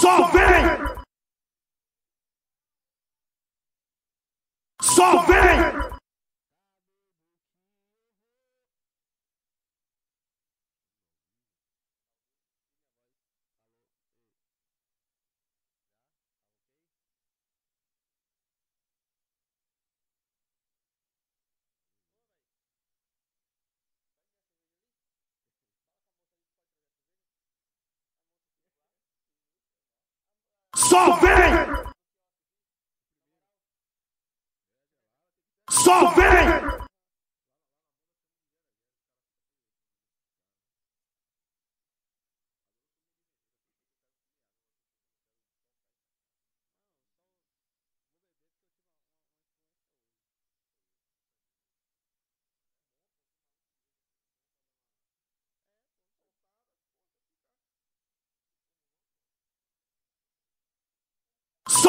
Só vem! Só vem! Só vem! Só vem!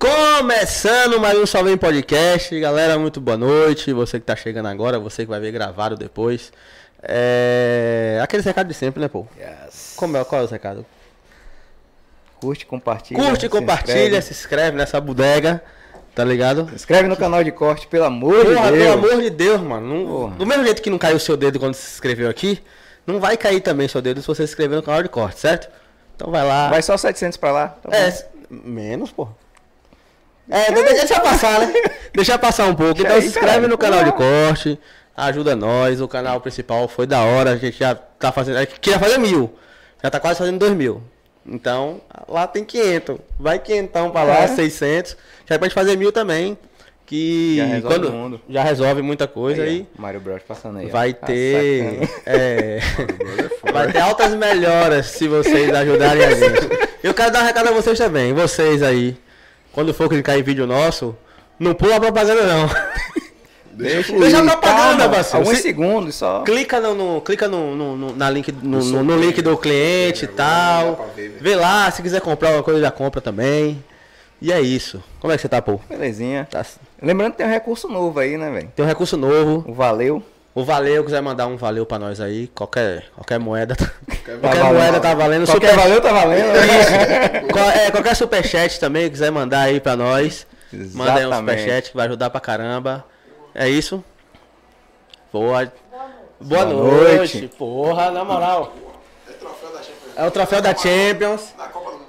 Começando mais um Só Vem Podcast. Galera, muito boa noite. Você que tá chegando agora, você que vai ver gravado depois. É... Aqueles recados de sempre, né, pô? Yes. Como é, qual é o recado? Curte, compartilha. Curte, se compartilha, inscreve. se inscreve nessa bodega, tá ligado? Se inscreve no canal de corte, pelo amor de Porra, Deus. pelo amor de Deus, mano. Porra. do mesmo jeito que não caiu o seu dedo quando se inscreveu aqui, não vai cair também seu dedo se você se inscrever no canal de corte, certo? Então vai lá. Vai só 700 pra lá. Tá É, menos, pô. É, de- deixa passar, né? Deixa passar um pouco. Então aí, se inscreve caralho. no canal de corte, ajuda nós. O canal principal foi da hora, a gente já tá fazendo. é, Queria fazer mil, já tá quase fazendo dois mil. Então, lá tem 500. Vai 500 pra lá, É. 600. Já pode fazer mil também. Que Já resolve quando mundo. já resolve muita coisa aí. Aí, ó, Mario Bros passando aí. ó. Vai Tá ter. sacana. é, vai ter altas melhoras se vocês ajudarem a gente. Eu quero dar um recado a vocês também. Vocês aí, quando for clicar em vídeo nosso, não pula a propaganda não. Deixa, Deixa a propaganda, parceiro. Alguns Se- segundos só. clica no, no- clica no, no, na link, no, no- no link do cliente e tal. Vê lá, se quiser comprar alguma coisa já compra também. E é isso. Como é que você tá, pô? Belezinha. Tá- Lembrando que tem um recurso novo aí, né, velho? Tem um recurso novo. O Valeu. O valeu, quiser mandar um valeu pra nós aí, qualquer, qualquer moeda. Qualquer, valendo. moeda tá valendo. Qualquer Super- valeu tá valendo. É, qualquer superchat também, quiser mandar aí pra nós. Manda aí um Exatamente. superchat que vai ajudar pra caramba. É isso? Boa. Boa, Boa noite. noite. Porra, na moral. É o troféu da Champions.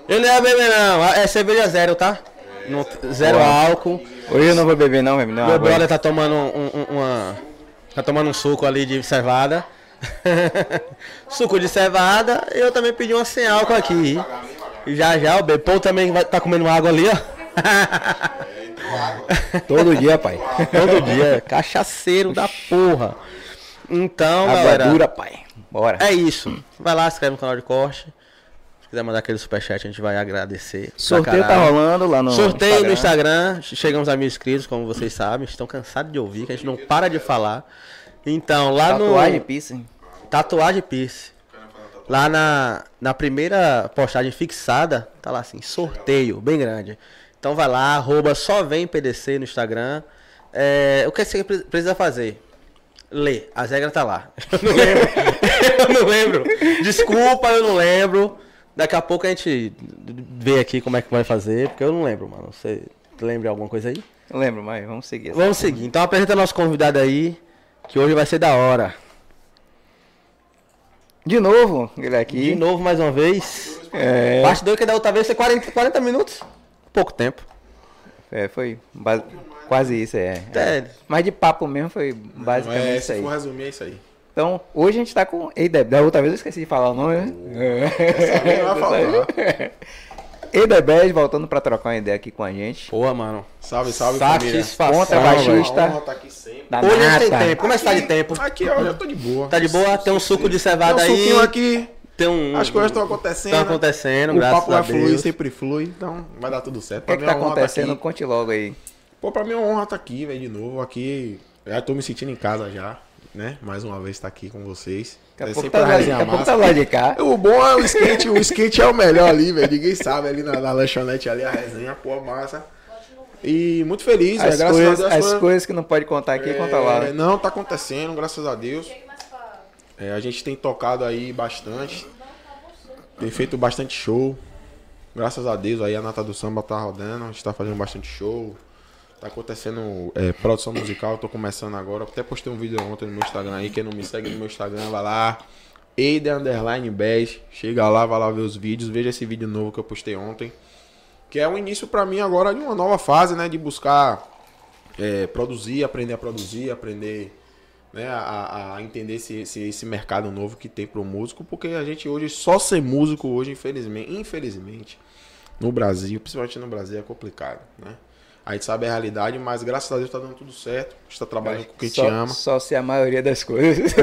Eu não ia beber não, é cerveja zero, tá? Não- zero Boa. álcool. Hoje eu não vou beber não, Meu aí. brother tá tomando um, um- uma. Tá tomando um suco ali de cevada. suco de cevada. Eu também pedi uma sem álcool aqui. Já já o Bepou também vai tá comendo água ali, ó. Todo dia, pai. Todo dia. Cachaceiro da porra. Então, Água galera. dura, pai. Bora. É isso. Vai lá, se inscreve no canal de corte. Se quiser mandar aquele superchat, a gente vai agradecer. Sorteio tá rolando lá no Sorteio no Instagram, chegamos a mil inscritos, como vocês sabem. Estão cansados de ouvir, que a gente não para de falar. Então, lá Tatuagem no. piercing. Tatuagem Pierce. Lá na, na primeira postagem fixada, tá lá assim, sorteio, bem grande. Então vai lá, arroba só vem PDC no Instagram. É, o que você pre- precisa fazer? Ler, as regras tá lá. Eu não lembro. eu não lembro. Desculpa, eu não lembro. Daqui a pouco a gente vê aqui como é que vai fazer, porque eu não lembro, mano. Você lembra alguma coisa aí? Eu lembro, mas vamos seguir. Vamos seguir. Então apresenta nosso convidado aí, que hoje vai ser da hora. De novo, ele aqui. De novo, mais uma vez. É, Parte 2 que da outra vez foi 40, 40 minutos. Pouco tempo. é, foi ba- quase isso, é. É. Mas de papo mesmo foi basicamente É, isso se aí. for resumir, é isso aí. Então, hoje a gente tá com Eideb. Da outra vez eu esqueci de falar o nome, né? Não vai falar. Eidebed voltando pra trocar uma ideia aqui com a gente. Porra, mano. Salve, salve. Satisfação. Contra velho. baixista. Honra tá aqui sempre. Da Hoje a gente tem tempo. Como é que tá de tempo? Aqui, ó, já tô de boa. Tá de boa? Tem um suco de Tem cevada um aí. suquinho aqui. Tem um. As coisas estão acontecendo. Estão acontecendo, O graças papo a vai fluir, Deus. sempre flui. Então, vai dar tudo certo. O que é que tá acontecendo? Conte logo aí. Pô, pra mim é uma honra estar aqui, velho, de novo. Aqui, já tô me sentindo em casa já, né? Mais uma vez estar aqui com vocês. Daqui a É pouco tá lá- daqui a pouco tá lá de cá. O bom é o skate, o skate é o melhor ali, velho. Ninguém sabe ali na, na lanchonete ali, a resenha, pô, massa. E muito feliz, velho. As, coisas, Deus. as foi- coisas que não pode contar aqui, conta lá. É, né? Não, tá acontecendo, graças a Deus. É, a gente tem tocado aí bastante. Tem feito bastante show. Graças a Deus aí a Nata do Samba tá rodando. A gente tá fazendo bastante show. Tá acontecendo é, produção musical. Tô começando agora. Até postei um vídeo ontem no meu Instagram aí. Quem não me segue no meu Instagram, vai lá. Eida Underline Bass. Chega lá, vai lá ver os vídeos. Veja esse vídeo novo que eu postei ontem. Que é o início pra mim agora de uma nova fase, né? De buscar é, produzir, aprender a produzir, aprender né, a, a entender esse, esse, esse mercado novo que tem pro músico, porque a gente hoje, só ser músico hoje, infelizmente, infelizmente, no Brasil, principalmente no Brasil, é complicado, né? A gente sabe a realidade, mas graças a Deus tá dando tudo certo. A gente tá trabalhando com quem só, te ama. Só se a maioria das coisas.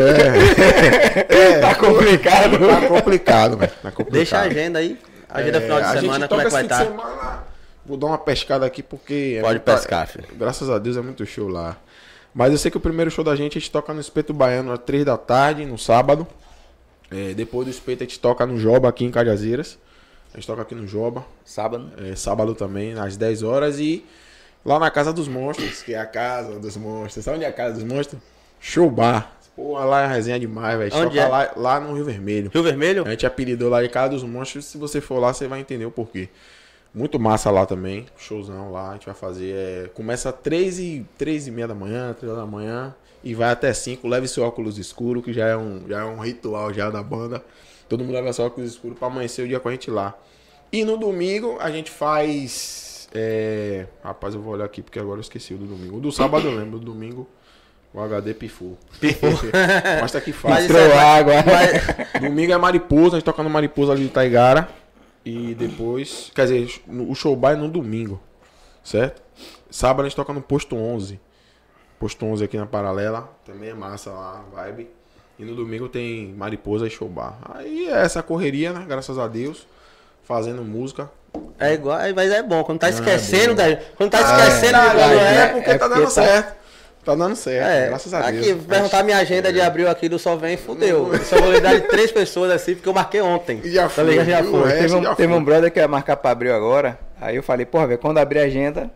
É, tá complicado. tá complicado, velho. Tá complicado. Deixa a agenda aí. Agenda É, final de semana, como é que vai estar? de semana. Vou dar uma pescada aqui porque. é Pode pescar, filho. Graças a Deus é muito show lá. Mas eu sei que o primeiro show da gente a gente toca no Espeto Baiano às 3 da tarde, no sábado. É, depois do Espeto a gente toca no Joba aqui em Cajazeiras. A gente toca aqui no Joba. Sábado. É, sábado também, às 10 horas. E lá na Casa dos Monstros, que é a Casa dos Monstros. Sabe onde é a Casa dos Monstros? Show Bar. Pô, lá é resenha demais, velho. Onde toca é? lá, lá no Rio Vermelho. Rio Vermelho? A gente apelidou lá de Casa dos Monstros. Se você for lá, você vai entender o porquê. Muito massa lá também. Showzão lá. A gente vai fazer. é, começa às 3 e, 3 e meia da manhã, 3 da manhã. E vai até 5. Leve seu óculos escuro, que já é um, já é um ritual já da banda. Todo mundo leva seu óculos escuro pra amanhecer o dia com a gente lá. E no domingo a gente faz. É, Rapaz, eu vou olhar aqui porque agora eu esqueci o do domingo. O do sábado eu lembro. O domingo. O HD pifou. Pifou. Mas tá fácil. isso é- Entrou água. mas- Domingo é Mariposa, a gente toca no Mariposa ali de Taigara. E depois. Quer dizer, o show bar é no domingo. Certo? Sábado a gente toca no posto 11. Posto 11 aqui na paralela. Também é massa lá, a vibe. E no domingo tem Mariposa e show bar. Aí é essa correria, né? Graças a Deus. Fazendo música. É igual, mas é bom. Quando tá é esquecendo, bom. da- quando tá esquecendo de é, quando é, é. porque é tá porque dando tá- certo. Tá dando certo, É, graças a Deus. aqui, perguntar minha agenda de abril aqui do Só Vem, fudeu. Só vou lhe dar de três pessoas assim, porque eu marquei ontem. E já Tá foi, ligado? Já foi. É, Teve um, já teve um brother que ia marcar pra abril agora. Aí eu falei, porra, velho, quando abrir a agenda,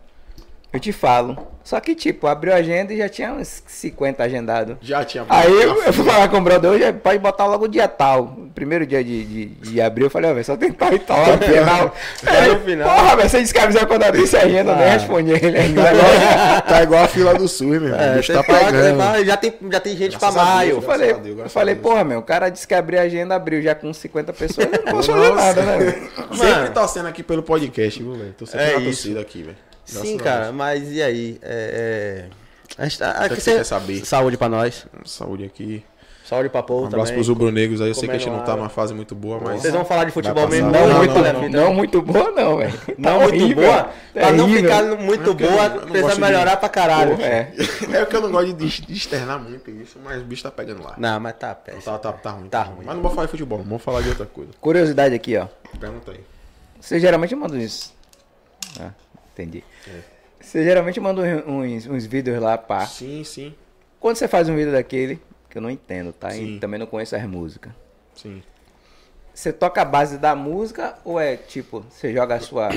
eu te falo. Só que, tipo, abriu a agenda e já tinha uns 50 agendados. Já tinha. Aí eu, eu fui falar com o brother hoje, pode botar logo o dia tal. Primeiro dia de, de, de abril, eu falei, ó, velho, só tem tal e tal lá no final. Tá no final. Porra, velho, você disse que avisou quando abrisse a agenda, eu nem Ah. respondi ele ainda. Tá igual, tá igual a fila do SUS, meu irmão. É, bicho tá fala, já, tem, já tem gente Graças pra a Deus, maio. Eu falei, Deus, eu falei porra, meu, o cara disse que abrir a agenda, abriu já com 50 pessoas, eu não posso fazer nada, né? velho? Sempre torcendo aqui pelo podcast, viu, velho? Tô sempre É na isso. torcida aqui, velho. Graças Sim, cara, Deus. mas e aí? É, é... A gente tá, aqui que cê- você quer saber? Saúde pra nós. Saúde aqui. Saúde pra povo Um abraço também. pros rubro-negros aí. Eu sei que a gente não tá numa fase muito boa, mas. Vocês vão falar de futebol mesmo? Não, Não, muito, não, não, não, não muito boa, não, velho. Não Tá muito horrível, boa? Pra não terrível. ficar muito É boa, não- não precisa gosto de- melhorar pra caralho. Porra, é. É que eu não gosto de, de externar muito isso, mas o bicho tá pegando lá. Não, mas tá péssimo. Tá, tá, tá ruim. Tá ruim. Mas não vou falar de futebol, vamos falar de outra coisa. Curiosidade aqui, ó. Pergunta aí. Você geralmente manda uns. Ah, entendi. Você geralmente manda uns, uns vídeos lá, pá. Sim, sim, Quando você faz um vídeo daquele, que eu não entendo, tá? Sim. E também não conheço as músicas. sim. Você toca a base da música ou é tipo, você joga a sua.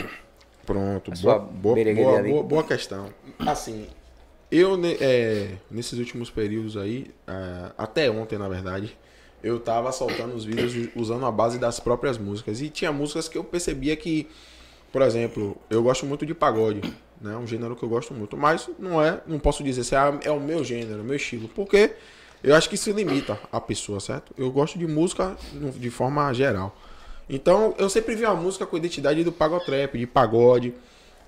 Pronto, A sua boa, boa, boa, boa, boa questão. Assim, eu é, nesses últimos períodos aí, é, até ontem na verdade, eu tava soltando os vídeos usando a base das próprias músicas. E tinha músicas que eu percebia que, por exemplo, eu gosto muito de pagode, né? Um gênero que eu gosto muito, mas não é, não posso dizer se é, é o meu gênero, o meu estilo, porque eu acho que isso limita a pessoa, certo? Eu gosto de música de forma geral. Então, eu sempre vi a música com a identidade do pagotrap, de pagode,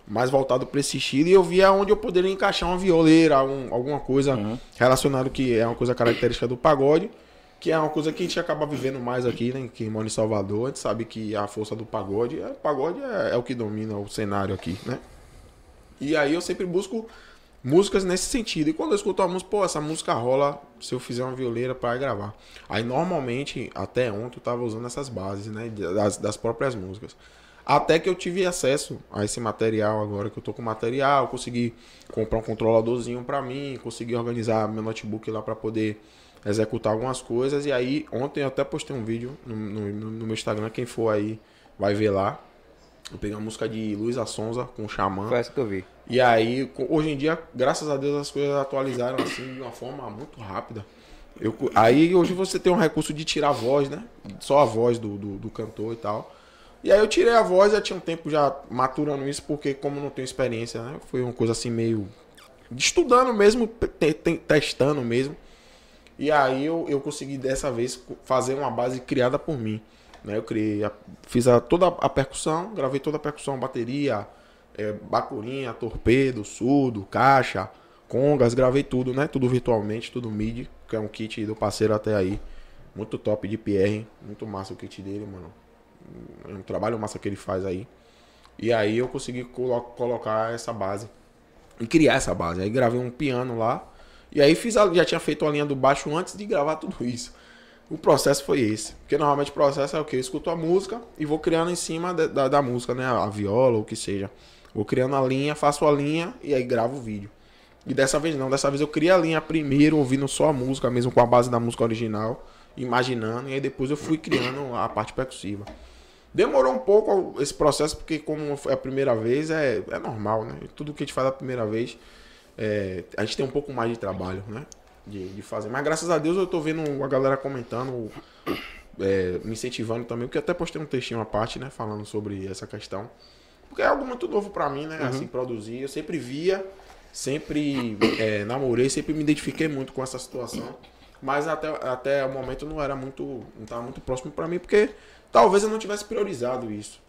mais voltado para esse estilo, e eu via onde eu poderia encaixar uma violeira, um- alguma coisa relacionada que é uma coisa característica do pagode, que é uma coisa que a gente acaba vivendo mais aqui, né? Quem mora em Salvador, a gente sabe que a força do pagode, é, pagode é, é o que domina o cenário aqui, né? E aí eu sempre busco músicas nesse sentido. E quando eu escuto a música, pô, essa música rola se eu fizer uma violeira para gravar. Aí normalmente, até ontem, eu tava usando essas bases, né? Das, das próprias músicas. Até que eu tive acesso a esse material agora que eu tô com material, consegui comprar um controladorzinho pra mim, consegui organizar meu notebook lá pra poder executar algumas coisas. E aí, ontem eu até postei um vídeo no, no- no meu Instagram, quem for aí vai ver lá. Eu peguei uma música de Luiz Assonza com o Xamã. Foi essa que eu vi. E aí, hoje em dia, graças a Deus, as coisas atualizaram assim de uma forma muito rápida. Eu, aí hoje você tem um recurso de tirar a voz, né? Só a voz do, do, do cantor e tal. E aí eu tirei a voz, já tinha um tempo já maturando isso, porque como não tenho experiência, né? Foi uma coisa assim meio. estudando mesmo, te- te- testando mesmo. E aí eu, eu consegui dessa vez fazer uma base criada por mim. Né? Eu criei, a- fiz a, toda a percussão, gravei toda a percussão, bateria, é, bacurinha, torpedo, surdo, caixa, congas, gravei tudo, né? Tudo virtualmente, tudo MIDI, que é um kit do parceiro até aí. Muito top de Pierre, muito massa o kit dele, mano. É um trabalho massa que ele faz aí. E aí eu consegui colo- colocar essa base e criar essa base. Aí gravei um piano lá. E aí fiz a, já tinha feito a linha do baixo antes de gravar tudo isso. O processo foi esse. Porque normalmente o processo é o quê? Eu escuto a música e vou criando em cima da, da, da música, né? A viola ou o que seja. Vou criando a linha, faço a linha e aí gravo o vídeo. E dessa vez não, dessa vez eu criei a linha primeiro, ouvindo só a música, mesmo com a base da música original, imaginando, e aí depois eu fui criando a parte percussiva. Demorou um pouco esse processo, porque como foi a primeira vez, é, é normal, né? Tudo que a gente faz a primeira vez, é, a gente tem um pouco mais de trabalho, né? De, de fazer. Mas graças a Deus eu tô vendo a galera comentando, é, me incentivando também, porque até postei um textinho à parte, né? Falando sobre essa questão. Porque é algo muito novo pra mim, né? Assim, produzir. Eu sempre via, sempre é, namorei, sempre me identifiquei muito com essa situação. Mas até, até o momento não era muito. não tava muito próximo pra mim, porque talvez eu não tivesse priorizado isso.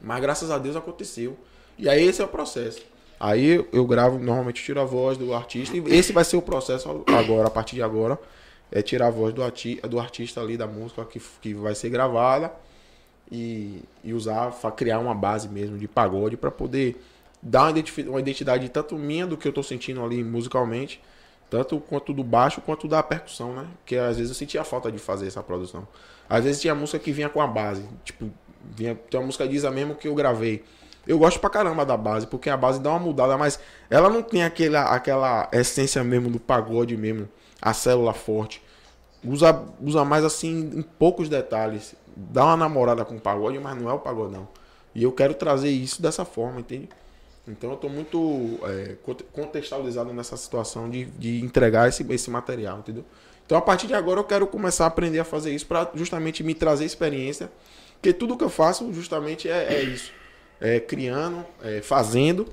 Mas graças a Deus aconteceu. E aí esse é o processo. Aí eu- gravo, normalmente tiro a voz do artista. E esse vai ser o processo agora, a partir de agora. É tirar a voz do, arti do artista ali, da música que, que vai ser gravada. E, e usar, criar uma base mesmo de pagode para poder dar uma identidade tanto minha do que eu tô sentindo ali musicalmente, tanto quanto do baixo quanto da percussão, né? Que às vezes eu sentia falta de fazer essa produção. Às vezes tinha música que vinha com a base, tipo, vinha, tem uma música diz a mesmo que eu gravei. Eu gosto pra caramba da base, porque a base dá uma mudada, mas ela não tem aquela, aquela essência mesmo do pagode mesmo, a célula forte. Usa, usa mais assim em poucos detalhes. Dá uma namorada com o pagode, mas não é o pagodão. E eu quero trazer isso dessa forma, entende? Então eu tô muito é, conte- contextualizado nessa situação de, de entregar esse, esse material, entendeu? Então a partir de agora eu quero começar a aprender a fazer isso para justamente me trazer experiência. Porque tudo que eu faço justamente é, é isso. É criando, é, fazendo,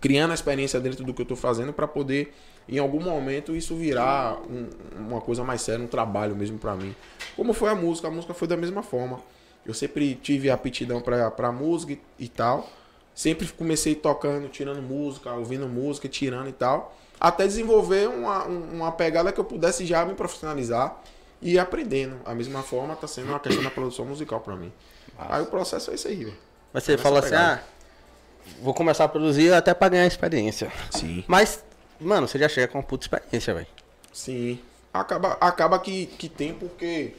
criando a experiência dentro do que eu estou fazendo para poder, em algum momento, isso virar um- uma coisa mais séria, um trabalho mesmo para mim. Como foi a música? A música foi da mesma forma. Eu sempre tive aptidão para música e, e tal. Sempre comecei tocando, tirando música, ouvindo música, tirando e tal. Até desenvolver uma, um- uma pegada que eu pudesse já me profissionalizar e ir aprendendo. A mesma forma está sendo uma questão da produção musical para mim. Aí o processo é isso aí, velho. Mas você fala assim, ah, vou começar a produzir até pra ganhar experiência. Sim. Mas, mano, você já chega com uma puta experiência, velho. Sim. Acaba, acaba que, que tem porque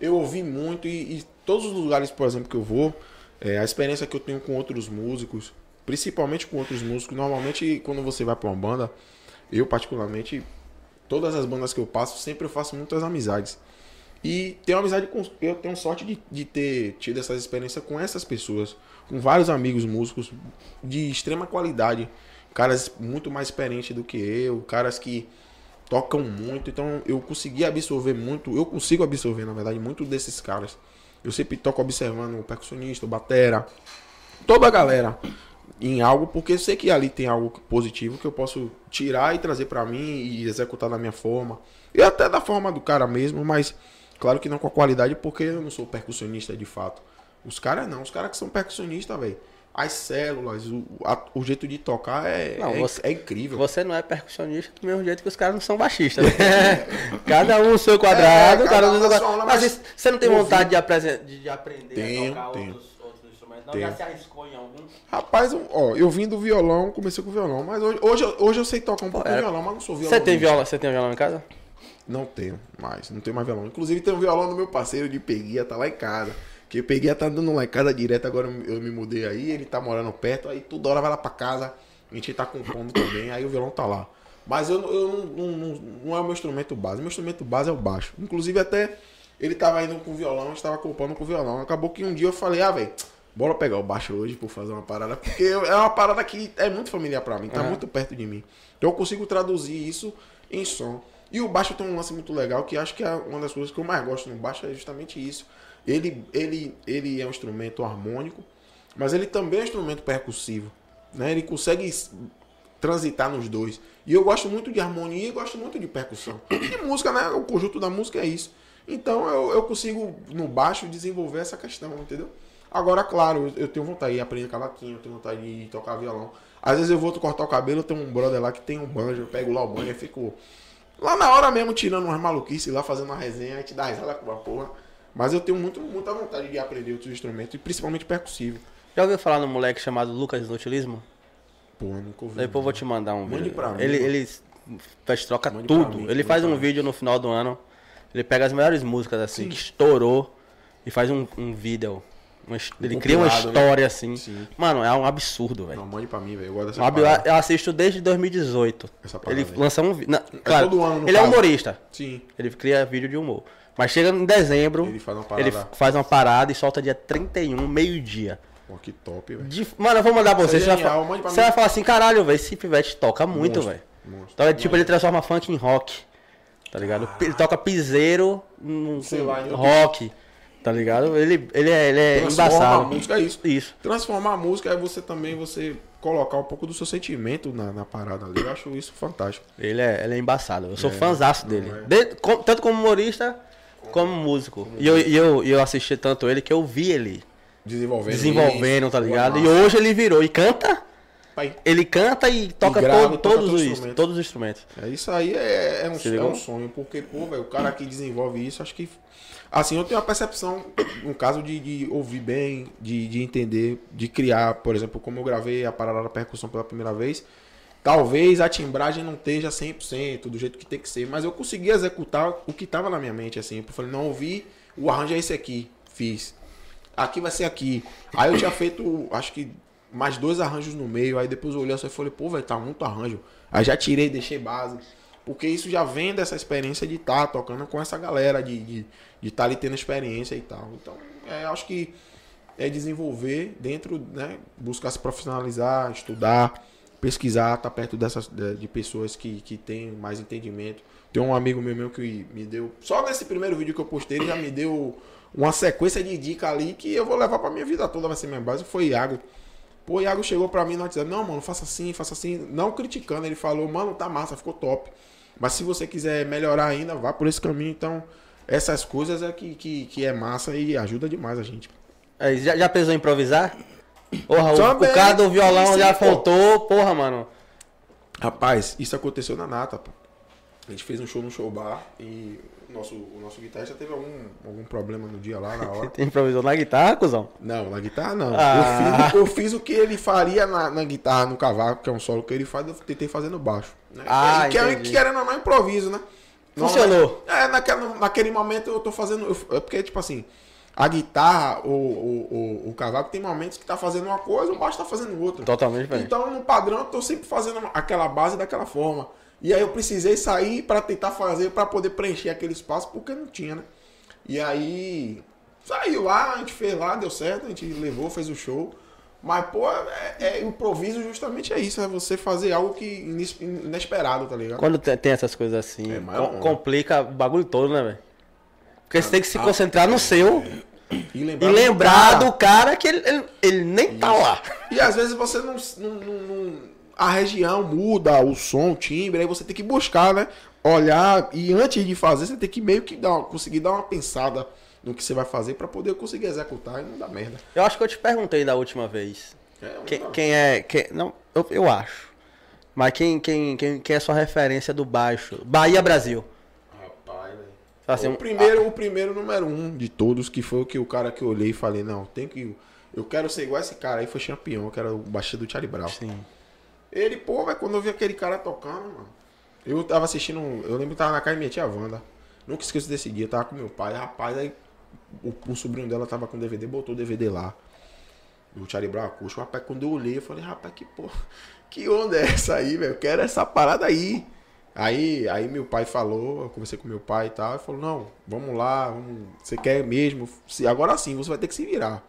eu ouvi muito e, e todos os lugares, por exemplo, que eu vou, é, a experiência que eu tenho com outros músicos, principalmente com outros músicos, normalmente quando você vai pra uma banda, eu particularmente, todas as bandas que eu passo, sempre eu faço muitas amizades. E tenho amizade com. Eu tenho sorte de, de ter tido essa experiência com essas pessoas. Com vários amigos músicos de extrema qualidade. Caras muito mais experientes do que eu. Caras que tocam muito. Então eu consegui absorver muito. Eu consigo absorver, na verdade, muito desses caras. Eu sempre toco observando o percussionista, o batera. Toda a galera em algo, porque eu sei que ali tem algo positivo que eu posso tirar e trazer pra mim e executar da minha forma. E até da forma do cara mesmo, mas claro que não com a qualidade, porque eu não sou percussionista de fato. Os caras não, os caras que são percussionistas, velho. As células, o, a- o jeito de tocar é, Não, é, você- é incrível. Você não é percussionista do mesmo jeito que os caras não são baixistas. né? cada um no seu quadrado, É, cada um seu quadrado. Mas, mas você não tem vontade de, apresen- de- de aprender Tenho, a tocar tenho. outros? Não, Tenho. já se arriscou em algum? Rapaz, eu- ó, eu vim do violão, comecei com violão, mas hoje, hoje, eu- hoje eu sei tocar um pouco de violão, mas não sou violão. Você tem viola, você tem violão em casa? Não tenho mais, não tenho mais violão. Inclusive tem um violão do meu parceiro de peguia, tá lá em casa. Que eu peguei, tá dando lá em casa direto, agora eu me mudei aí, ele tá morando perto, aí toda hora vai lá pra casa, a gente tá compondo também, aí o violão tá lá. Mas eu, eu não, não, não, não é o meu instrumento base, meu instrumento base é o baixo. Inclusive até ele tava indo com o violão, a gente tava compondo com o violão. Acabou que um dia eu falei, ah, velho, bora pegar o baixo hoje por fazer uma parada, porque é uma parada que é muito familiar pra mim, tá muito perto de mim. Então eu consigo traduzir isso em som. E o baixo tem um lance muito legal, que acho que é uma das coisas que eu mais gosto no baixo é justamente isso. Ele, ele, ele é um instrumento harmônico, mas ele também é um instrumento percussivo. Né? Ele consegue transitar nos dois. E eu gosto muito de harmonia e gosto muito de percussão. E música, né? O conjunto da música é isso. Então eu, eu consigo, no baixo, desenvolver essa questão, entendeu? Agora, claro, eu, tenho vontade de aprender cavaquinho, eu tenho vontade de tocar violão. Às vezes eu vou cortar o cabelo, tenho um brother lá que tem um banjo, eu pego lá o banjo e fico lá na hora mesmo tirando umas maluquices lá, fazendo uma resenha, a gente dá risada com a porra. Mas eu tenho muito, muita vontade de aprender outros instrumentos, e principalmente percussivo. Já ouviu falar num moleque chamado Lucas Inutilismo? Pô, nunca ouvi. Depois eu vou te mandar um Mande vídeo. pra mim, ele, mano. ele faz troca Mande tudo. mim, ele faz um vídeo no final do ano. Ele pega as melhores músicas assim, que estourou e faz um, um vídeo. Uma ele cria uma né? história assim. Sim. Mano, é um absurdo, velho. Não, mande pra mim, velho. Eu gosto dessa ab- parada. Eu assisto desde 2018. Essa parada Ele lança um vídeo. Claro, todo ano, no ele é caso. humorista. Sim. Ele cria vídeo de humor. Mas chega em dezembro, Ele faz uma parada. ele faz uma parada e solta dia 31, meio-dia. Pô, que top, velho. De- Mano, eu vou mandar pra você. É Você, vai, genial, pra você vai falar assim, caralho, velho, esse pivete toca muito, velho. Então, é, tipo, ele transforma funk em rock. Tá ligado? Ele toca piseiro num lá, rock. Tá ligado? Ele, ele é, ele é Transforma embaçado. a música, é isso. Isso. Transformar a música é você também você colocar um pouco do seu sentimento na, na parada ali. Eu acho isso fantástico. Ele é, ele é embaçado. Eu sou É, fãzaço dele. é. De- com- tanto como humorista, como músico. E eu, e eu, e eu assisti tanto ele que eu vi ele Desenvolvendo. desenvolvendo, tá ligado? E hoje ele virou e canta. Pai, Ele canta e toca grava todo- e toca todos, todo os, instrumento. todos os instrumentos. É, isso aí é, é um, é um sonho, porque, pô, velho, o cara que desenvolve isso, acho que. Assim, eu tenho uma percepção, no caso de, de ouvir bem, de, de entender, de criar, por exemplo, como eu gravei a parada da percussão pela primeira vez, talvez a timbragem não esteja 100% do jeito que tem que ser, mas eu consegui executar o que estava na minha mente, assim. Eu falei, não, ouvi, o arranjo é esse aqui, fiz. Aqui vai ser aqui. Aí eu tinha feito, acho que mais dois arranjos no meio. Aí depois eu olhei assim e falei, pô, velho, tá muito arranjo. Aí já tirei, deixei base. Porque isso já vem dessa experiência de estar tocando com essa galera, de estar de, de tá ali tendo experiência e tal. Então, é, acho que é desenvolver dentro, né? Buscar se profissionalizar, estudar, pesquisar, estar perto dessas de, pessoas que, que têm mais entendimento. Tem um amigo meu, meu que me deu. Só nesse primeiro vídeo que eu postei, ele já me deu uma sequência de dica ali que eu vou levar pra minha vida toda, vai ser minha base. Foi Iago. Pô, Iago chegou pra mim no WhatsApp, não, mano, faça assim, faça assim. Não criticando, ele falou, mano, tá massa, ficou top. Mas se você quiser melhorar ainda, vá por esse caminho. Então, essas coisas é que, que, que é massa e ajuda demais a gente. Aí, já, já pensou em improvisar? Porra, o, Também, o cara do violão sim, já pô. faltou, porra, mano. Rapaz, isso aconteceu na Nata, pô. A gente fez um show no show bar e o nosso, o nosso guitarrista teve algum, algum problema no dia lá, na hora. Você improvisou na guitarra, cuzão? Não, na guitarra não. Ah. Eu, fiz, eu fiz o que ele faria na, na guitarra, no cavaco, que é um solo que ele faz, eu tentei fazer no baixo. Né? Ah, E que é, entendi. querendo ou não, improviso, né? Funcionou. Não, É, naquele, naquele momento eu tô fazendo. eu- é porque, tipo assim, a guitarra, o, o, o, o cavaco tem momentos que tá fazendo uma coisa, o baixo tá fazendo outra. Totalmente diferente. Então, no padrão, eu tô sempre fazendo aquela base daquela forma. E aí eu precisei sair pra tentar fazer, pra poder preencher aquele espaço, porque não tinha, né? E aí saiu lá, a gente fez lá, deu certo, a gente levou, fez o show. Mas, pô, é, é improviso justamente é isso, é você fazer algo que inesperado, tá ligado? Quando te- tem essas coisas assim, É, com- onda. complica o bagulho todo, né, velho? Porque você tem que se concentrar no seu E e lembrar, lembrar do do cara que ele, ele, ele nem tá lá. E às vezes você não, não- não- A região muda, o som, o timbre, aí você tem que buscar, né? Olhar e antes de fazer, você tem que meio que dar, conseguir dar uma pensada no que você vai fazer pra poder conseguir executar e não dar merda. Eu acho que eu te perguntei da última vez. É, Quem, quem é. Quem, não, eu, eu acho. Mas quem, quem, quem, quem é sua referência do baixo? Bahia Brasil. Assim, o primeiro, o primeiro número um de todos, que foi o que o cara que eu olhei e falei, não, tem que. Eu quero ser igual esse cara aí, foi campeão, que era o baixista do Charlie Brown. Sim. Ele, pô, velho, quando eu vi aquele cara tocando, mano. Eu tava assistindo. Eu lembro que tava na casa da minha tia Wanda. Nunca esqueço desse dia, tava com meu pai, rapaz, aí o, o sobrinho dela tava com DVD, botou o DVD lá. Do Charlie Brown acústico. Rapaz, quando eu olhei, eu falei, rapaz, que porra, que onda é essa aí, velho? Eu quero essa parada aí. Aí, aí meu pai falou, eu conversei com meu pai e tal, e falou, não, vamos lá, vamos, você quer mesmo? Se, agora sim, você vai ter que se virar.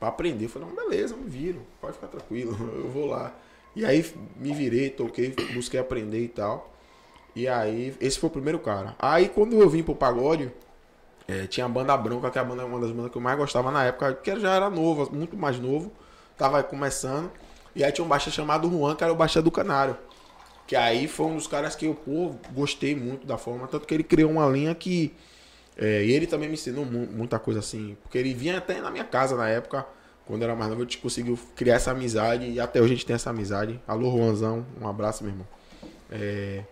Pra aprender. Eu falei, não, beleza, me viro, pode ficar tranquilo, eu vou lá. E aí me virei, toquei, busquei aprender e tal. E aí, esse foi o primeiro cara. Aí quando eu vim pro pagode, é, tinha a banda Branca, que é a banda, uma das bandas que eu mais gostava na época, que já era novo, muito mais novo, tava começando. E aí tinha um baixista chamado Juan, que era o baixista do Canário. Que aí foi um dos caras que eu, pô, gostei muito da forma, tanto que ele criou uma linha que. É, e ele também me ensinou mu- muita coisa assim, porque ele vinha até na minha casa na época, quando era mais novo, a gente conseguiu criar essa amizade, e até hoje a gente tem essa amizade. Alô, Juanzão, um abraço, meu irmão. É,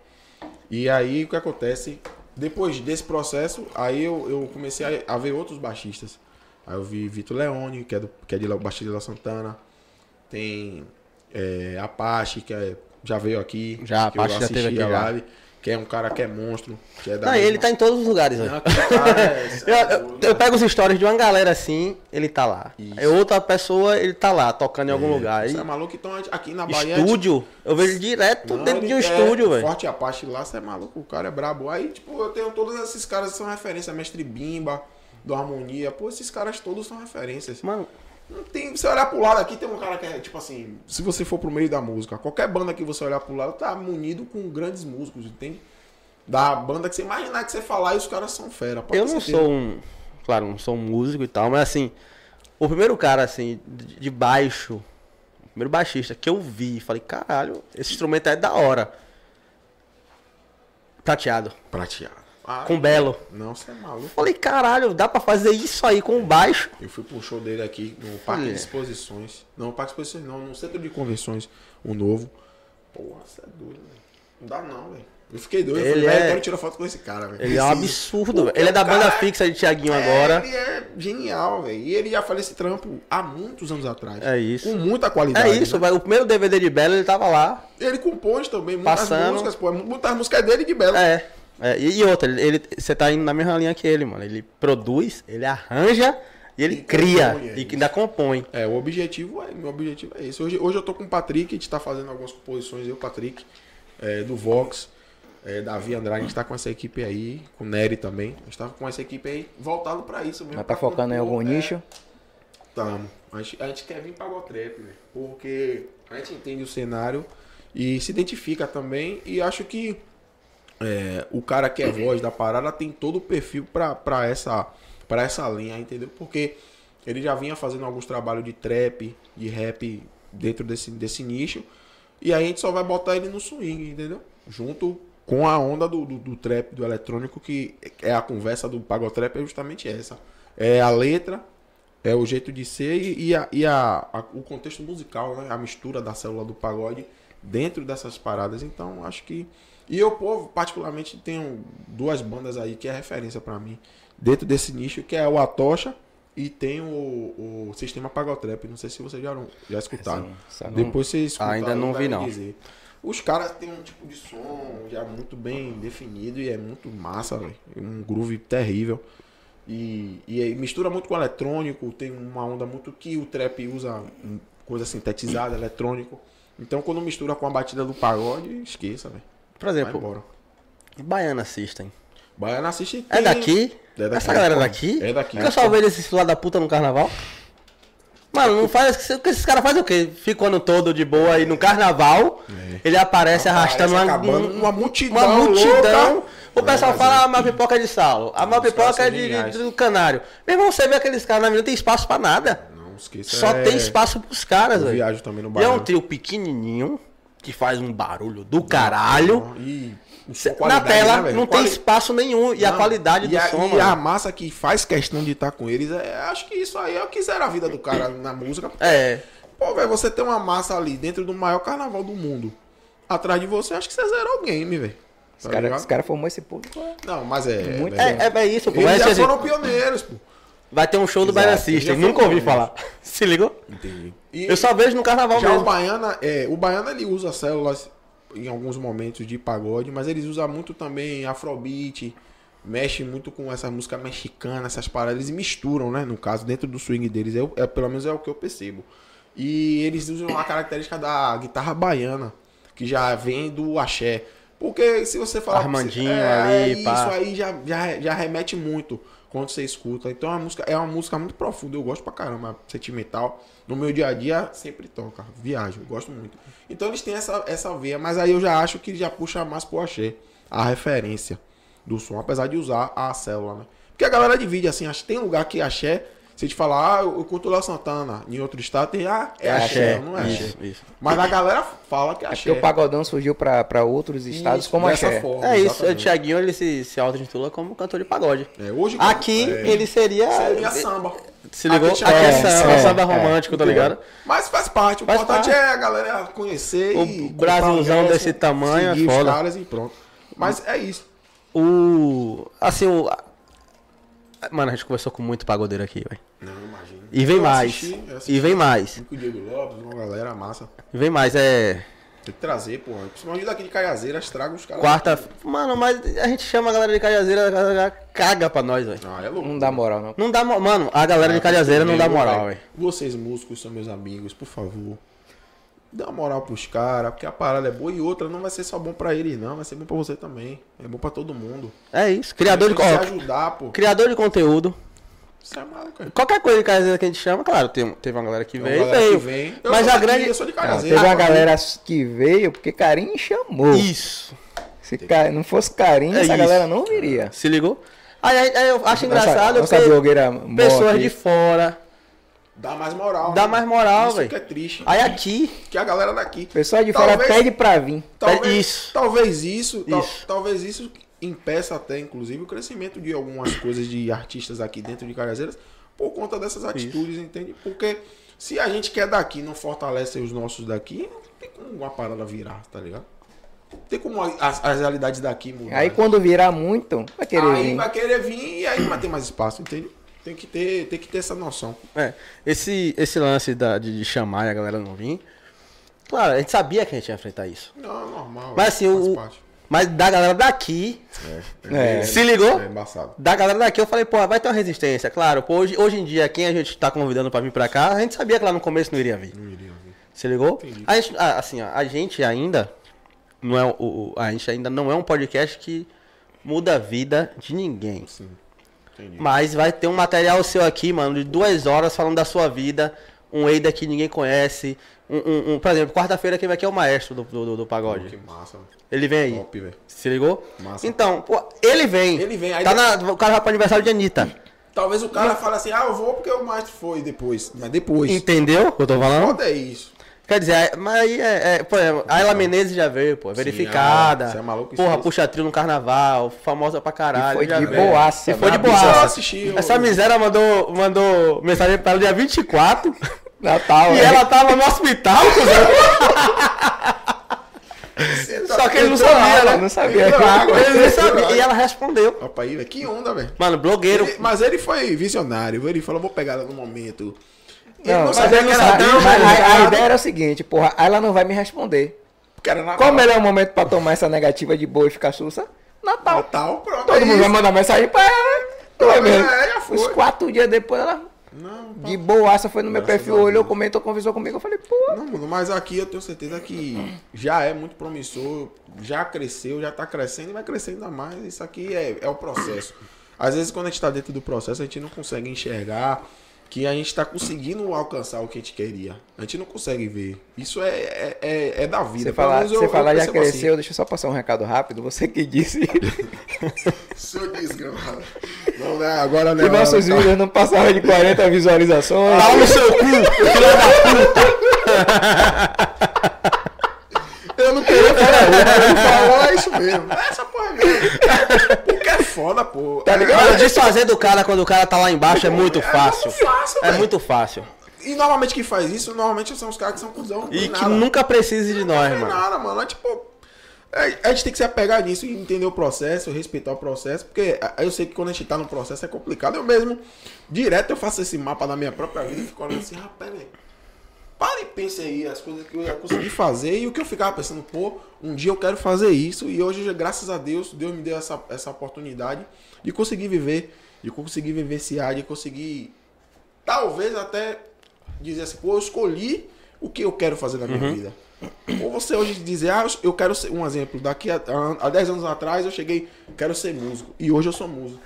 e aí o que acontece? Depois desse processo, aí eu, eu comecei a, a ver outros baixistas. Aí eu vi Vitor Leone, que é, do, que é de baixista de La Santana. Tem é, Apache, que é- já veio aqui. Já, eu Apache já teve aqui a já. live, que é um cara que é monstro. Que é da Não, mesma- ele tá em todos os lugares, velho. Aquele cara é- Eu, eu- eu pego os stories de uma galera assim, ele tá lá. Isso. Aí outra pessoa, ele tá lá, tocando em algum É, lugar. Você é maluco? Então aqui na Bahia. estúdio, eu vejo ele direto Não, dentro de um é estúdio, velho. Forte Apache lá, você é maluco, o cara é brabo. Aí, tipo, eu tenho todos esses caras que são referência, Mestre Bimba, do Harmonia. Pô, esses caras todos são referências. Mano, Não tem. Você olhar pro lado aqui, tem um cara que é, tipo assim, se você for pro meio da música, qualquer banda que você olhar pro lado tá munido com grandes músicos, entende? Da banda que você imaginar que você falar e os caras são fera. eu não certeza. sou um. Claro, não sou um músico e tal, mas assim, o primeiro cara, assim, de de baixo, o primeiro baixista que eu vi, falei, caralho, esse instrumento é da hora. Prateado, Prateado. Ah, com belo. Não, você é maluco. Falei, caralho, dá pra fazer isso aí com baixo? Eu fui pro show dele aqui no Parque Olha. de Exposições. Não, no Parque de Exposições não, no Centro de Convenções, o novo. Porra, você é doido, velho. Não dá não, velho. Eu fiquei doido. Eu Ele falei, velho, é- eu quero tirar foto com esse cara, velho. Ele é um Preciso. absurdo, velho. Ele é da o cara banda fixa de Tiaguinho agora. Ele é genial, velho. E ele já fez esse trampo há muitos anos atrás. É isso. Com muita qualidade. É isso, né? velho. O primeiro DVD de Belo ele tava lá. Ele compôs também muitas Passando. músicas, pô. Muitas músicas dele de Belo. É. é, e, outra, ele, ele- você tá indo na mesma linha que ele, mano. Ele produz, ele arranja e ele E cria. compõe, é e ainda compõe. É, o objetivo é, meu objetivo é esse. Hoje, hoje eu tô com o Patrick, a gente tá fazendo algumas composições, eu, Patrick, é, do Vox, é, Davi Andrade, a gente tá com essa equipe aí, com o Nery também. A gente tá com essa equipe aí voltado pra isso mesmo. Mas tá focando em compor, algum é, nicho? Tamo. A gente, a gente quer vir pra Gotrap, velho. Porque a gente entende o cenário e se identifica também. E acho que é, o cara que é voz da parada tem todo o perfil pra, essa, pra essa linha, entendeu? Porque ele já vinha fazendo alguns trabalhos de trap, de rap dentro desse, desse nicho. E aí a gente só vai botar ele no swing, entendeu? Junto com a onda do, do, do trap, do eletrônico, que é a conversa do Pagotrap, é justamente essa. É a letra, é o jeito de ser e, e a, e a- a- o contexto musical, né? A mistura da célula do pagode dentro dessas paradas. Então, acho que. E eu, povo, particularmente, tenho duas bandas aí que é referência pra mim dentro desse nicho, que é o Atocha e tem o, o Sistema Pagotrap. Não sei se vocês já, já escutaram. Depois vocês escutam. Ainda não vi, não. dizer. Os caras têm um tipo de som já muito bem definido e é muito massa, velho. Um groove terrível. E, e mistura muito com eletrônico, tem uma onda muito que o trap usa coisa sintetizada, eletrônico. Então quando mistura com a batida do pagode, esqueça, velho. Por exemplo. Baiana System. Baiana assiste. É daqui? É daqui. Essa galera é daqui? É daqui. Eu só vejo esses filha da puta no carnaval. Mano, não faz. Esses esses caras fazem o quê? Fica o ano todo de boa aí no carnaval. Ele aparece arrastando uma, um- uma multidão Uma multidão. louca. O pessoal É, fala, ah, uma pipoca é de salo. A Os caras pipoca é de, de- do canário. Meu irmão, você vê aqueles caras na mina, não tem espaço pra nada. Não esqueça. Só é- tem espaço pros caras, velho. viajo também no E é um trio pequenininho, que faz um barulho do caralho. E Cê- Na qualidade, tela né, não tem Quali- espaço nenhum. E a Não, qualidade e do a, som, E mano. a massa que faz questão de estar com eles, é, acho que isso aí é o que zera a vida do cara na música. porque, É. Pô, velho, você tem uma massa ali dentro do maior carnaval do mundo. Atrás de você, acho que você zerou o game, velho. Os Tá caras cara formou esse público. é. Não, mas é. Muito velho, É, é, é isso, pô. Eles já assim, foram pioneiros, pô. Vai ter um show do Baiana System. Nunca ouvi falar. Se ligou? Entendi. E Eu só vejo no carnaval já o mesmo. Baiana, é, o Baiana ele usa células em alguns momentos de pagode, mas eles usam muito também afrobeat, mexe muito com essa música mexicana, essas paradas, eles misturam, né? No caso, dentro do swing deles, é, o- é- pelo menos é o que eu percebo. E eles usam a característica da guitarra baiana, que já vem do axé. Porque se você falar... Armandinho é, ali, isso pá. aí já, já, já remete muito quando você escuta. Então a música é uma música muito profunda, eu gosto pra caramba, sentimental. No meu dia a dia sempre toca, viajo, eu gosto muito. Então eles têm essa, essa veia, mas aí eu já acho que já puxa mais pro axé, a referência do som, apesar de usar a célula, né? Porque a galera divide assim, acho que tem lugar que axé, se a gente falar, ah, eu curto Léo Santana, em outro estado tem, ah, é, axé, não é axé. Isso, isso. Mas a galera fala que é É axé. porque o pagodão surgiu pra, pra outros estados Isso, como axé. forma, É isso, o exatamente. Thiaguinho ele se, se auto-intitula como cantor de pagode. É, hoje, Aqui é, ele seria. seria samba. Se ligou? Aqui Aqui tinha- é samba, é, samba é, romântico, tá ligado? Mas faz parte. O Faz importante parte. é a galera conhecer O e Brasilzão comprar ingresso, desse tamanho é foda. caras e pronto. Mas é isso. O. Assim, o. Mano, a gente conversou com muito pagodeiro aqui, velho. Não, imagina. E vem Eu mais. assisti, eu assisti E vem mais. Com o Diego Lopes, uma galera massa. E vem mais. É. Tem que trazer, pô. Principalmente daqui de Caiazeiras, traga os caras. Quarta. Mano, mas a gente chama a galera de Cajazeira, a galera caga pra nós, velho. Ah, é louco. Não dá moral, não. Não dá Mano, a galera de Cajazeira não dá moral, velho. Vocês músicos são meus amigos, por favor. Dá uma moral pros caras, porque a parada é boa e outra não vai ser só bom pra eles, não. Vai ser bom pra você também. É bom pra todo mundo. É isso. Criador de, ó, ajudar, pô. criador de conteúdo. Isso é maluco. Qualquer coisa que a gente chama, claro, tem, teve uma galera que Tem uma veio, galera veio. que vem. Mas a grande. Eu sou de Não, Caiazeira. teve uma galera que veio porque Carinho chamou. Isso. Se ca- não fosse Carinho, É essa isso. galera não viria. Se ligou? Aí, aí- eu acho engraçado nossa porque pessoas de fora. Dá mais moral. Dá né? mais moral, Isso velho. que é triste. Aí aqui. Que a galera daqui. Pessoal de fora Talvez- pede pra vir. Talvez Isso. Talvez isso, tal- Isso. talvez isso impeça até, inclusive, o crescimento de algumas coisas de artistas aqui dentro de Cajazeiras por conta dessas atitudes, entende? Porque se a gente quer daqui não fortalece os nossos daqui, não tem como uma parada virar, tá ligado? Não tem como as, as realidades daqui mudar. Aí quando virar muito, vai querer Aí vir. vai querer vir e aí vai ter mais espaço, entende? Tem que ter, tem que ter essa noção. É, esse, esse lance da- de, de chamar e a galera não vir. Claro, a gente sabia que a gente ia enfrentar isso. Não, normal. Mas assim, o- parte. Mas da galera daqui, É. se ligou? É embaçado. Da galera daqui eu falei, pô, vai ter uma resistência. Claro, pô, hoje, hoje em dia, quem a gente tá convidando pra vir pra cá, a gente sabia que lá no começo não iria vir. Não iria vir. Se ligou? Entendi. A gente, assim, ó, a gente ainda não é o, o- a gente ainda não é um podcast que muda a vida de ninguém. Sim. Entendi. Mas vai ter um material seu aqui, mano, de duas horas falando da sua vida, um Eida que ninguém conhece. Um, um- um- por exemplo, quarta-feira quem vai aqui é o maestro do, do, do pagode. Que massa. velho. Ele vem aí. Top, velho. Se ligou? Massa. Então, pô, ele vem. Ele vem, aí Tá depois- na, o cara vai pro aniversário de Anitta. Talvez o cara fale assim, ah, eu vou porque o maestro foi depois. Mas depois. Entendeu o que eu tô falando? Foda é isso. Quer dizer, é- mas aí é, é, é, a Ela Menezes já veio, pô, verificada. você é maluco, Porra, puxa trio no carnaval, famosa pra caralho. E foi de veio. boaça, E foi de né? boaça. Eu assisti, eu- Essa miséria mandou, mandou mensagem pra ela dia 24 Natal, e né? ela tava no hospital, cuzão. Só que ele não sabia, né? Não sabia. Ele não sabia. E ela respondeu. Opa aí, velho. Que onda, velho. Mano, blogueiro. Ele- Mas ele foi visionário. Ele falou, vou pegar ela no momento. Ele Não, não sabia ele que era tão Mas a, a ideia era o seguinte, porra, ela não vai me responder. Qual o melhor momento pra tomar essa negativa de boa e ficar sussa? Natal. Natal, pronto. Todo é mundo vai isso. mandar mensagem pra ela. Não é mesmo? É, foi. Uns quatro dias depois ela, Não, de boaça, foi no meu Graças perfil, olhou, comentou, conversou comigo. Eu falei, pô, Não, mano, mas aqui eu tenho certeza que já é muito promissor, já cresceu, já tá crescendo e vai crescer ainda mais. Isso aqui é, é o processo. Às vezes, quando a gente tá dentro do processo, a gente não consegue enxergar que a gente tá conseguindo alcançar o que a gente queria. A gente não consegue ver. Isso é, é, é, é da vida. você falar, eu- você eu já assim. cresceu, deixa eu só passar um recado rápido. Você que disse Seu desgramado. Não, né? Agora não é que nossos hora, tá? vídeos não passavam de 40 visualizações. Pau no seu cu, filho da puta. Eu não queria falar, mas ele falou, é isso mesmo. É essa porra mesmo. É foda, pô. Tá ligado? Mano, desfazer do cara quando o cara tá lá embaixo é muito É fácil. muito fácil, É velho. muito fácil. E normalmente quem faz isso, normalmente são os caras que são cuzão. E que nada. nunca precise de nós, Não tem mano. nada, mano. É tipo. é, a gente tem que se apegar nisso e entender o processo, respeitar o processo, porque é, eu sei que quando a gente tá no processo é complicado. Eu mesmo, direto, eu faço esse mapa da minha própria vida e fico olhando assim, rapaz, velho. Para e pense aí as coisas que eu já consegui fazer e o que eu ficava pensando, pô, um dia eu quero fazer isso e hoje, graças a Deus, Deus me deu essa, essa oportunidade de conseguir viver, de conseguir vivenciar, de conseguir talvez até dizer assim, pô, eu escolhi o que eu quero fazer na minha vida. Ou você hoje dizer, ah, eu quero ser, um exemplo, daqui a, a, a 10 anos atrás eu cheguei, quero ser músico, e hoje eu sou músico.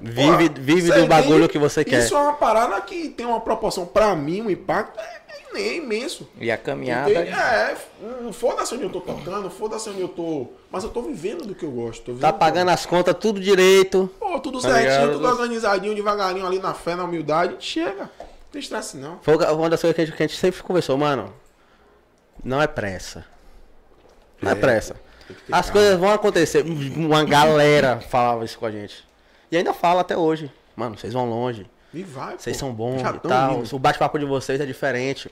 Vive, Pô, vive do bagulho entende? que você quer. Isso é uma parada que tem uma proporção, pra mim, um impacto é, é imenso. E a caminhada. Entende? É, não foda-se onde eu tô tocando, foda-se onde eu tô. Mas eu tô vivendo do que eu gosto. Tá pagando as contas tudo direito. Pô, tudo Tá certinho, ligado? tudo organizadinho, devagarinho ali na fé, na humildade. Chega. Não tem estresse não. Foi uma das coisas que a gente, que a gente sempre conversou, mano. Não é pressa. Não é, É, pressa. As calma. coisas vão acontecer. Uma galera falava isso com a gente. E ainda fala até hoje. Mano, vocês vão longe. E vai, Vocês são bons e tal. indo. O bate-papo de vocês é diferente.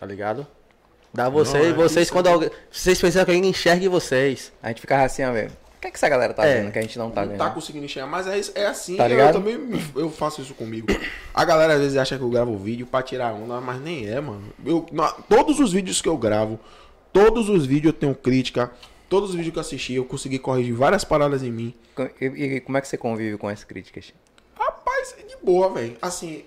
Tá ligado? Dá vocês, é vocês isso, quando alguém. Vocês precisam que alguém enxergue vocês. A gente ficava assim, ó, velho. O que, é que essa galera tá É. vendo que a gente não tá Não vendo? tá conseguindo enxergar, mas é, é assim. Tá eu também eu faço isso comigo. A galera às vezes acha que eu gravo vídeo pra tirar onda, mas nem é, mano. Eu, na- todos os vídeos que eu gravo, todos os vídeos eu tenho crítica. Todos os vídeos que eu assisti, eu consegui corrigir várias paradas em mim. E, e como é que você convive com as críticas? Rapaz, é de boa, velho. Assim.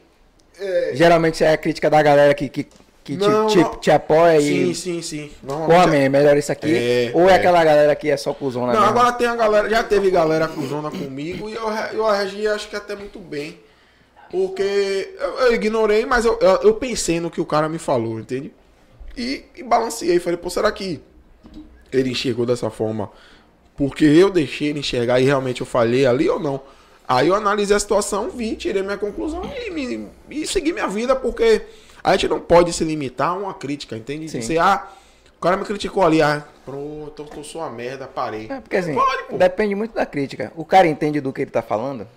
É... Geralmente é a crítica da galera que, que, que te- Não, te, não. te apoia Sim, e. sim, sim. Pô, Normalmente. man, melhor isso aqui. É, Ou é, é. aquela galera que é só cuzona Não, mesmo? agora tem a galera, já teve galera cruzona comigo e eu, eu reagi acho que até muito bem. Porque eu, eu ignorei, mas eu, eu, eu pensei no que o cara me falou, entende? E, e balanceei, falei, pô, será que ele enxergou dessa forma porque eu deixei ele enxergar e realmente eu falhei ali ou não? Aí eu analisei a situação, vi, tirei minha conclusão e, me, e segui minha vida, porque a gente não pode se limitar a uma crítica, entende? Sim. Dizer, ah, o cara me criticou ali, ah, pronto, eu só uma merda, parei. É, porque assim, Pode, pô. depende muito da crítica. O cara entende do que ele tá falando?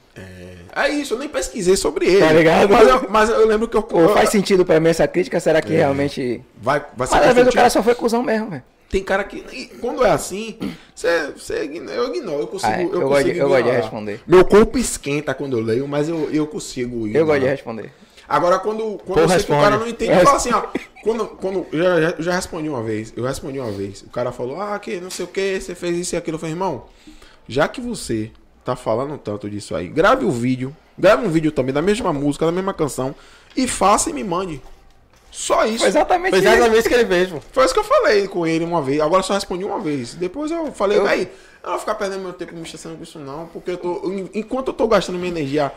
É isso, eu nem pesquisei sobre ele. Tá ligado? Mas eu, mas eu lembro que eu. Ou faz sentido pra mim essa crítica? Será que realmente. Vai, vai ser Mas às vezes o cara só foi cuzão mesmo, velho. Tem cara que. quando é assim, você, você eu ignoro. Eu consigo. Ah, é, eu, eu gosto de- consigo eu gosto de ignorar. responder. Meu corpo esquenta quando eu leio, mas eu, eu consigo. Eu gosto de ignorar. responder. Agora, quando, quando Pô, eu sei que o cara não entende, eu falo assim, ó. Quando, quando, eu já, já- eu já respondi uma vez. Eu respondi uma vez. O cara falou, ah, que não sei o que, você fez isso e aquilo. Eu falei, irmão, já que você tá falando tanto disso aí, grave o vídeo. Grave um vídeo também da mesma música, da mesma canção. E faça e me mande. Só isso. Foi exatamente Foi isso. exatamente isso que ele fez, pô. Foi isso que eu falei com ele uma vez. Agora eu só respondi uma vez. Depois eu falei, Eu- véi, eu não vou ficar perdendo meu tempo me estressando com isso, não. Porque eu tô. enquanto eu tô gastando minha energia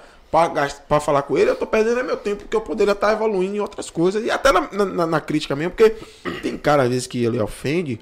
pra falar com ele, eu tô perdendo meu tempo, porque eu poderia estar evoluindo em outras coisas. E até na, na- na crítica mesmo, porque tem cara, às vezes, que ele ofende.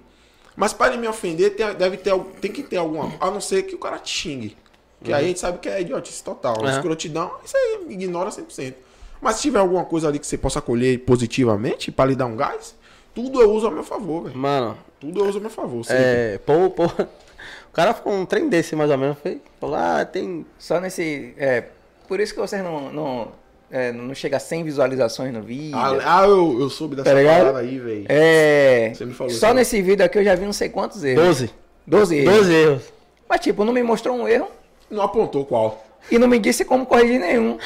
Mas para ele me ofender, tem, deve ter, tem que ter alguma. A não ser que o cara te xingue. Que aí a gente sabe que é idiotice total. Uhum. Escrotidão, isso aí ignora 100%. Mas se tiver alguma coisa ali que você possa colher positivamente pra lhe dar um gás, tudo eu uso a meu favor, velho. Mano, Tudo eu uso a meu favor. sempre. é. Pô, pô. O cara ficou um trem desse mais ou menos. Foi, falou, ah, tem. Só nesse. É, por isso que vocês não. Não, é, não chega a 100 visualizações no vídeo. Ah, ah, eu, eu soube dessa Tá parada aí, velho. É. Você me falou Só nesse vídeo aqui eu já vi não sei quantos erros. 12. 12 erros. 12 erros. Mas tipo, não me mostrou um erro Não apontou qual. e não me disse como corrigir nenhum.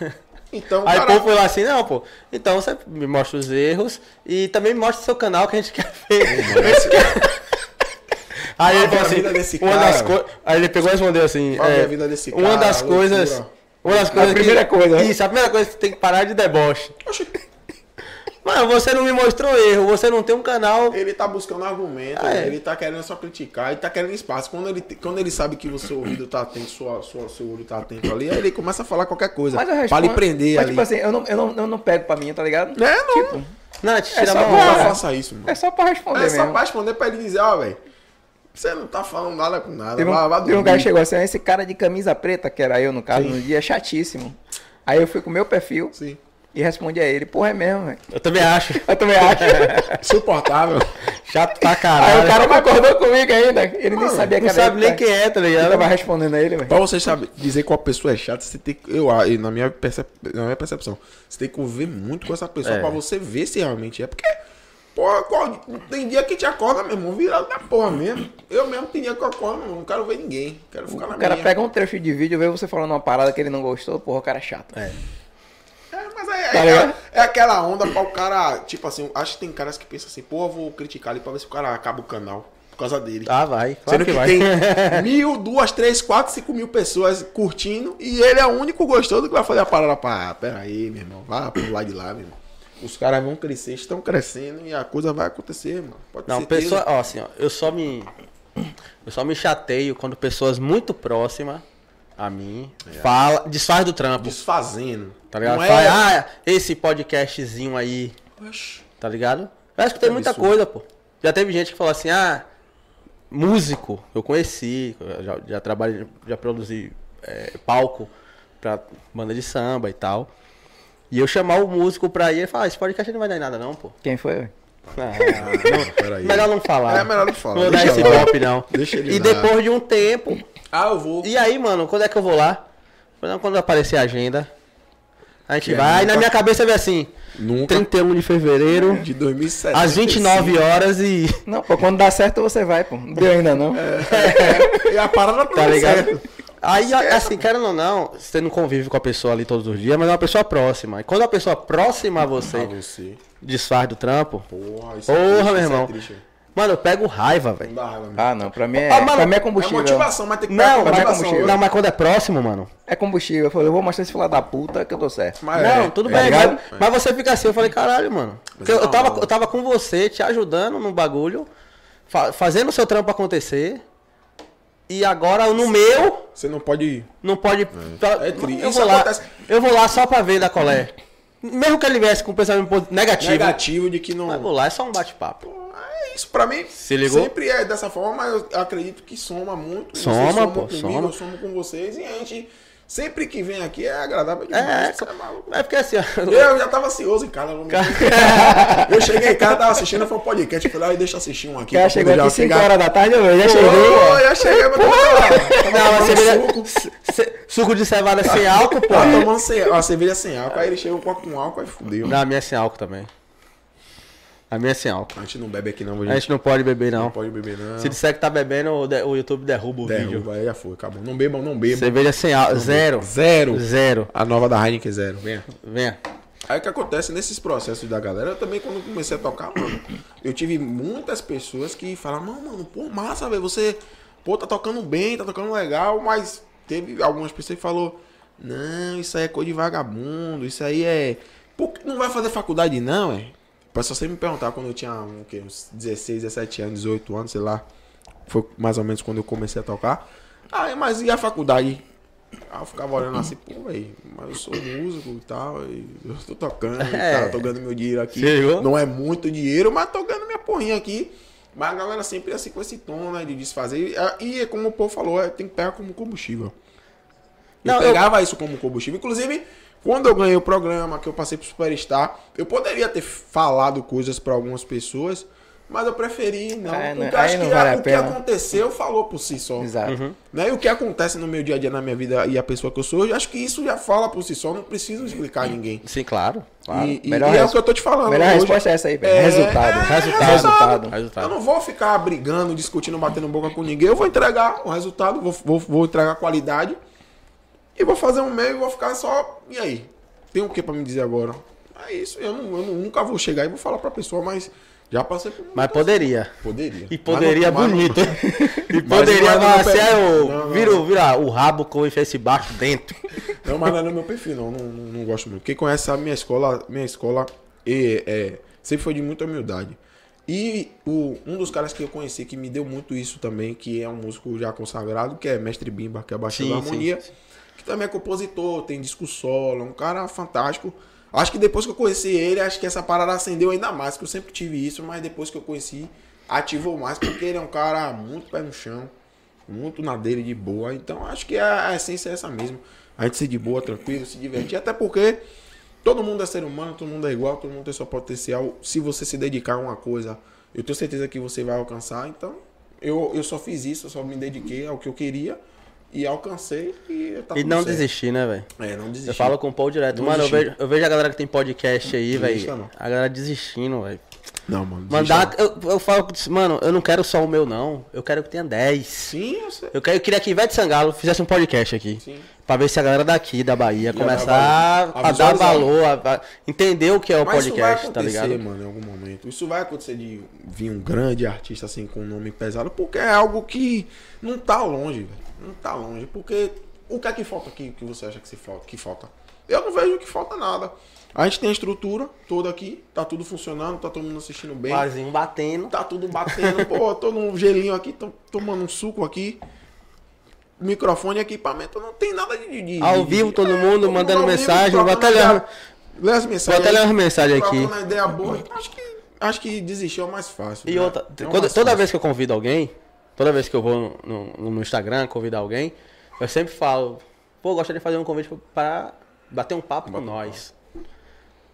Então, Aí o cara, povo foi lá assim, não, pô. Então você me mostra os erros e também me mostra o seu canal que a gente quer ver. Aí ele falou a assim, uma cara. das coisas. Aí ele pegou e respondeu assim. É, a vida desse Uma cara, das loucura. coisas. Uma das coisas. primeira que, coisa, né? Isso, a primeira coisa é que você tem que parar de deboche. Oxe, Mano, você não me mostrou erro, você não tem um canal. ele tá buscando argumento, Ah, é. ele tá querendo só criticar, ele tá querendo espaço. Quando ele, quando ele sabe que o seu ouvido tá atento, sua, sua, seu olho tá atento ali, aí ele começa a falar qualquer coisa. Mas eu pra respondo. lhe prender mas, ali. tipo assim, eu não, eu, não, eu não pego pra mim, tá ligado? É, não. Tipo, Não, te É tira só Não mão. pra- faça isso, mano. é só pra responder É só mesmo. pra responder pra ele dizer, ó, velho. Você não tá falando nada com nada. Teve um, vai, vai teve um cara chegou assim, esse cara de camisa preta, que era eu no caso, no dia, é chatíssimo. Aí eu fui com o meu perfil Sim. E respondi a ele, porra, é mesmo, velho. Eu também acho. Eu também acho. Insuportável. Chato pra Aí caralho. o cara concordou comigo ainda. Ele nem sabia que não era sabe eu nem que quem é, tá Eu ligado? tava respondendo a ele, velho. Pra você saber, dizer qual pessoa é chata, você tem que. Eu, na, minha percep, na minha percepção, você tem que conviver muito com essa pessoa É. pra você ver se realmente é. Porque, porra, qual- tem dia que te acorda, meu irmão, virado da porra mesmo. Eu mesmo tem dia que eu acordo, meu irmão, não quero ver ninguém. Quero ficar na O cara minha. pega um trecho de vídeo, vê você falando uma parada que ele não gostou, porra, o cara é chato. É. É, Tá ligado? É aquela onda pra o cara. Tipo assim, acho que tem caras que pensam assim, pô, eu vou criticar ali pra ver se o cara acaba o canal. Por causa dele. Ah, vai. Claro Sendo que, que, vai. tem mil, duas, três, quatro, cinco mil pessoas curtindo e ele é o único gostoso que vai fazer a parada pra. Ah, pera aí, meu irmão. Vá pro lado de lá, meu irmão. Os caras vão crescer, estão crescendo e a coisa vai acontecer, mano. Pode Não, pessoa, ó, assim, ó, eu só me eu só me chateio quando pessoas muito próximas a mim fala, desfaz do trampo, Desfazendo. Tá ligado? Não é... Fala, ah, esse podcastzinho aí, Oxi. tá ligado? Eu acho que tem muita absurdo. coisa, pô. Já teve gente que falou assim, ah, músico, eu conheci, já, já trabalhei, já produzi é, palco pra banda de samba e tal. E eu chamar o músico pra ir e falar, ah, esse podcast não vai dar em nada não, pô. Quem foi? Ah, Não, peraí. melhor não falar. É melhor não falar. Não Deixa esse lá. golpe, não. Deixa ele e lá. depois de um tempo. Ah, eu vou. E aí, mano, quando é que eu vou lá? Quando- Quando aparecer a agenda. A gente Que é vai. Aí na nunca- minha cabeça vem assim: Nunca. 31 de fevereiro, De 2007. às 29 horas e. Não, pô, quando dá certo você vai, pô. Não deu ainda não. É, e a parada Tá ligado? certo. Aí, assim, querendo ou não, você não convive com a pessoa ali todos os dias, mas é uma pessoa próxima. E quando a pessoa próxima a Ah, você você. desfaz do trampo, Porra, isso Porra, é triste, meu isso irmão. É triste. Mano, eu pego raiva, velho. Ah, não, pra mim é, Ah, mano, pra mim é É combustível. motivação, mas tem que Não, é motivação. combustível. Não, mas quando é próximo, mano. É combustível. Eu falei, eu vou mostrar esse filho da puta que eu tô certo. Mas não, é, tudo é bem, ligado? mas, mas você fica assim, eu falei, caralho, mano. Porque eu, não, eu tava, não. eu tava com você, te ajudando no bagulho, fa- fazendo o seu trampo acontecer. E agora no meu, Você não pode. não pode. É triste. eu, Isso vou lá, acontece. eu vou lá só pra ver da colé. Mesmo que ele viesse com pensamento posi- negativo, Negativo de que não. mas lá, é só um bate-papo. É isso, pra mim. Se ligou? Sempre é dessa forma, mas eu acredito que soma muito. Soma, Vocês somam pô, comigo, soma. Eu somo com vocês e a gente. Sempre que vem aqui é agradável É, demais. é, você é maluco. é porque assim, ó, Eu já tava ansioso em casa. vamos- Eu cheguei em casa, tava assistindo, foi um podcast. Eu falei, ah, deixa eu assistir um aqui. Pra chegou já aqui 5 pegar- horas da tarde, eu já cheguei. Pô, já cheguei, mas tava, não, tava a cerveja, suco. suco de cevada sem álcool, pô. Tava tomando sem, a cerveja sem álcool. Aí ele chegou com, com álcool e fudeu. Não, a minha é sem álcool também. A minha é sem álcool. A gente não bebe aqui não, A gente não pode beber, não. Não pode beber não. Se disser que tá bebendo, o, YouTube derruba o vídeo. Derruba, aí já foi, acabou. Não bebam, não bebam. Cerveja sem álcool. Zero. Zero. Zero. A nova da Heineken zero, venha. Venha. Aí o que acontece nesses processos da galera, eu também quando comecei a tocar, mano, eu tive muitas pessoas que falaram, não, mano, pô, massa, velho, você, pô, tá tocando bem, tá tocando legal, mas teve algumas pessoas que falou, não, isso aí é coisa de vagabundo, isso aí é. Por que não vai fazer faculdade, não, é? O pessoal sempre me perguntava quando eu tinha um, o quê, uns 16, 17 anos, 18 anos, sei lá. Foi mais ou menos quando eu comecei a tocar. Ah, mas e a faculdade? Aí eu ficava olhando assim, pô, velho, mas eu sou músico e tal, e eu tô tocando e É. tô ganhando meu dinheiro aqui. Chegou. Não é muito dinheiro, mas tô ganhando minha porrinha aqui. Mas a galera sempre assim com esse tom, né, de desfazer. E é como o povo falou, é, tem que pegar como combustível. Eu Não, eu- pegava isso como combustível. Inclusive, quando eu ganhei o programa, que eu passei pro Superstar, eu poderia ter falado coisas pra algumas pessoas, mas eu preferi não. É, né? porque Aí acho não que vale a o que aconteceu falou por si só. Exato. Né? E o que acontece no meu dia a dia, na minha vida e a pessoa que eu sou, eu acho que isso já fala por si só, não preciso explicar a ninguém. Sim, claro. claro. E, e- Melhor e é o que eu tô te falando. Melhor hoje. resposta é essa aí, velho. É, resultado. é, resultado. resultado. Resultado. Eu não vou ficar brigando, discutindo, batendo boca com ninguém. Eu vou entregar o resultado, vou, vou, vou entregar qualidade. E vou fazer um meio e vou ficar só. E aí? Tem o que pra me dizer agora? É isso. Eu, não, eu nunca vou chegar e vou falar pra pessoa, mas já passei por Mas poderia. Poderia. E poderia Mas não- mas não- bonito. E poderia, é mas assim, é o. Vira, vira o rabo com esse baixo dentro. Não, mas não é no meu perfil, não. Não, não, gosto muito. Quem conhece a minha escola, minha escola é, é, sempre foi de muita humildade. E o, um dos caras que eu conheci que me deu muito isso também, que é um músico já consagrado, que é Mestre Bimba, que é baixista da Sim, sim, harmonia, sim. Também é compositor, tem disco solo, é um cara fantástico. Acho que depois que eu conheci ele, acho que essa parada acendeu ainda mais, que eu sempre tive isso, mas depois que eu conheci, ativou mais, porque ele é um cara muito pé no chão, muito na dele de boa. Então acho que a, a essência é essa mesmo. A gente ser de boa, tranquilo, se divertir, até porque todo mundo é ser humano, todo mundo é igual, todo mundo tem seu potencial. Se você se dedicar a uma coisa, eu tenho certeza que você vai alcançar. Então, eu, eu só fiz isso, eu só me dediquei ao que eu queria e alcancei e tá E não certo. desistir, né, velho? É, não desistir. Eu falo com o Paul direto. Não Mano, eu vejo, eu vejo a galera que tem podcast aí, velho. A galera desistindo, velho. Não, mano. Mandar. Eu, eu falo, mano, eu não quero só o meu, não. Eu quero que tenha 10. não. Sim, eu sei. Eu, quero, eu queria que Ivete Sangalo fizesse um podcast aqui. Sim. Pra ver se a galera daqui da Bahia começar. A a, dar valor, a, entender o que é o Mas isso vai podcast, tá acontecer, ligado? mano, em algum momento. Isso vai acontecer de vir um grande artista assim com um nome pesado, porque é algo que não tá longe, velho. Não tá longe. Porque o que é que falta aqui que você acha que, se falta, que falta? Eu não vejo que falta nada. A gente tem a estrutura toda aqui, tá tudo funcionando, tá todo mundo assistindo bem. Barzinho batendo. Tá tudo batendo, pô, tô num gelinho aqui, tô tomando um suco aqui. Microfone equipamento, não tem nada de. de- Ao de- vivo, todo é, mundo mandando ao vivo, mensagem, vou até ler- Lê as mensagens. Vou até ler umas mensagens aqui. uma ideia boa. Acho que, acho que desistir é o mais fácil. E né? outra, É quando- toda fácil. vez que eu convido alguém, toda vez que eu vou no, no- no Instagram convidar alguém, eu sempre falo, pô, gostaria de fazer um convite para bater um papo com nós.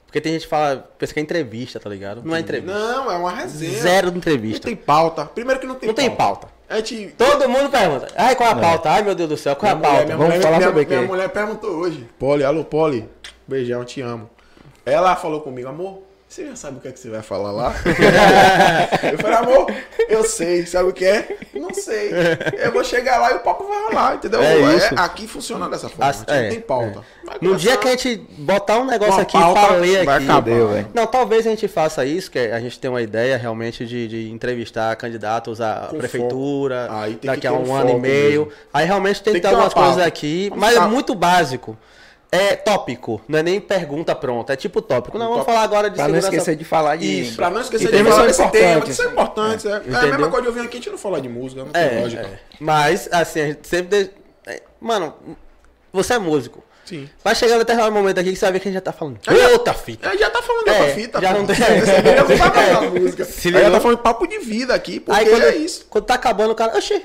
Porque tem gente que fala, pensa que é entrevista, tá ligado? Não é entrevista. Não, é uma resenha. Zero de Não entrevista. tem pauta. Primeiro que não tem Não tem pauta. A gente. Todo mundo pergunta, ai, qual é a pauta? Ai, meu Deus do céu, qual é a Minha mulher, pauta? minha Vamos mulher- falar minha, sobre minha quê? mulher perguntou hoje. Poli, alô, Poli. Beijão, te amo. Ela falou comigo, amor, você já sabe o que é que você vai falar lá? eu falei, amor, eu sei. Sabe o que é? Não sei. Eu vou chegar lá e o papo vai rolar, entendeu? É isso. aqui funciona dessa forma. As- é, não tem pauta. Vai No dia que a gente botar um negócio aqui pauta, pra ler vai aqui. acabar. Não, talvez a gente faça isso, que a gente tem uma ideia realmente de, de entrevistar candidatos à Com prefeitura daqui a um, ano e meio. mesmo. Aí realmente tem, Tem algumas coisas aqui, Vamos mas é falar. muito básico. É tópico, não é nem pergunta pronta, é tipo tópico. Não, vamos Tópico. falar agora de Pra não segurança. esquecer de falar de. Isso. Pra não esquecer de falar desse tema, que são importantes. É, é a Entendeu? mesma coisa de eu vir aqui, a gente não falar de música, não tem É, lógica. é. Mas, assim, a gente sempre. de- é, Mano, você é músico. Sim. Vai chegar um determinado momento aqui que você vai ver que a gente já tá falando. É, Outra fita. É, já tá falando de É, outra fita. já pô. não tem- Você não na música. Se já tá falando papo de vida aqui, porque Aí quando, é isso. quando tá acabando, o cara. Oxi,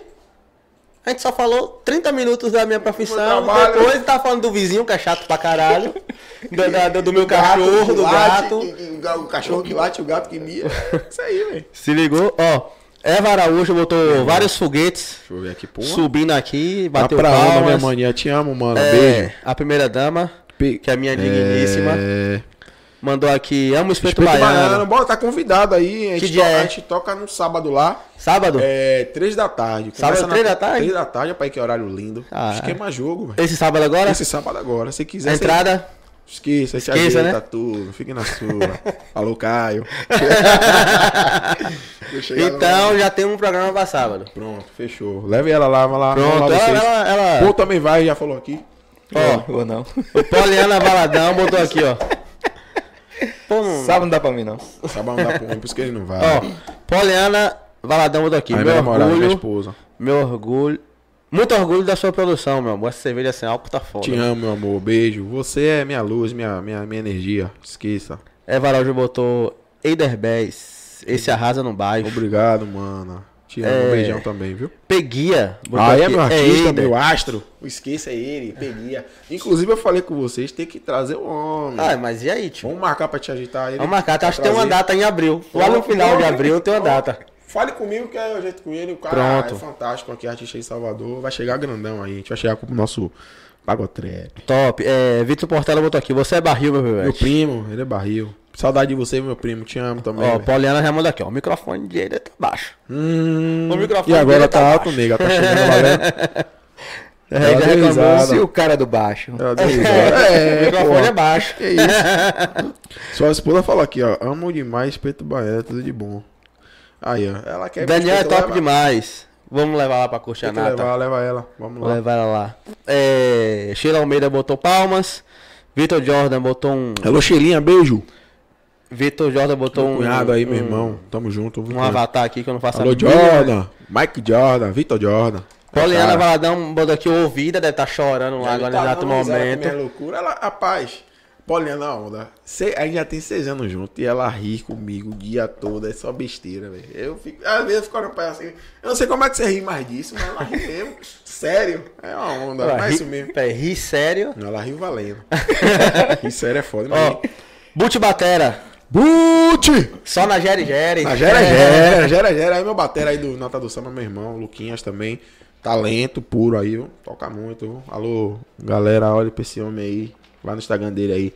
a gente só falou 30 minutos da minha profissão. Depois tá falando do vizinho, que é chato pra caralho. do, da- do- do meu Gato cachorro, do late, gato. que- O cachorro que late, o gato que mia. Isso aí, velho. Se ligou? Ó, Eva Araújo botou vários foguetes Deixa eu ver aqui, pô. subindo aqui, bateu pra onda, minha palmas. maninha. Te amo, mano. É, Beijo. A primeira dama, que é a minha digníssima, É... mandou aqui, amo o espeto, Espeto baiano. Baiano. Bora, tá convidado aí. A gente, Que dia toca, é? a gente toca no sábado lá. Sábado? É, três da tarde. Sábado, Começa na- três da tarde? Três da tarde, rapaz, que horário lindo. Ah, Esquema jogo, velho. Esse sábado agora? Esse sábado agora. Se quiser, a você- entrada? Esqueça, Esqueça, Esqueça, né? né? tudo. Fique na sua. Alô, Caio. Então já tem um programa pra sábado. Pronto, fechou. Leve ela lá, vai lá. Pronto, lá ela, ela, ela- Pô, também vai, já falou aqui. Ó, Ou não. o Poliana Valadão botou aqui, ó. Pô, não- Sábado não dá pra mim, não. Sábado não dá pro homem, por isso que ele não vai. Ó, Poliana Valadão botou aqui. Aí, meu minha namorada, minha orgulho, esposa. meu orgulho. Muito orgulho da sua produção, meu amor. Essa cerveja sem álcool tá foda. Te amo, meu amor. Beijo. Você é minha luz, minha, minha, minha energia. Esqueça. Eva Araújo botou Eider Bez. Esse arrasa no baixo. Obrigado, mano. Te amo. É. Um beijão também, viu? Peguia. Ah, é meu artista, Eider. meu astro. O esqueça é ele, peguia. Inclusive, eu falei com vocês, tem que trazer o homem. Ah, mas e aí, tio? Vamos marcar pra te agitar ele. Vamos marcar. Acho que tem uma data em abril. Lá no final de abril tem uma data. Fale comigo que é o jeito com ele. O cara Pronto. é fantástico aqui, artista de Salvador. Vai chegar grandão aí. A gente vai chegar com o nosso Pagotrap. Top. É, Vitor Portela botou aqui. Você é barril, meu Meu pivete. primo, ele é barril. Saudade de você, meu primo. Te amo também. Ó, velho. Poliana já manda aqui, ó. O microfone Eider tá baixo. Hum, O microfone e agora tá tá alto, nega. Tá chegando valendo. É, Ela já reclamou. Se o cara do baixo. Ela deu risada. o É, microfone porra. é baixo. Que isso? Sua esposa falou aqui, ó. Amo demais Peto Baiano, tudo de bom. Aí, ó. Ela quer Daniel é top demais. Vamos levar lá pra curtir a Tem que nata. levar, leva ela. Vamos lá. levar ela lá. É, Sheila Almeida botou palmas. Vitor Jordan botou um. Alô, Xelinha, beijo. Vitor Jordan botou Meu um. cunhado aí, um, meu irmão. Tamo junto. Um avatar aqui que eu não faço Alô, a. Jordan. Mike Jordan. Vitor Jordan. Poliana Cara, Valadão botou aqui ouvida, deve estar chorando lá agora tá no exato momento. Minha loucura. Ela, rapaz, Poliana onda. Cê, a gente já tem seis anos junto e ela ri comigo o dia todo. É só besteira, velho. Eu fico, às vezes eu fico olhando pra ela assim. Eu não sei como é que você ri mais disso, mas ela ri mesmo. Sério. É uma onda. Ela mas é ri, isso mesmo. peraí, ri sério. Não, ela riu valendo. ri sério é foda, Ó, mas. Bute Batera. Bute! Só na Gere Gere. Na gera, gera, gera, gera. Aí meu batera aí do Nota do Samba, meu irmão, Luquinhas também. Talento puro aí, viu? Toca muito. viu? Alô, galera, olha pra esse homem aí. Vai no Instagram dele aí.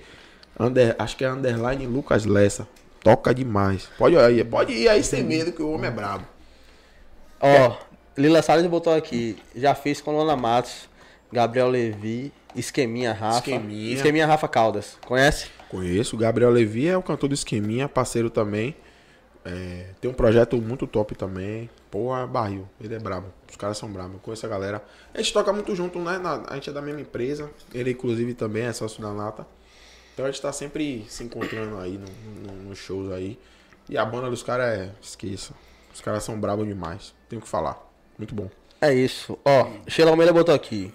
Under, acho que é underline Lucas Lessa. Toca demais. Pode ir aí, pode ir aí sem medo que o homem é brabo. Ó, Lila Salles botou aqui. Já fiz com Lona Matos, Gabriel Levi, Esqueminha Rafa. Esqueminha. Esqueminha Rafa Caldas. Conhece? Conheço, Gabriel Levi é o cantor do Esqueminha, parceiro também. É, tem um projeto muito top também. Porra, barril, ele é brabo. Os caras são bravos, eu conheço a galera. A gente toca muito junto, né? Na- a gente é da mesma empresa. Ele, inclusive, também é sócio da Nata. Então a gente tá sempre se encontrando aí no- no- nos shows aí. E a banda dos caras é. Esqueça. Os caras são bravos demais. Tenho que falar. Muito bom. É isso. Ó, Sheila Almeida botou aqui.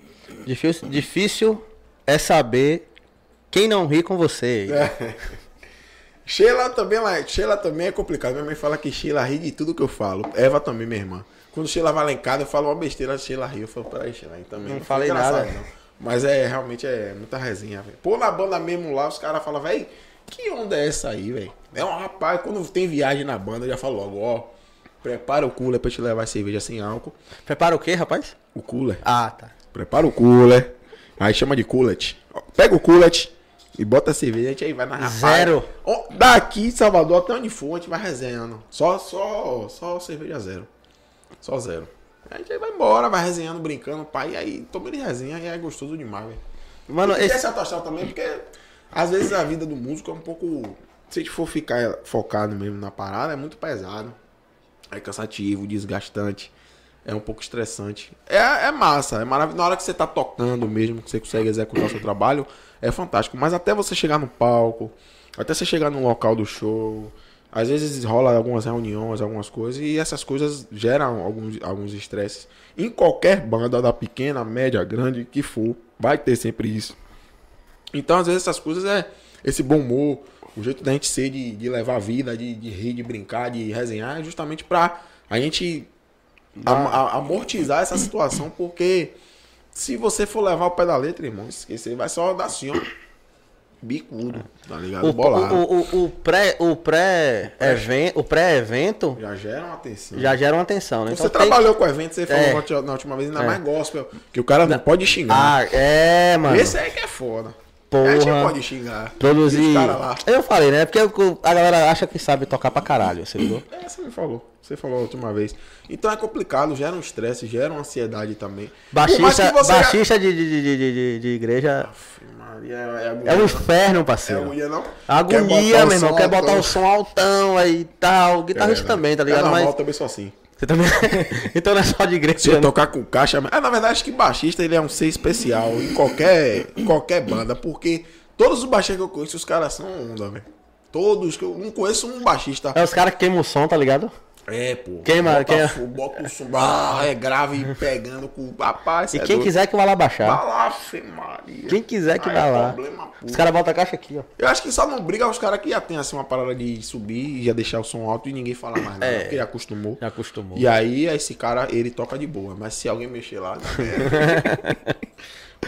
Difícil é saber quem não ri com você. Sheila também, lá, Sheila também é complicado. Minha mãe fala que Sheila ri de tudo que eu falo. Eva também, minha irmã. Quando Sheila vai lá em casa, eu falo uma besteira, Sheila ri. Eu falo, peraí, Sheila, também. Não foi falei nada. não. Mas é, realmente é muita resenha, velho. Pô, na banda mesmo lá, os caras falam, velho, que onda é essa aí, velho? É um rapaz, quando tem viagem na banda, eu já falo logo, ó, prepara o cooler pra te levar cerveja sem álcool. Prepara o quê, rapaz? O cooler. Ah, tá. Prepara o cooler. Aí chama de coolet. Pega o coolet e bota a cerveja, a gente aí vai na rapaz. Zero. Daqui, Salvador, até onde for, a gente vai resenhando. Só, só, só cerveja zero. Só zero. A gente aí vai embora, vai resenhando, brincando, pai. E aí, tomando de resenha, e é gostoso demais, velho. Mano, ter esse... essa também, porque às vezes a vida do músico é um pouco. Se a gente for ficar focado mesmo na parada, é muito pesado. É cansativo, desgastante. É um pouco estressante. É, é massa, é maravilhoso. Na hora que você tá tocando mesmo, que você consegue executar o seu trabalho, é fantástico. Mas até você chegar no palco, até você chegar no local do show, às vezes rola algumas reuniões, algumas coisas, e essas coisas geram alguns alguns estresses. Em qualquer banda, da pequena, média, grande, que for, vai ter sempre isso. Então, às vezes, essas coisas é esse bom humor, o jeito da gente ser, de, de levar a vida, de, de rir, de brincar, de resenhar, é justamente pra a gente am- a- amortizar essa situação, porque se você for levar o pé da letra, irmão, esquecer, vai só dar assim, ó. Bicudo, tá ligado? O, Bolado. o, o, o pré, o pré-evento, o pré-evento Já gera uma atenção. já gera uma atenção, né? Você Então tem- trabalhou com evento, você falou É. na última- na última vez, ainda É. mais gospel, que o cara não pode xingar. Ah, é, mano. Esse aí que é foda. Porra. A gente pode xingar. Produzir. os cara lá. Eu falei, né? Porque a galera acha que sabe tocar pra caralho, você ligou? É, você me falou. Você falou a última vez. Então é complicado, gera um estresse, gera uma ansiedade também. Baixista, baixista de, de, de, de, igreja é, é um inferno, É parceiro. agonia, não? Agonia, meu irmão. Quer botar o som altão aí e tal. Guitarrista É, também, tá É ligado? Mas também sou assim. Você também. então não é só de Se igreja. eu né? tocar com caixa. É, na verdade, acho que baixista ele é um ser especial em qualquer, em qualquer banda, porque todos os baixistas que eu conheço, os caras são onda, velho. Todos, que eu não conheço um baixista. É os caras que queimam o som, tá ligado? É, pô. Queima- queima. bota o som. Ah, é grave pegando com. Rapaz, E é quem doido. quiser que vá lá baixar. Vai lá, Fê Maria. Quem quiser que Aí vá é lá. problema. Os caras botam a caixa aqui, ó. Eu acho que só não briga os caras que já tem assim uma parada de subir e já deixar o som alto e ninguém fala mais nada, É. porque já acostumou. Já acostumou. E aí esse cara, ele toca de boa, mas se alguém mexer lá, era.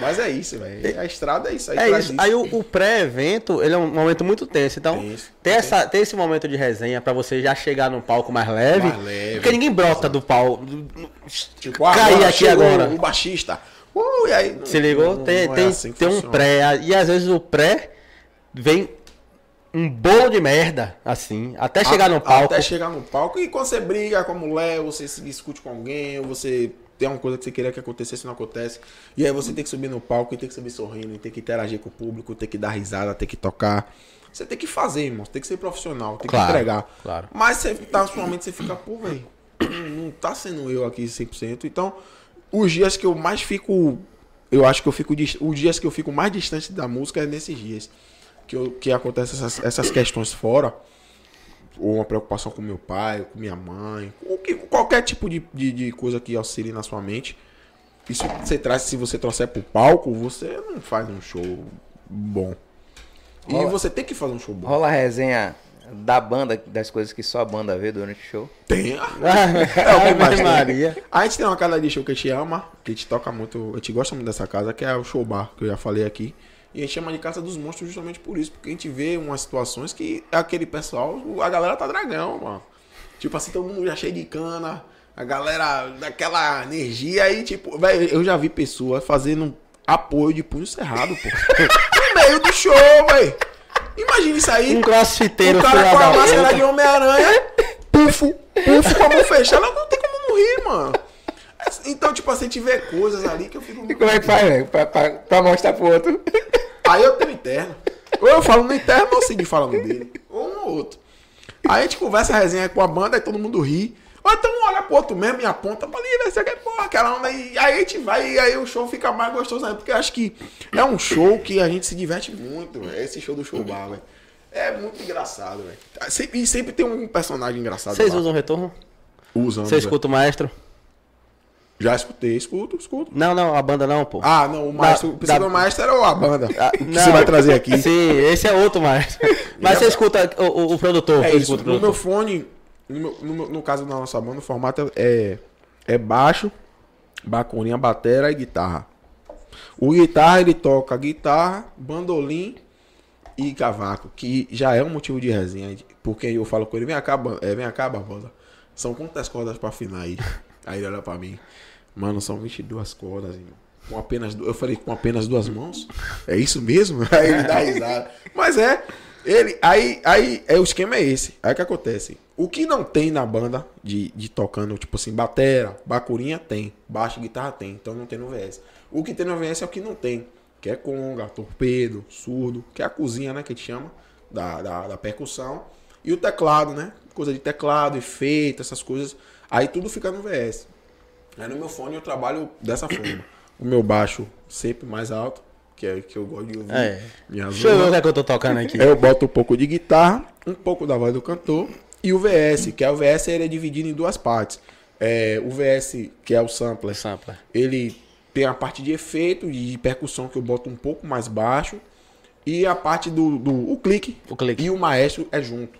Mas é isso, velho. A estrada é isso aí. É isso. Aí o, o pré-evento, ele é um momento muito tenso. Então, Tenso, ter, essa, ter esse momento de resenha pra você já chegar num palco mais leve. Mais leve, porque ninguém brota do palco. Tipo, ah, Cair aqui agora. O baixista. Uh, e aí, Se ligou? não- tem não é tem, assim que tem um pré. E às vezes o pré vem um bolo de merda, assim. Até chegar no palco. Até chegar no palco. E quando você briga com a mulher, você se discute com alguém, ou você tem uma coisa que você queria que acontecesse e não acontece. E aí você tem que subir no palco e tem que subir sorrindo, e tem que interagir com o público, tem que dar risada, tem que tocar. Você tem que fazer, irmão. Você tem que ser profissional, tem Claro, que entregar. claro. Mas você tá sua mente, você fica, pô, velho, não, tá sendo eu aqui 100%. Então, os dias que eu mais fico. Eu acho que eu fico. Os dias que eu fico mais distante da música é nesses dias. Que, eu, que acontecem essas, essas questões fora ou uma preocupação com meu pai, com minha mãe, que, qualquer tipo de, de, de coisa que auxilie na sua mente. Isso você traz, se você trouxer pro palco, você não faz um show bom. E Rola. você tem que fazer um show bom. Rola a resenha da banda, das coisas que só a banda vê durante o show. Tem. É o que mais. Maria. A gente tem uma casa de show que a gente ama, que a gente toca muito, a gente gosta muito dessa casa, que é o show bar, que eu já falei aqui. E a gente chama de Casa dos Monstros justamente por isso, porque a gente vê umas situações que aquele pessoal, a galera tá dragão, mano. Tipo assim, todo mundo já cheio de cana, a galera daquela energia aí, tipo, velho, eu já vi pessoas fazendo apoio de punho cerrado, pô. no meio do show, velho. Imagina isso aí. Um crossfiteiro, o cara com a máscara de Homem-Aranha, pufo, pufo com a mão fechada, não tem como não rir, mano. Então, tipo assim, a gente vê coisas ali que eu fico. E como é que faz, velho? Pra, pra, pra mostrar pro outro. Aí eu tenho interno. Ou eu falo no interno ou o Cid fala no dele. Ou um ou outro. Aí a gente conversa a resenha com a banda, aí todo mundo ri. Ou então um olha pro outro mesmo e aponta pra ali, vai ser que porra, aquela onda aí. Aí a gente vai e aí o show fica mais gostoso ainda. Porque eu acho que é um show que a gente se diverte muito, velho. Esse show do show bar, velho. É muito engraçado, velho. E sempre tem um personagem engraçado. Vocês lá. usam retorno? Usam. Você escuta o maestro? Já escutei, escuto, escuto. Não, não, a banda não, pô. Ah, não, o maestro. Da- precisa da- maestro ou a banda? Ah, que não. você vai trazer aqui. Sim, esse é outro maestro. Mas você escuta o, o- o produtor. É isso. o No meu produtor. fone, no, meu- no no caso da nossa banda, o formato é, é baixo, bacurinha, batera e guitarra. O guitarra, ele toca guitarra, bandolim e cavaco, que já é um motivo de resenha. Porque eu falo com ele, vem cá, é, vem cá, Barbosa. São quantas cordas pra afinar aí? Aí ele olha pra mim. Mano, são 22 cordas, irmão. Com apenas, eu falei, com apenas duas mãos? É isso mesmo? Aí ele dá risada. Mas é, ele, aí, aí, é, o esquema é esse. Aí que acontece? O que não tem na banda de, de tocando, tipo assim, batera, bacurinha tem, baixo guitarra tem, então não tem no VS. O que tem no VS é o que não tem, que é conga, torpedo, surdo, que é a cozinha, né, que a gente chama, da, da, da percussão. E o teclado, né? Coisa de teclado, efeito, essas coisas. Aí tudo fica no VS. Aí no meu fone eu trabalho dessa forma. O meu baixo sempre mais alto, que é que eu gosto de ouvir. É. Minha Deixa eu ver o que é que eu tô tocando aqui. Eu boto um pouco de guitarra, um pouco da voz do cantor e o VS, que é o VS ele é dividido em duas partes. É, o VS, que é o sampler, Sampler. ele tem a parte de efeito e de percussão que eu boto um pouco mais baixo e a parte do, do o clique, O clique. e o maestro é junto.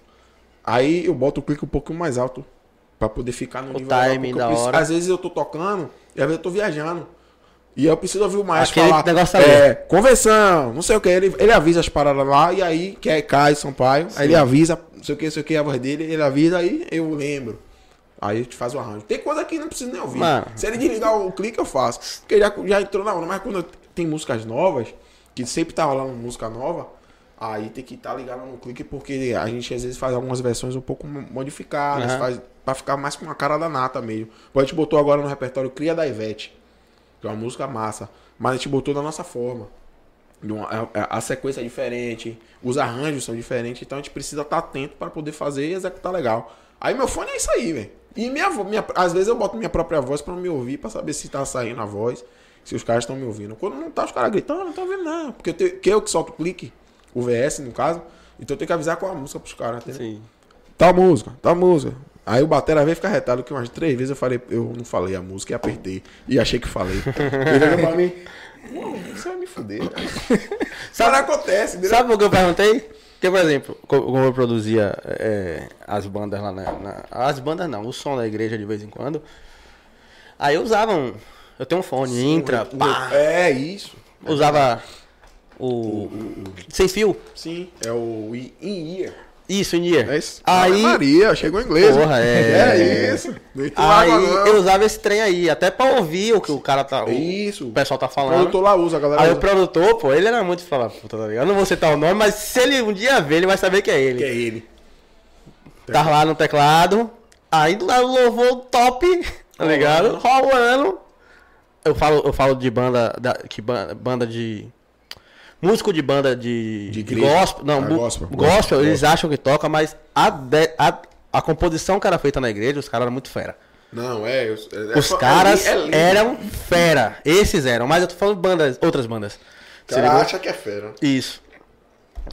Aí eu boto o clique um pouquinho mais alto pra poder ficar no O nível timing da preciso- hora. Às vezes eu tô tocando e às vezes eu tô viajando. E eu preciso ouvir o maestro Aquele falar. negócio ali. é, convenção, não sei o que. Ele, ele avisa as paradas lá e aí, que é Caio Sampaio, aí ele avisa, não sei o que, não sei o que, a voz dele, ele avisa, aí eu lembro. Aí a gente faz o arranjo. Tem coisa que não precisa nem ouvir. Mano. Se ele desligar o clique, eu faço. Porque já, já entrou na onda. Mas quando tem músicas novas, que sempre tá rolando música nova, aí tem que estar ligado no clique, porque a gente às vezes faz algumas versões um pouco modificadas, Aham. faz pra ficar mais com a cara da nata mesmo. A gente botou agora no repertório Cria da Ivete, que é uma música massa, mas a gente botou da nossa forma. De uma- a, sequência é diferente, os arranjos são diferentes, então a gente precisa estar atento para poder fazer e executar legal. Aí meu fone é isso aí, velho. E minha, minha às vezes eu boto minha própria voz para me ouvir, para saber se tá saindo a voz, se os caras estão me ouvindo. Quando não tá, os caras gritando, não tô ouvindo nada. Porque eu, tenho- que eu que solto o clique, o VS no caso, então eu tenho que avisar qual a música pros caras, entendeu? Sim. Tal música, tal música. Aí o batera veio ficar retado que umas três vezes eu falei, eu não falei a música e apertei. E achei que falei. Ele olhou pra mim. "Pô, Você vai me fuder, cara. Sabe o que acontece, entendeu? Sabe por que eu perguntei? Porque, por exemplo, co- como eu produzia é, as bandas lá na, na- As bandas não, o som da igreja de vez em quando. Aí eu usava um. Eu tenho um fone, Intra, pá, É isso. usava o. Sem fio. Sim, é o in- in-ear. Isso, in ear. É isso. Aí. Maria, chegou em inglês. Porra, é. É isso. Aí água, eu usava esse trem aí, até pra ouvir o que o cara tá. O, Isso. o pessoal tá O falando. produtor lá usa, galera Aí o usa. produtor, pô, ele era muito fala, puta, tá ligado? Eu não vou citar o nome, mas se ele um dia ver, ele vai saber que é ele. Que é ele. Tá lá no teclado, aí do lado louvor top, tá ligado? Rolando. Eu falo, eu falo de banda, da, que ban- banda de músico de banda de, De de gospel, não, Ah, gospel, gospel, eles gospel. acham que toca, mas a, de- a, a composição que era feita na igreja, os caras eram muito fera. Não, é. eu- é- Os é- caras é eram fera, esses eram, mas eu tô falando bandas, outras bandas. O Você cara acha que é fera. Isso.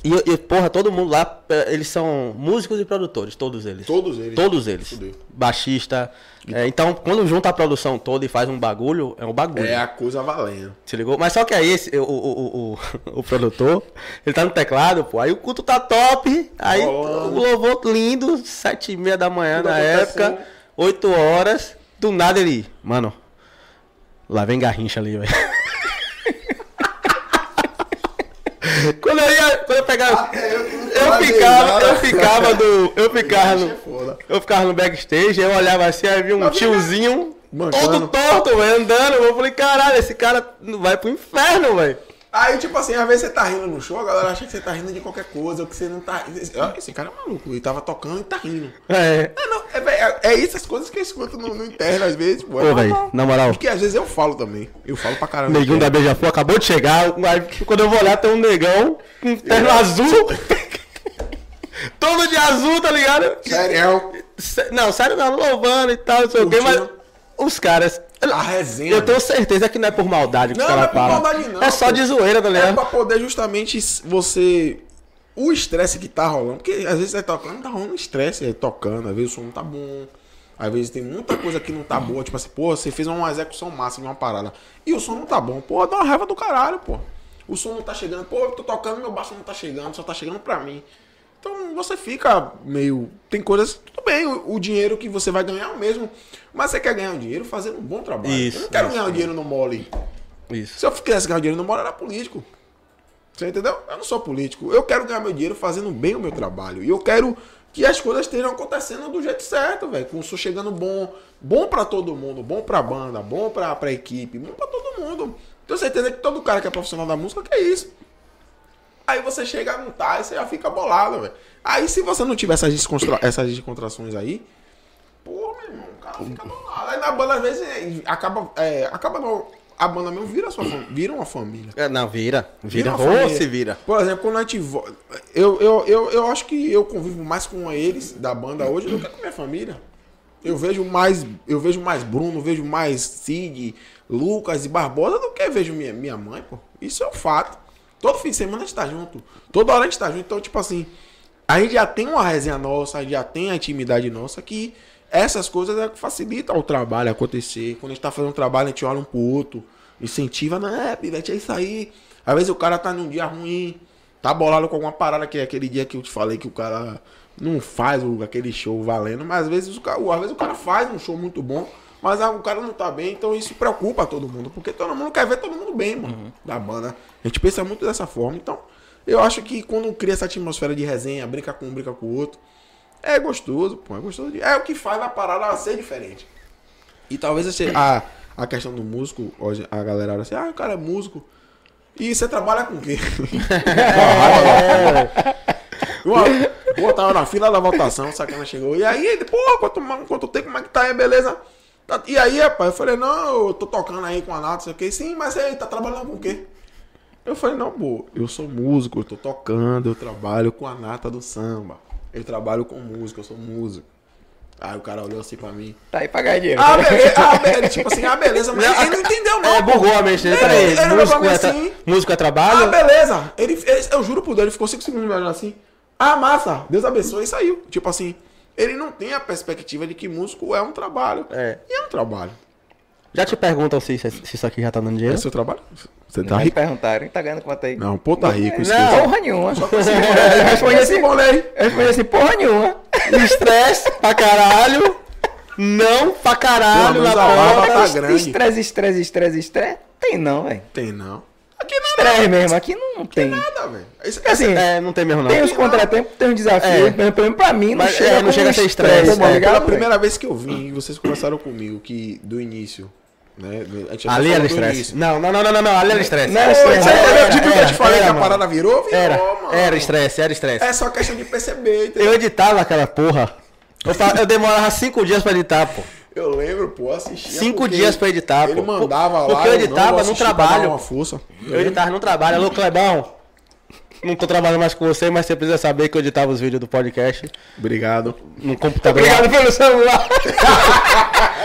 E, e, porra, todo mundo lá, eh, eles são músicos e produtores, todos eles. Todos eles. Todos eles. Fudeu. Baixista. É, então, quando junta a produção toda e faz um bagulho, é um bagulho. É a coisa valendo. Se ligou? Mas só que aí esse, o, o, o, o, produtor, ele tá no teclado, pô. Aí o culto tá top. Aí o louvor lindo, sete e meia da manhã Tudo na época, oito horas. Do nada ele, mano, lá vem garrincha ali, velho. quando eu ia, quando eu pegava, eu falei ficava, nada. eu ficava do, eu ficava no, é eu ficava no backstage, eu olhava assim, aí via um tiozinho Mancando. todo torto, velho, andando. Eu falei, caralho, esse cara vai pro inferno, velho. Aí, tipo assim, às vezes você tá rindo no show, a galera acha que você tá rindo de qualquer coisa, ou que você não tá. Esse cara é maluco, ele tava tocando e tá rindo. É. É, não, é, véi, é, é isso as coisas que eu escuto no, no interno, às vezes, pô. É Ô, velho, na moral. Porque às vezes eu falo também. Eu falo pra caramba. Neguinho da Beija-Flor acabou de chegar. Aí, quando eu vou olhar, tem um negão com um terno azul. Todo de azul, tá ligado? Sério. Sé- Não, sério não, louvando e tal, não sei o quê, mas os caras. A resenha. Eu tenho certeza que não é por maldade que Não, os não é por maldade, não, É só de zoeira, tá É pra poder justamente você. O estresse que tá rolando. Porque às vezes você tá tocando, tá rolando estresse aí tocando. Às vezes o som não tá bom. Às vezes tem muita coisa que não tá boa. Tipo assim, pô, você fez uma execução massa de uma parada. E o som não tá bom. Pô, dá uma raiva do caralho, pô. O som não tá chegando. Pô, eu tô tocando, meu baixo não tá chegando, só tá chegando pra mim. Então você fica meio. Tem coisas. Tudo bem, o, o dinheiro que você vai ganhar é o mesmo. Mas você quer ganhar um dinheiro fazendo um bom trabalho. Isso, eu não quero isso, ganhar um dinheiro no mole. Isso. Se eu quisesse ganhar dinheiro no mole, eu era político. Você entendeu? Eu não sou político. Eu quero ganhar meu dinheiro fazendo bem o meu trabalho. E eu quero que as coisas estejam acontecendo do jeito certo, velho. Com o som chegando bom. Bom pra todo mundo. Bom pra banda. Bom pra, pra equipe. Bom pra todo mundo. Tenho certeza que todo cara que é profissional da música quer isso. Aí você chega a não tá, e você já fica bolado, velho. Aí se você não tiver essas, essas descontrações aí, fica. Aí na banda, às vezes, é, acaba. É, acaba não. A banda mesmo vira, sua fam... vira uma família. É, Não, vira. Vira. uma Ou família. se vira. Por exemplo, quando a gente. vo- Eu, eu, eu, eu acho que eu convivo mais com eles da banda hoje do que com minha família. Eu vejo mais. Eu vejo mais Bruno, vejo mais Cid, Lucas e Barbosa do que vejo minha, minha mãe, pô. Isso é um fato. Todo fim de semana a gente tá junto. Toda hora a gente tá junto. Então, tipo assim, a gente já tem uma resenha nossa, a gente já tem a intimidade nossa que essas coisas é que facilitam o trabalho acontecer. Quando a gente tá fazendo um trabalho, a gente olha um pro outro, incentiva, né, pivete, é isso aí. Às vezes o cara tá num dia ruim, tá bolado com alguma parada que é aquele dia que eu te falei que o cara não faz o- aquele show valendo, mas às vezes o cara, às vezes o cara faz um show muito bom, mas ah, o cara não tá bem, então isso preocupa todo mundo, porque todo mundo quer ver todo mundo bem, mano, da banda. A gente pensa muito dessa forma, então eu acho que quando cria essa atmosfera de resenha, brinca com um, brinca com o outro, é gostoso, pô, é gostoso. de- É o que faz a parada ser diferente. E talvez esse- a, a questão do músico, hoje a galera olha assim, ah, o cara é músico. E você trabalha com o quê? Pô, tava na fila da votação, o sacana chegou. E aí, pô, quanto, quanto tempo, como é que tá aí, beleza? Tá- E aí, rapaz, eu falei, não, eu tô tocando aí com a Nata, sei o quê. Sim, mas aí, tá trabalhando com o quê? Eu falei, não, pô, eu sou músico, eu tô tocando, eu trabalho com a Nata do samba. Eu trabalho com música, eu sou músico. Aí o cara olhou assim pra mim. Tá aí pra ganhar dinheiro. Ah, beleza, ah, beleza, tipo assim, ah, beleza, mas ele não entendeu, não. É, bugou a mente dele. Ele- Peraí, ele olhou músico, é assim. músico é Ah, trabalho? beleza. Ele, ele- eu juro por Deus, ele ficou 5 segundos me olhando assim. Ah, massa, Deus abençoe e saiu. Tipo assim, ele não tem a perspectiva de que músico é um trabalho. É. E é um trabalho. Já te perguntam se, se isso aqui já tá dando É dinheiro? seu trabalho? Você tá Não me rico? perguntaram, tá ganhando quanto aí? Não, pô, tá rico. Não. esqueci. Porra nenhuma. Eu respondi assim, né? Eu respondi assim, porra nenhuma. Estresse pra caralho. Não pra caralho Pelo na a barba porta. tá grande. Estresse, estresse, estresse, estresse. Tem não, velho. Tem não. Estresse mesmo, aqui não tem. Nada, velho. Isso- Assim, É, não tem mesmo não. tem os contratempos, tem os desafios, É. mas pra mim- pra mim não Mas, chega, é, não chega a ser estresse, estresse, é. tá ligado, velho? primeira vez que eu vim, e vocês conversaram comigo que do início, né? Ali era estresse. Não, não, não, não, ali era estresse. Não era estresse, era- entendeu? Tipo que eu te falei era, que a mano. parada virou, virou, Era, mano. era estresse, era estresse. É só questão de perceber, entendeu? Eu editava aquela porra. Eu, fa- eu demorava cinco dias pra editar, pô. Eu lembro, pô, assistia. Cinco dias pra editar, Ele pô. mandava lá. Porque eu editava vou no trabalho. Uma força. Eu editava no trabalho. Alô, Clebão. Não tô trabalhando mais com você, mas você precisa saber que eu editava os vídeos do podcast Obrigado. no computador. Obrigado pelo celular.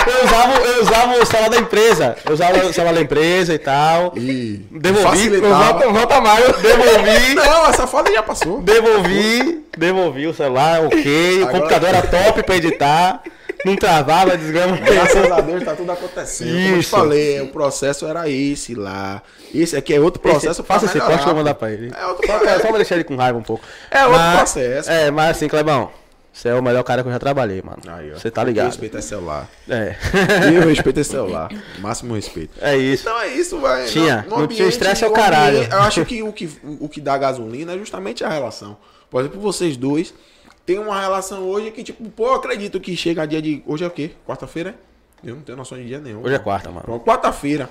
Eu usava, eu usava o celular da empresa. Eu usava o celular da empresa e tal. E Devolvi. facilitava. Volta, volta mais. Devolvi. Não, essa foda já passou. Devolvi. Devolvi o celular, ok. O Agora- computador era top pra editar. Não travava, desgrama. Graças a Deus tá tudo acontecendo. Como eu te Isso. falei, o processo era esse lá. Esse aqui é outro processo Faça esse corte que eu vou mandar pra ele. É outro Só, processo. só pra deixar ele com raiva um pouco. É outro Mas- processo. É, mas assim, Clebão, você é o melhor cara que eu já trabalhei, mano. Você tá Eu ligado. respeito é celular. É. Eu respeito é celular. Máximo respeito. É isso. Então é isso, vai. Tinha. No- no Não tinha estresse é o no caralho. ambiente- Eu acho que o, que o que dá gasolina é justamente a relação. Por exemplo, vocês dois têm uma relação hoje que, tipo, pô, eu acredito que chega dia de. Hoje é o quê? Quarta-feira? Eu não tenho noção de dia nenhum. Hoje é quarta, mano. Quarta-feira.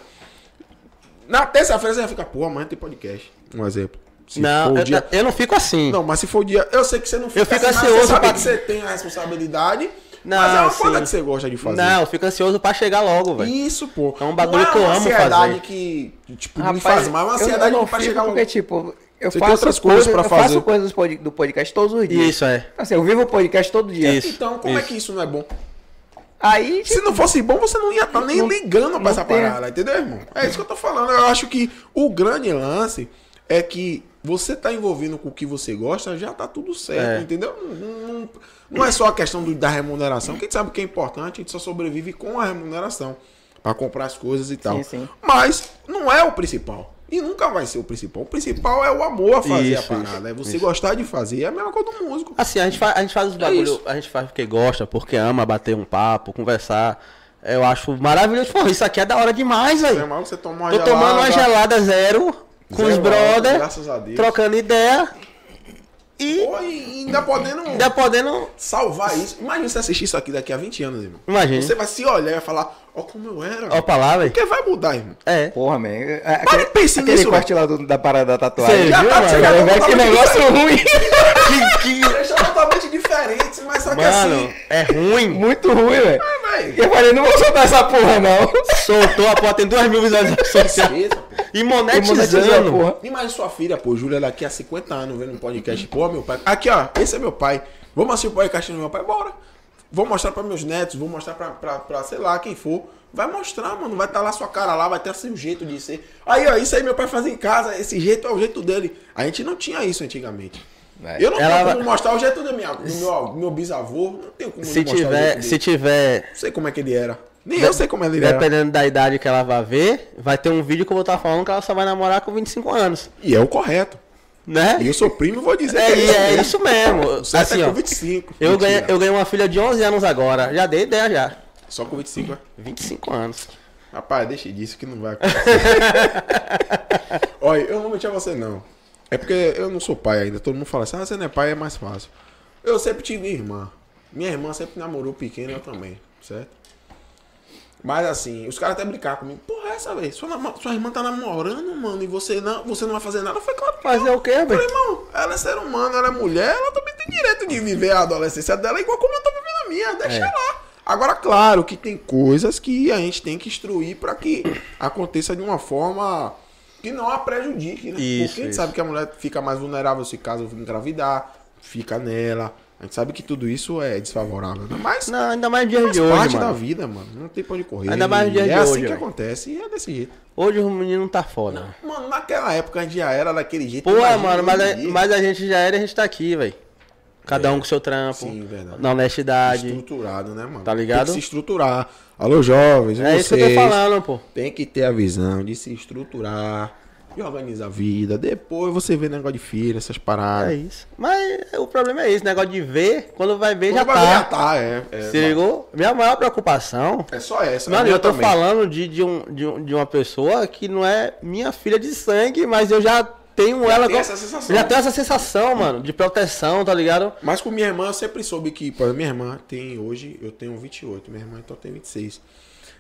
Na terça-feira você vai ficar, pô, amanhã tem podcast. Um exemplo. Se não, for o eu, dia- eu não fico assim. Não, mas se for o dia. Eu sei que você não fica Eu fico assim, mas ansioso Você sabe pra- que você tem a responsabilidade. Não, mas é uma sim. coisa que você gosta de fazer. Não, eu fico ansioso pra chegar logo, velho. Isso, pô. É um bagulho Não que eu uma amo ansiedade fazer. que, tipo, me Rapaz, faz mal. É uma eu- ansiedade eu não que pra fico chegar porque, logo. tipo, eu Você tem faço outras coisas pra eu fazer. faço coisas do pod- do podcast todos os dias. Isso, é. Assim, eu vivo o podcast todo dia. Isso. Então, como é Isso. que isso não é bom? Aí, tipo, Se não fosse bom, você não ia estar nem Não- ligando pra essa tem- parada, entendeu, irmão? É isso que eu tô falando. Eu acho que o grande lance é que você tá envolvido com o que você gosta, já tá tudo certo, É. entendeu? Não, não- não é só a questão do- da remuneração, que a gente sabe que é importante, a gente só sobrevive com a remuneração pra comprar as coisas e tal. Sim, sim. Mas não é o principal. E nunca vai ser o principal. O principal é o amor a fazer Isso, a parada. isso, é você isso. gostar de fazer. É a mesma coisa do músico. Assim, a gente faz, a gente faz os bagulho, isso. a gente faz porque gosta, porque ama bater um papo, conversar. Eu acho maravilhoso. Porra, isso aqui é da hora demais, É mal você tomar uma Tô tomando uma gelada, gelada zero com os zero brother, Graças a Deus. trocando ideia e Pô, e ainda podendo ainda podendo. salvar isso. Imagina você assistir isso aqui daqui a 20 anos, irmão. Imagina. Você vai se olhar e vai falar, ó como eu era. Ó, pra lá, velho. Porque vai mudar, irmão. É. porra, man. é- é- Mas Aquele, pense aquele nisso, corte lá do- da parada da tatuagem. Você Já viu, tá- mano? já tá que negócio ruim. Que, que- Deixa totalmente diferente, mas só que Mano, assim. é ruim. Muito ruim, velho. É, velho. Eu falei, não vou soltar essa porra, não. Soltou a porra, tem duas mil visualizações. Pô. E E monetizando. porra. Imagina sua filha, pô, Júlia, daqui a 50 anos vendo um podcast. Pô, meu pai. Aqui, ó, esse é meu pai. Vamos assistir o podcast do meu pai? Bora. Vou mostrar pra meus netos, vou mostrar pra sei lá, quem for. Vai mostrar, mano. Vai estar lá sua cara lá, vai ter assim o jeito de ser. Aí, ó, isso aí meu pai fazia em casa. Esse jeito é o jeito dele. A gente não tinha isso antigamente. Vai. Eu não Ela tenho como mostrar o jeito do, minha, do meu, meu bisavô. Não tenho como Se mostrar o jeito tiver, se tiver Não sei como é que ele era. Nem eu sei como ele era. Dependendo da idade que ela vai ver, vai ter um vídeo que eu vou estar falando que ela só vai namorar com 25 anos. E é o correto. Né? E eu sou primo vou dizer É, que e é isso mesmo. Certo Assim, é ó, com 25. eu, ganhei, eu ganhei uma filha de 11 anos agora. Já dei ideia já. Só com 25, é? 25 anos. Rapaz, deixa disso que não vai acontecer. Olha, eu não vou mentir a você, não. É porque eu não sou pai ainda. Todo mundo fala assim, ah, você não é pai, é mais fácil. Eu sempre tive irmã. Minha irmã sempre namorou pequena, também, certo? Mas assim, os caras até brincaram comigo. Porra, é essa vez, sua, sua irmã tá namorando, mano, e você não, você não vai fazer nada. Falei, claro Fazer o quê, Eu falei, velho? irmão, ela é ser humano, ela é mulher, ela também tem direito de viver a adolescência dela igual como eu tô vivendo a minha. Deixa É. lá. Agora, claro que tem coisas que a gente tem que instruir pra que aconteça de uma forma que não a prejudique, né? Isso, Porque a gente isso. sabe que a mulher fica mais vulnerável se caso engravidar, fica nela. A gente sabe que tudo isso é desfavorável, né? Mas Não, ainda mais no dia de hoje, parte da mano. vida, mano. Não tem pra onde correr. Ainda mais no dia E de é assim hoje, que velho. acontece e é desse jeito. Hoje o menino tá foda. Mano, naquela época a gente já era daquele jeito. Pô, mano, mas, a- mas a gente já era e a gente tá aqui, velho. Cada um com seu trampo. Sim, verdade. Na honestidade. estruturado, né, mano? Tá ligado? Tem que se estruturar. Alô, jovens, É vocês isso que eu tô falando, pô. tem que ter a visão de se estruturar, de organizar a vida. Depois você vê negócio de filho, essas paradas. É isso. Mas o problema é esse, negócio de ver, quando vai ver já Quando vai ver, já tá. tá, é. É, Se ligou? Minha maior preocupação. é só essa. Mano, minha eu tô também. falando de, de, um, de, de uma pessoa que não é minha filha de sangue, mas eu já tenho ela. tem com- essa sensação. Já tenho essa sensação, mano, de proteção, tá ligado? Mas com minha irmã, eu sempre soube que, exemplo, minha irmã tem hoje, eu tenho 28, minha irmã então tem 26.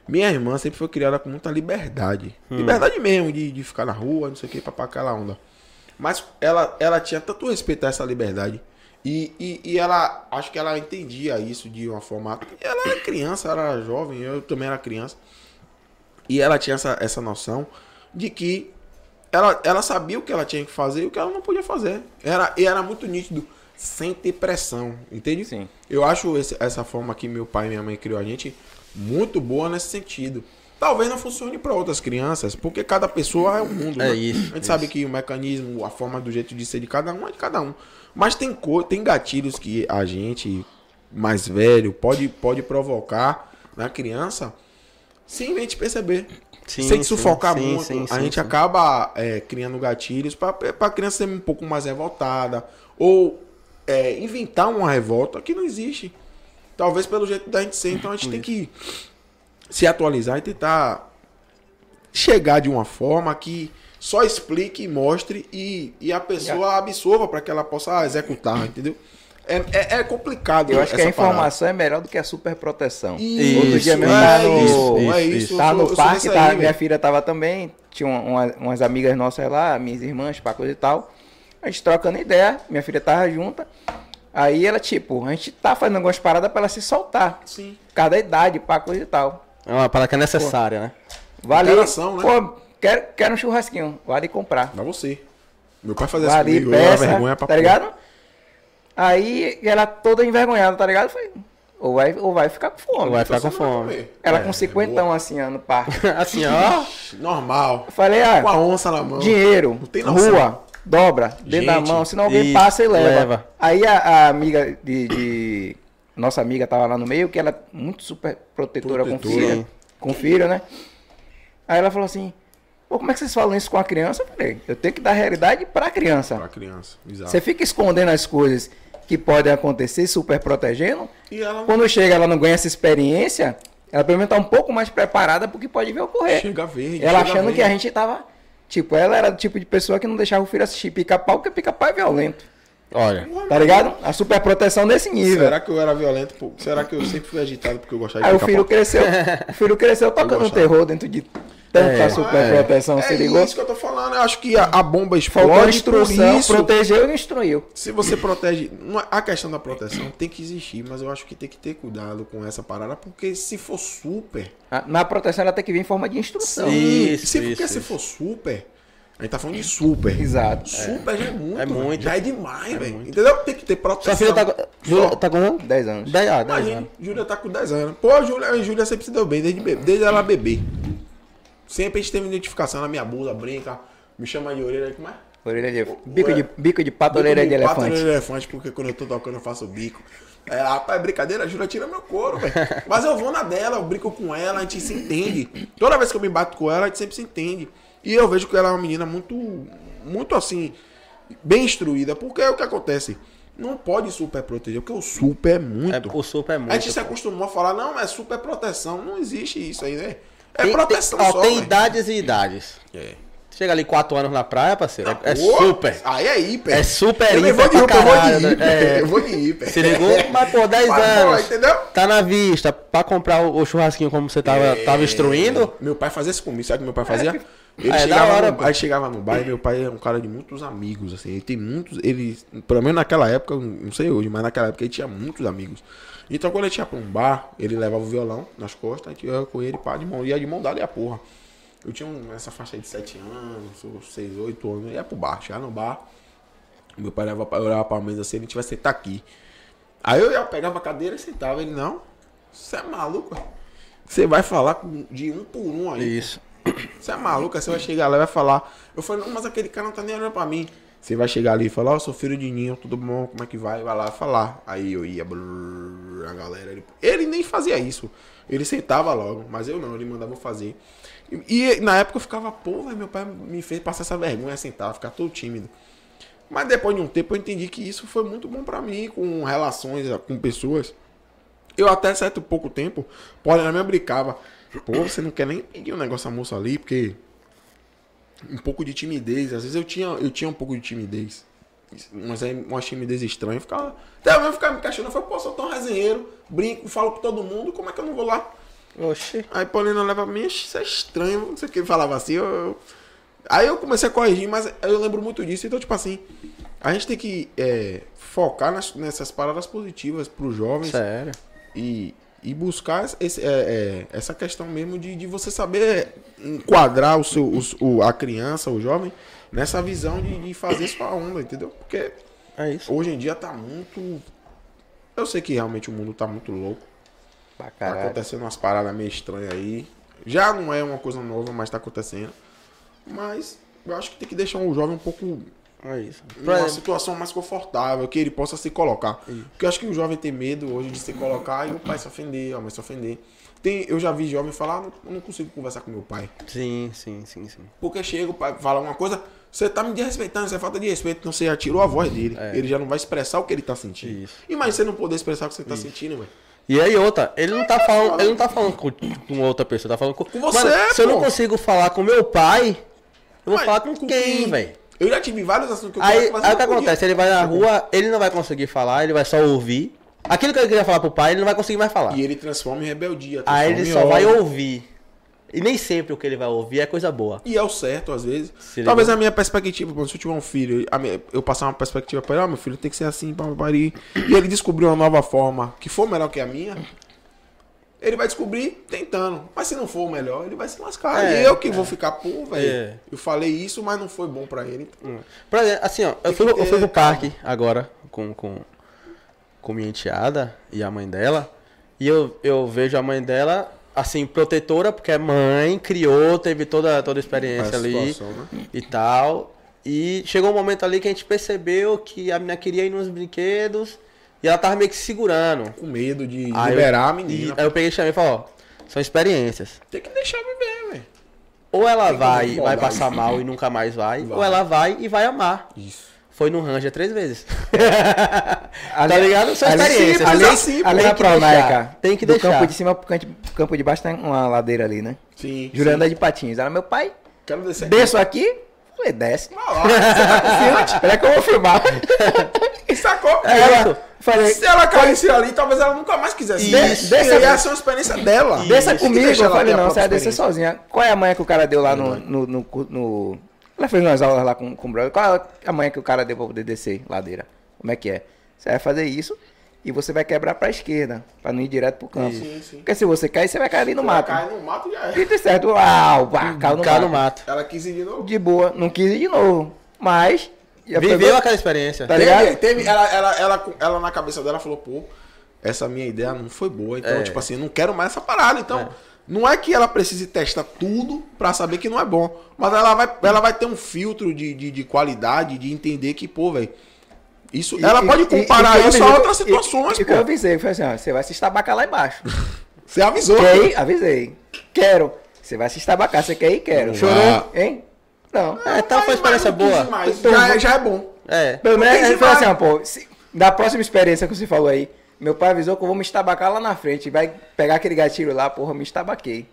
Minha irmã sempre foi criada com muita liberdade. Hum. Liberdade mesmo, de, de ficar na rua, não sei o que, papar aquela onda. Mas ela, ela tinha tanto respeito a essa liberdade. E, e, e ela, acho que ela entendia isso de uma forma. Ela era criança, era jovem, eu também era criança. E ela tinha essa, essa noção de que ela, ela sabia o que ela tinha que fazer e o que ela não podia fazer. Era, e era muito nítido, sem ter pressão, entende? Sim. Eu acho esse- essa forma que meu pai e minha mãe criou a gente muito boa nesse sentido. Talvez não funcione para outras crianças, porque cada pessoa é um mundo. É né? isso, A gente isso. sabe que o mecanismo, a forma do jeito de ser de cada um é de cada um. Mas tem, co tem gatilhos que a gente, mais velho, pode, pode provocar na criança sem a gente perceber. Sim, sem sim, sufocar sim, muito. a gente acaba é, criando gatilhos para a criança ser um pouco mais revoltada. Ou é, inventar uma revolta que não existe. Talvez pelo jeito da gente ser. Então a gente tem que se atualizar e tentar chegar de uma forma que só explique, mostre e, e a pessoa absorva para que ela possa executar, entendeu? É, é, é complicado. Eu acho que a essa parada. informação é melhor do que a superproteção. Isso, Outro dia mesmo é no, isso, é isso, tava sou- no sou parque, desse tava- aí, minha filha tava também, tinha uma- uma- umas amigas nossas lá, minhas irmãs, pra coisa e tal. A gente trocando ideia, minha filha tava junta. Aí ela, tipo, a gente tá fazendo algumas paradas pra ela se soltar. Sim. Por causa da idade, pra coisa e tal. É uma parada que é necessária, né? Vale. Interação, né? Pô, quero, quero um churrasquinho. Vale comprar. Dá você. Meu pai fazia isso Vale, comigo, eu era peça, vergonha pra tá porra. ligado? Aí ela toda envergonhada, tá ligado? Foi, ou vai, ou vai ficar com fome. Ou vai Então ficar com fome. Ela É, com cinquentão assim, ó, no parque. assim, ó. Normal. Eu falei, ah, Com a onça na mão. dinheiro, Não tem noção. rua, dobra, dentro da Gente, mão, senão alguém isso, passa e leva. leva. Aí a, a amiga de, de- Nossa amiga tava lá no meio, que ela é muito super protetora, com Protetora. filho. Com filho, né? Aí ela falou assim, pô, como é que vocês falam isso com a criança? Eu falei, eu tenho que dar realidade pra criança. Pra criança. Exato. Você fica escondendo as coisas que podem acontecer, super protegendo. E ela Quando chega, ela não ganha essa experiência, ela pelo menos tá um pouco mais preparada porque pode ver ocorrer. chega verde. ela chega achando verde. que a gente tava. Tipo, ela era do tipo de pessoa que não deixava o filho assistir pica-pau, porque pica-pau é violento. Olha. Tá ligado? A super proteção desse nível. Será que eu era violento? Pô? Será que eu sempre fui agitado porque eu gostava de Aí o filho cresceu. O filho cresceu tocando terror dentro de tanta É. super proteção, é se ligou? isso que eu tô falando. Eu acho que a, a bomba explode por isso. protegeu e não instruiu. Se você protege. é- A questão da proteção tem que existir, mas eu acho que tem que ter cuidado com essa parada, porque se for super. A- Na proteção ela tem que vir em forma de instrução. Sim. Isso, se, isso, porque se isso. for super. A gente tá falando de super. Exato. Super já é muito. É muito. Já é demais, velho. Entendeu? Tem que ter proteção. Sua filha tá. com- Júlia, tá com quanto? 10 anos. 10 ah, 10 Imagina, anos. Júlia tá com 10 anos. Pô, a Júlia, a Júlia sempre se deu bem, desde, desde ela bebê. Sempre a gente teve identificação na minha blusa, brinca, me chama de orelha, como é? Orelha de, bico, de, bico de pato, orelha de Bico pato, elefante. orelha de elefante, porque quando eu tô tocando eu faço bico. É, rapaz, brincadeira, a Júlia tira meu couro, velho. Mas eu vou na dela, eu brinco com ela, a gente se entende. Toda vez que eu me bato com ela, a gente sempre se entende. E eu vejo que ela é uma menina muito, muito assim, bem instruída. Porque é o que acontece. Não pode super proteger, porque o super é muito. É, o super é muito. A gente se pô. acostumou a falar, não, é super proteção. Não existe isso aí, né? É Tem- proteção tem, ó, só. tem velho. idades e idades. É. Chega ali 4 anos na praia, parceiro. é- é super. Aí é hiper. É super eu vou hiper de eu vou de né? hiper. É. Eu vou de hiper. Se ligou? Mas, pô, 10 Mas, pô, anos. entendeu? Tá na vista. Pra comprar o, o churrasquinho como você tava, tava instruindo. Meu pai fazia isso comigo, sabe o que meu pai fazia? Ele, Ah, é chegava hora, no, aí chegava no bar e meu pai é um cara de muitos amigos, assim. Ele tem muitos. Ele, pelo menos naquela época, não sei hoje, mas naquela época ele tinha muitos amigos. Então quando ele tinha pra um bar, ele levava o violão nas costas, a gente ia com ele, pá, de mão, ia de mão dada e a porra. Eu tinha um- essa faixa aí de 7 anos, ou 6, 8 anos, eu ia pro bar, chegava no bar. Meu pai levava, eu olhava pra mesa assim, ele tivesse sentar aqui. Aí eu ia, pegava a cadeira e sentava. Ele, não, você é maluco? ué? Você vai falar de um por um aí. Isso. Você é maluco? Aí Você vai chegar lá e vai falar. Eu falei, não, mas aquele cara não tá nem olhando pra mim. Você vai chegar ali e falar, ó, eu sou filho de Ninho, tudo bom? Como é que vai? Vai lá falar. Aí eu ia, brrr, a galera. Ele, ele nem fazia isso. Ele sentava logo, mas eu não, ele mandava eu fazer. E, e na época eu ficava, pô, velho, meu pai me fez passar essa vergonha, sentar, ficar todo tímido. Mas depois de um tempo eu entendi que isso foi muito bom pra mim, com relações com pessoas. Eu até certo pouco tempo, pode na minha brincava. Pô, você não quer nem pedir um negócio à moça ali, porque um pouco de timidez. Às vezes eu tinha, eu tinha um pouco de timidez. Mas aí uma timidez estranha. Eu ficava. Até eu ficava me questionando. Eu falei, pô, sou tão resenheiro, brinco, falo com todo mundo, como é que eu não vou lá? Oxi. Aí Paulina leva pra mim, "Ixi, isso é estranho, não sei o que falava assim. Eu, eu- Aí eu comecei a corrigir, mas eu lembro muito disso. Então, tipo assim, a gente tem que é, focar nas- nessas paradas positivas pros jovens Sério. e, e buscar esse- é, é, essa questão mesmo de, de você saber enquadrar o seu, o- o, a criança, o jovem, nessa visão de, de fazer sua onda, entendeu? Porque É isso. hoje em dia tá muito. Eu sei que realmente o mundo tá muito louco. Tá acontecendo umas paradas meio estranhas aí. Já não é uma coisa nova, mas tá acontecendo. Mas eu acho que tem que deixar o jovem um pouco É isso. numa situação mais confortável, que ele possa se colocar. Porque eu acho que o jovem tem medo hoje de se colocar e o pai se ofender, a mãe se ofender. Tem, eu já vi jovem falar, "Ah, não, eu não consigo conversar com meu pai. Sim, sim, sim, sim. Porque chega, o pai fala uma coisa, você tá me desrespeitando, isso é falta de respeito, então você já tirou a voz dele. Ele já não vai expressar o que ele tá sentindo. Isso. Imagina você não poder expressar o que você tá sentindo, velho. E aí outra, ele não tá falando, ele não tá falando com, com outra pessoa, tá falando com, Com você, Mano, se eu não consigo falar com meu pai, eu vou Mas falar com, com quem, quem? velho? Eu já tive vários assuntos que eu Aí, aí o que acontece? Ele vai na rua, ele não vai conseguir falar, ele vai só ouvir. Aquilo que ele queria falar pro pai, ele não vai conseguir mais falar. E ele transforma em rebeldia. Aí transforma ele em só vai ódio. ouvir. E nem sempre o que ele vai ouvir é coisa boa. E é o certo, às vezes. Se Talvez ligou? a minha perspectiva, quando se eu tiver um filho, minha- eu passar uma perspectiva pra ele, ó, meu filho tem que ser assim, papapari. E ele descobrir uma nova forma que for melhor que a minha, ele vai descobrir tentando. Mas se não for o melhor, ele vai se lascar. É, e eu que vou ficar, pô, velho. É. Eu falei isso, mas não foi bom pra ele. Então, Por exemplo, assim, ó, eu fui, que eu fui ter pro parque agora com, com, com minha enteada e a mãe dela. E eu, eu vejo a mãe dela, assim, protetora, porque é mãe, criou, teve toda, toda a experiência Essa ali né? e tal. E chegou um momento ali que a gente percebeu que a menina queria ir nos brinquedos e ela tava meio que segurando. Com medo de Aí eu- liberar a menina. E, aí eu peguei e chamei e falei, ó, são experiências. Tem que deixar viver, velho. Ou ela vai, vai passar mal e nunca mais vai, Vai. ou ela vai e vai amar. Isso. Foi no Ranger três vezes. Ali- tá ligado? São ali- experiências. Ali, Mas assim, ali tem na Pronaica, tem que do deixar. campo de cima pro canto- campo de baixo tem uma ladeira ali, né? Sim. Juranda sim. de patins. Ela, meu pai, Quero descer. desço aqui. Falei, desce. Vai lá. Espera que eu vou filmar. Sacou? Aí ela, falei, Se ela caísse ali, talvez ela nunca mais quisesse. Isso. Deixa- ia ser uma experiência dela. desça comigo. Eu falei, não, você vai descer sozinha. Qual é a manha que o cara deu lá no... no, no, no- Ela fez umas aulas lá com, com o brother. Qual é a manha que o cara deu pra poder descer ladeira? Como é que é? Você vai fazer isso e você vai quebrar pra esquerda, pra não ir direto pro campo. Sim, sim. Porque se você cair, você vai cair ali no mato. Cai no mato e já é. E de certo, uau, pá, caiu no Caiu mato. no mato. Ela quis ir de novo. De boa, não quis ir de novo. Mas. já Viveu pegou- aquela experiência. Tá Teve, ligado? teve, ela, ela, ela, ela na cabeça dela falou, pô, essa minha ideia não foi boa. Então, É. tipo assim, eu não quero mais essa parada. Então, não é que ela precise testar tudo pra saber que não é bom. Mas ela vai, ela vai ter um filtro de, de, de qualidade, de entender que, pô, velho. Isso, E- ela e- pode comparar e- e- isso a e- outras situações, E que eu pô. avisei, foi assim, ó, você vai se estabacar lá embaixo. Você avisou. Quer ir? Avisei. Quero. Você vai se estabacar, você quer ir? Quero. Chorou? vá. Hein? Não. É, então foi Mas- uma experiência boa. Então, já, é- já é bom. É. Pelo menos ele falou assim, ó, pô, se- da próxima experiência que você falou aí, meu pai avisou que eu vou me estabacar lá na frente. Vai pegar aquele gatilho lá, porra, eu me estabaquei.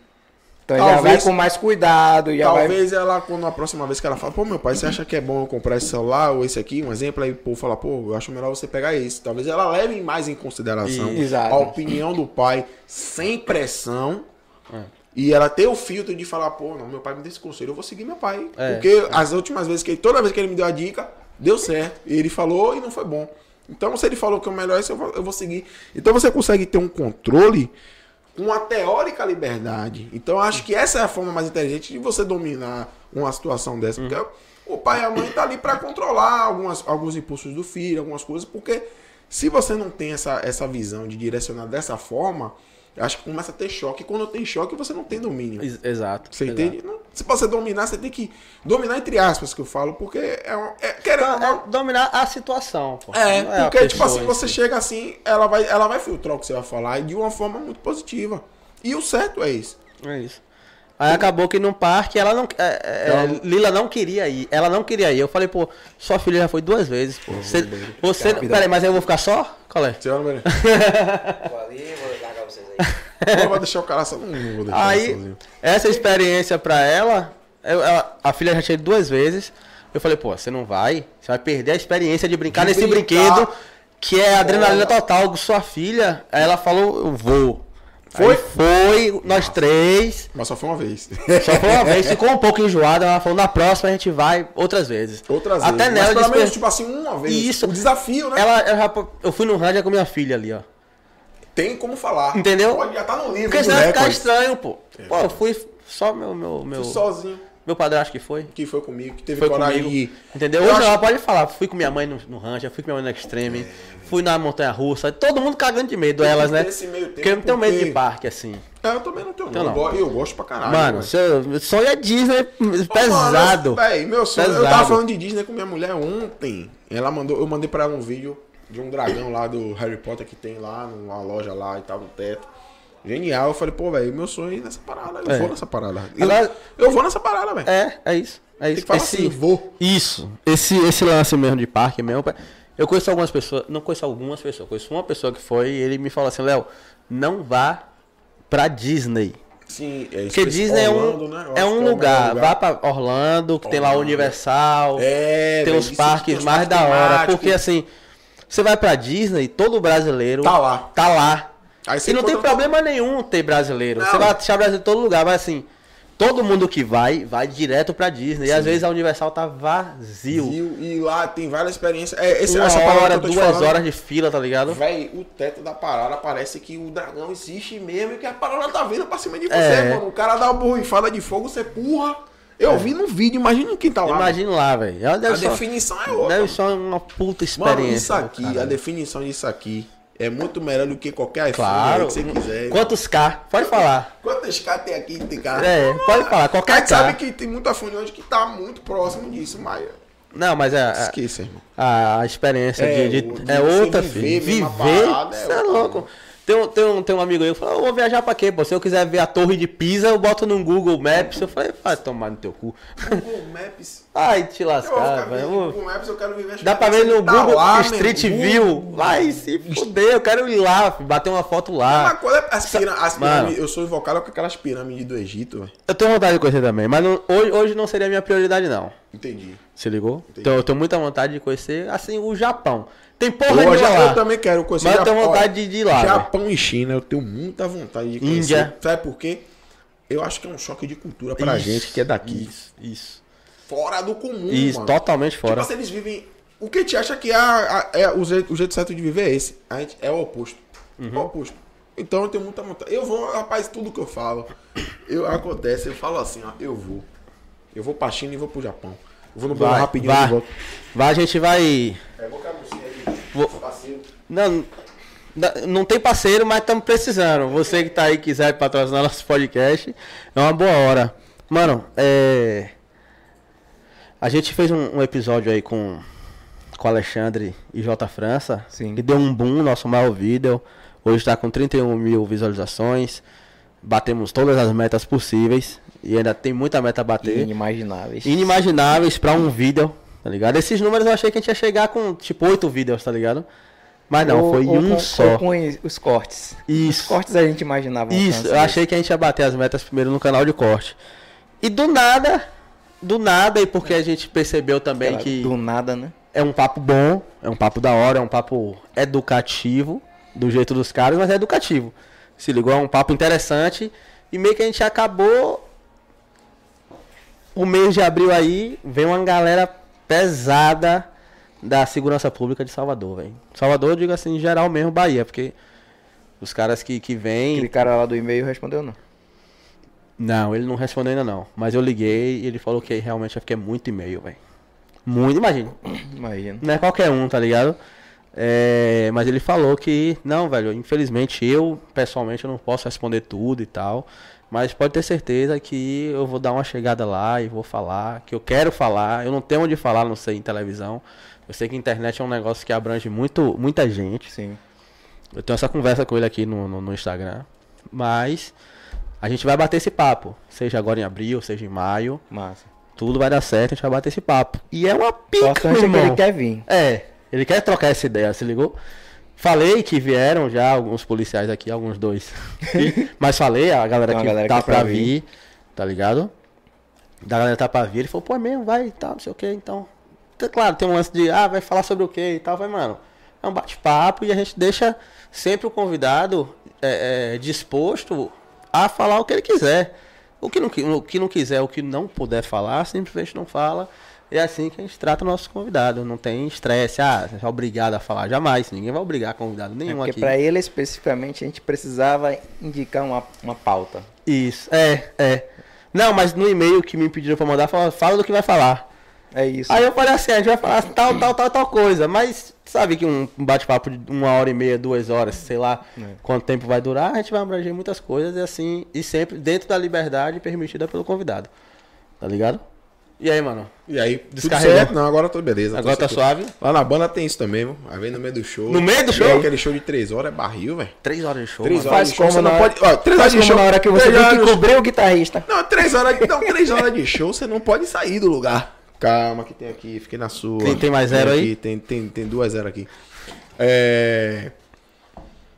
Então ele já vai Talvez- com mais cuidado, já vai. Talvez ela, quando a próxima vez que ela fala, pô, meu pai, você acha que é bom eu comprar esse celular ou esse aqui? Um exemplo, aí o povo fala, pô, eu acho melhor você pegar esse. Talvez ela leve mais em consideração a opinião do pai sem pressão. É. E ela ter o filtro de falar, pô, não, meu pai me deu esse conselho, eu vou seguir meu pai. É. Porque as últimas vezes que ele, toda vez que ele me deu a dica, deu certo. E ele falou e não foi bom. Então, se ele falou que o melhor é eu vou, eu vou seguir. Então, você consegue ter um controle uma teórica liberdade. Então, acho que essa é a forma mais inteligente de você dominar uma situação dessa. Porque o pai e a mãe tá ali para controlar algumas, alguns impulsos do filho, algumas coisas, porque se você não tem essa, essa visão de direcionar dessa forma, acho que começa a ter choque. E quando tem choque, você não tem domínio. Ex- Exato. Você exato. entende? Não- se você dominar, você tem que. Dominar entre aspas que eu falo, porque é, um- é querendo Então, é dominar a situação, pô. é, Não a porque, tipo assim, você si. chega assim, ela vai, ela vai filtrar o que você vai falar e de uma forma muito positiva. E o certo é isso. É isso. Aí acabou que no parque ela não. é, é, Ela- Lila não queria ir. Ela não queria ir. Eu falei, pô, sua filha já foi duas vezes, pô. Você. você peraí, mas aí eu vou ficar só? Qual é? Você Não vai deixar o cara só. Não, não vou deixar Aí, sozinho. essa experiência pra ela, eu- ela- a filha já tinha ido duas vezes. Eu falei, pô, você não vai? Você vai perder a experiência de brincar De nesse brincar. brinquedo que é adrenalina total com sua filha. Aí ela falou, eu vou. Foi? Aí foi, nós três. Mas só foi uma vez. Só foi uma vez, ficou um pouco enjoada. Ela falou, na próxima a gente vai outras vezes. Outras Até vezes. nela Mas pelo menos, tipo assim, uma vez. Isso. O desafio, né? Ela, eu, já- eu fui no rádio com minha filha ali, ó. Tem como falar. Entendeu? Pode, já tá no livro. Porque senão vai ficar estranho, pô. Pô, eu fui só meu. meu, meu... Fui sozinho. Meu padrasto que foi. Que foi comigo, que teve Foi coragem comigo. Entendeu? Eu Hoje acho- ela pode falar. Fui com minha mãe no, no rancho, fui com minha mãe no Extreme, fui na montanha russa. Todo mundo cagando de medo, que elas, né? esse meio tempo, Porque eu não tenho medo de parque, assim. É, eu também não tenho, Então não. Eu go- Eu gosto pra caralho. Mano, seu sonho é Disney Ô, pesado. Mano, véi, meu sonho, eu Pesado. tava falando de Disney com minha mulher ontem. Ela mandou, eu mandei pra ela um vídeo de um dragão lá do Harry Potter que tem lá numa loja lá e tal, no teto. Genial. Eu falei, pô, velho, meu sonho é ir nessa parada. Eu É. vou nessa parada. Eu, eu vou nessa parada, velho. É, é isso. É Tem isso. que falar Esse- assim, vou. Isso. Esse, esse lance mesmo de parque mesmo. Eu conheço algumas pessoas. Não conheço algumas pessoas. Conheço uma pessoa que foi e ele me falou assim, Léo, não vá pra Disney. Sim, é Porque Disney é um, Orlando, né? É um o lugar. melhor Vá pra Orlando, que tem lá o Orlando. Universal. É, tem os isso parques tem mais da hora. Porque assim, você vai pra Disney, todo brasileiro Tá lá. Tá lá. E não tem problema nenhum ter brasileiro. Não. Você vai achar brasileiro em todo lugar, mas assim, todo mundo que vai, vai direto pra Disney. E às vezes a Universal tá vazio. Viu? E lá tem várias experiências. É, esse, Uma essa hora, duas falando, horas de fila, tá ligado? Véi, o teto da parada parece que o dragão existe mesmo e que a parada tá vindo pra cima de você, É. mano. O cara dá uma borrifada de fogo, você empurra. Eu vi no vídeo, imagina quem tá lá. Imagina lá, velho. Mano. A uma- definição é outra. Deve ser uma puta experiência. Mano, isso aqui, cara. a definição disso aqui é muito melhor do que qualquer Claro. que você quiser. Quantos K? Pode falar. Quantos K tem aqui? Tem cara? É, pode falar. A Qualquer gente sabe K. que tem muito iPhone hoje que tá muito próximo disso, mas Não, mas é, a, esqueça, irmão. a, a experiência É, de, de- o- de é você outra, viver filho. Viver. parada é Você é louco. Tem um, tem, um, tem um amigo aí que falou, eu vou viajar pra quê, pô? Se eu quiser ver a torre de Pisa, eu boto no Google Maps. Eu falei, vai tomar no teu cu. Google Maps. Ai, te lascar, velho. Google Maps, eu quero viver as Dá pra ver no Google lá, Street View. Vai se fuder, eu quero ir lá, bater uma foto Uma lá. coisa, as, pira- as pirâmides, eu sou invocado com aquelas pirâmides do Egito, velho. Eu tenho vontade de conhecer também, mas não- hoje, hoje não seria a minha prioridade, não. Entendi. Se ligou? Então eu tenho muita vontade de conhecer, assim, o Japão. Tem porra nenhuma já, lá. eu também quero conhecer Mas eu tenho Japão. vontade de- de ir lá, Japão e China, eu tenho muita vontade de conhecer. Índia. Sabe por quê? Eu acho que é um choque de cultura pra Isso, gente que é daqui. Isso, isso. Fora do comum, Isso, mano. totalmente Tipo fora. assim, eles vivem. O que a gente acha que é, a- a- é o, jeito, o jeito certo de viver é esse. A gente é o oposto. Uhum. É o oposto. Então eu tenho muita vontade. Eu vou, rapaz, tudo que eu falo. Eu, acontece, eu falo assim, ó, eu vou. Eu vou pra China e vou pro Japão. Eu vou no Vai, rapidinho vai. e volto. Vai, a gente vai. É, vou aí. Vou-. Não, não- tem parceiro, mas estamos precisando. Você que tá aí quiser patrocinar nosso podcast, é uma boa hora. Mano, é. A gente fez um, um episódio aí com, com o Alexandre e J França. Sim. Que deu um boom, nosso maior vídeo. Hoje está com 31 mil visualizações. Batemos todas as metas possíveis. E ainda tem muita meta a bater. Inimagináveis. Inimagináveis pra um vídeo, tá ligado? Esses números eu achei que a gente ia chegar com tipo 8 vídeos, tá ligado? Mas não, Ou- foi ou um com, só. com os cortes. Os Isso. cortes a gente imaginava. Isso, eu achei que a gente ia bater as metas primeiro no canal de corte. E do nada, do nada, e porque a gente percebeu também que Do nada, né? é um papo bom, é um papo da hora, é um papo educativo, do jeito dos caras, mas é educativo. Se ligou? É um papo interessante. E meio que a gente acabou. O mês de abril aí, vem uma galera pesada da segurança pública de Salvador, velho. Salvador, eu digo assim, em geral mesmo, Bahia, porque os caras que, que vêm. Aquele cara lá do e-mail respondeu não. Não, ele não respondeu ainda não. Mas eu liguei e ele falou que realmente é é muito e-mail, velho. Muito, imagina. Imagina. Não é qualquer um, tá ligado? É, mas ele falou que, não, velho, infelizmente eu, pessoalmente, eu não posso responder tudo e tal. Mas pode ter certeza que eu vou dar uma chegada lá e vou falar, que eu quero falar. Eu não tenho onde falar, não sei, em televisão. Eu sei que a internet é um negócio que abrange muito, muita gente. Sim. Eu tenho essa conversa com ele aqui no, no, no Instagram. Mas a gente vai bater esse papo. Seja agora em abril, seja em maio. Massa. Tudo vai dar certo, a gente vai bater esse papo. E é uma pica, importante meu é que irmão. ele quer vir. É, ele quer trocar essa ideia, se ligou? Falei que vieram já alguns policiais aqui, alguns dois. E- mas falei, a galera que galera tá que é pra pra vir, tá ligado? Da galera tá pra vir, ele falou, pô, é mesmo, vai e tal, não sei o que, então. Tá Claro, tem um lance de, ah, vai falar sobre o que e tal, vai, mano. É um bate-papo e a gente deixa sempre o convidado é, é, disposto a falar o que ele quiser. O que, não, o que não quiser, o que não puder falar, simplesmente não fala. É assim que a gente trata o nosso convidado. Não tem estresse, ah, você é obrigado a falar. Jamais. Ninguém vai obrigar convidado É nenhum porque aqui. pra ele especificamente a gente precisava indicar uma, uma pauta. Isso, é, é. Não, mas no e-mail que me pediram pra mandar, fala, fala do que vai falar. É isso. Aí eu falei assim, a gente vai falar tal, tal, tal, tal coisa. Mas sabe que um um bate-papo de uma hora e meia, duas horas, sei lá quanto tempo vai durar, a gente vai abranger muitas coisas e assim, e sempre dentro da liberdade permitida pelo convidado. Tá ligado? E aí, mano? E aí, tudo Descarregou. certo? Não, agora eu tô beleza. Agora tô tá suave? Lá na banda tem isso também, viu? Aí vem no meio do show. No meio do show? aí, aquele show de três horas é barril, velho. Três horas de show. Três mano. horas Faz de show, como você não na pode. Ó, três Faz horas de show. na hora que você tem que cobrir o guitarrista. Não, três horas, não, três horas de show, você não pode sair do lugar. Calma, que tem aqui, fiquei na sua. Tem- tem mais zero aqui, aí? Tem, tem, tem duas zero aqui. É.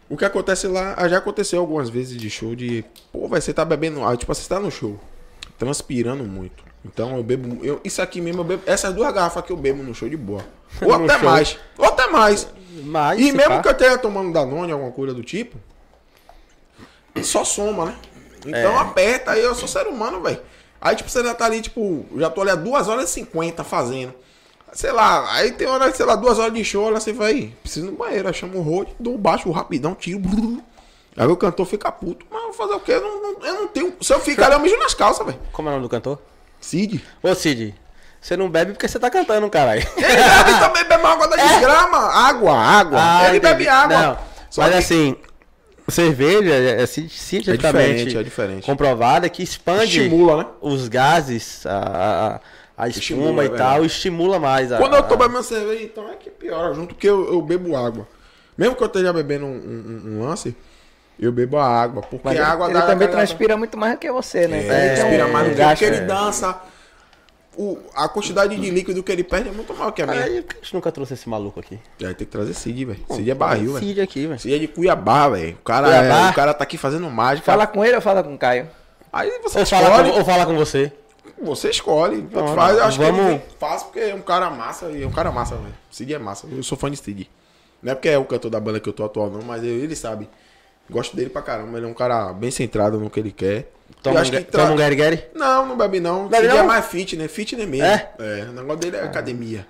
O que acontece lá, já aconteceu algumas vezes de show de. Pô, vai você tá bebendo. Ah, tipo, você tá no show. Transpirando muito. Então eu bebo. Eu, isso aqui mesmo, eu bebo. Essas duas garrafas que eu bebo no show de boa. Ou até show. mais. Ou até mais. Mas, E mesmo pá, que eu esteja tomando Danone, alguma coisa do tipo, só soma, né? Então É. aperta, aí eu sou ser humano, velho. Aí, tipo, você já tá ali, tipo, já tô ali há 2 horas e 50 fazendo. Sei lá, aí tem hora, sei lá, duas horas de show, olha, você vai, preciso no banheiro, chama o road, dou baixo rapidão, tiro, brrr. Aí o cantor fica puto, mas fazer o quê? Eu não, eu não tenho. Se eu ficar eu mijo nas calças, velho. Como é o nome do cantor? Cid. Ô, Cid, você não bebe porque você tá cantando, caralho. Ele bebe também, bebe água da desgrama. Água, água. Ah, ele entendi. bebe água. Não, Só mas que- assim, cerveja é, é ci- cientificamente diferente, é diferente. comprovada que expande Estimula, né? os gases, a, a, a espuma Estimula, e é tal, verdade. estimula mais. A, Quando eu tô a- bebendo cerveja, então é que piora, junto que eu, eu bebo água. Mesmo que eu esteja bebendo um, um- um lance, eu bebo a água. Porque Mas a ele, água ele dá também aquela- transpira muito mais do que você, né? É, Então, ele transpira mais do que gasto, porque ele é. dança. O, a quantidade de líquido que ele perde é muito maior que a minha. Aí, por que a gente nunca trouxe esse maluco aqui? Aí tem que trazer Cid, velho. Cid é barril, velho. Cid aqui, velho. Cid é de Cuiabá, velho. O cara, Cuiabá? é- o cara tá aqui fazendo mágica. Fala com ele ou fala com o Caio? Aí você Ou escolhe. falar, com, ou falar com você. Você escolhe. Tanto Não, faz. Eu não, acho que vamos- ele vem fácil porque é um cara massa. E é um cara massa, velho. Cid é massa. Eu sou fã de Cid. Não é porque é o cantor da banda que eu tô atual, não, mas ele sabe. Gosto dele pra caramba. Ele é um cara bem centrado no que ele quer. Toma, um, acho que tra- toma um Gary Gary? Não, não bebe não. Cid é mais fitness, fitness mesmo. É? É, o negócio dele é academia.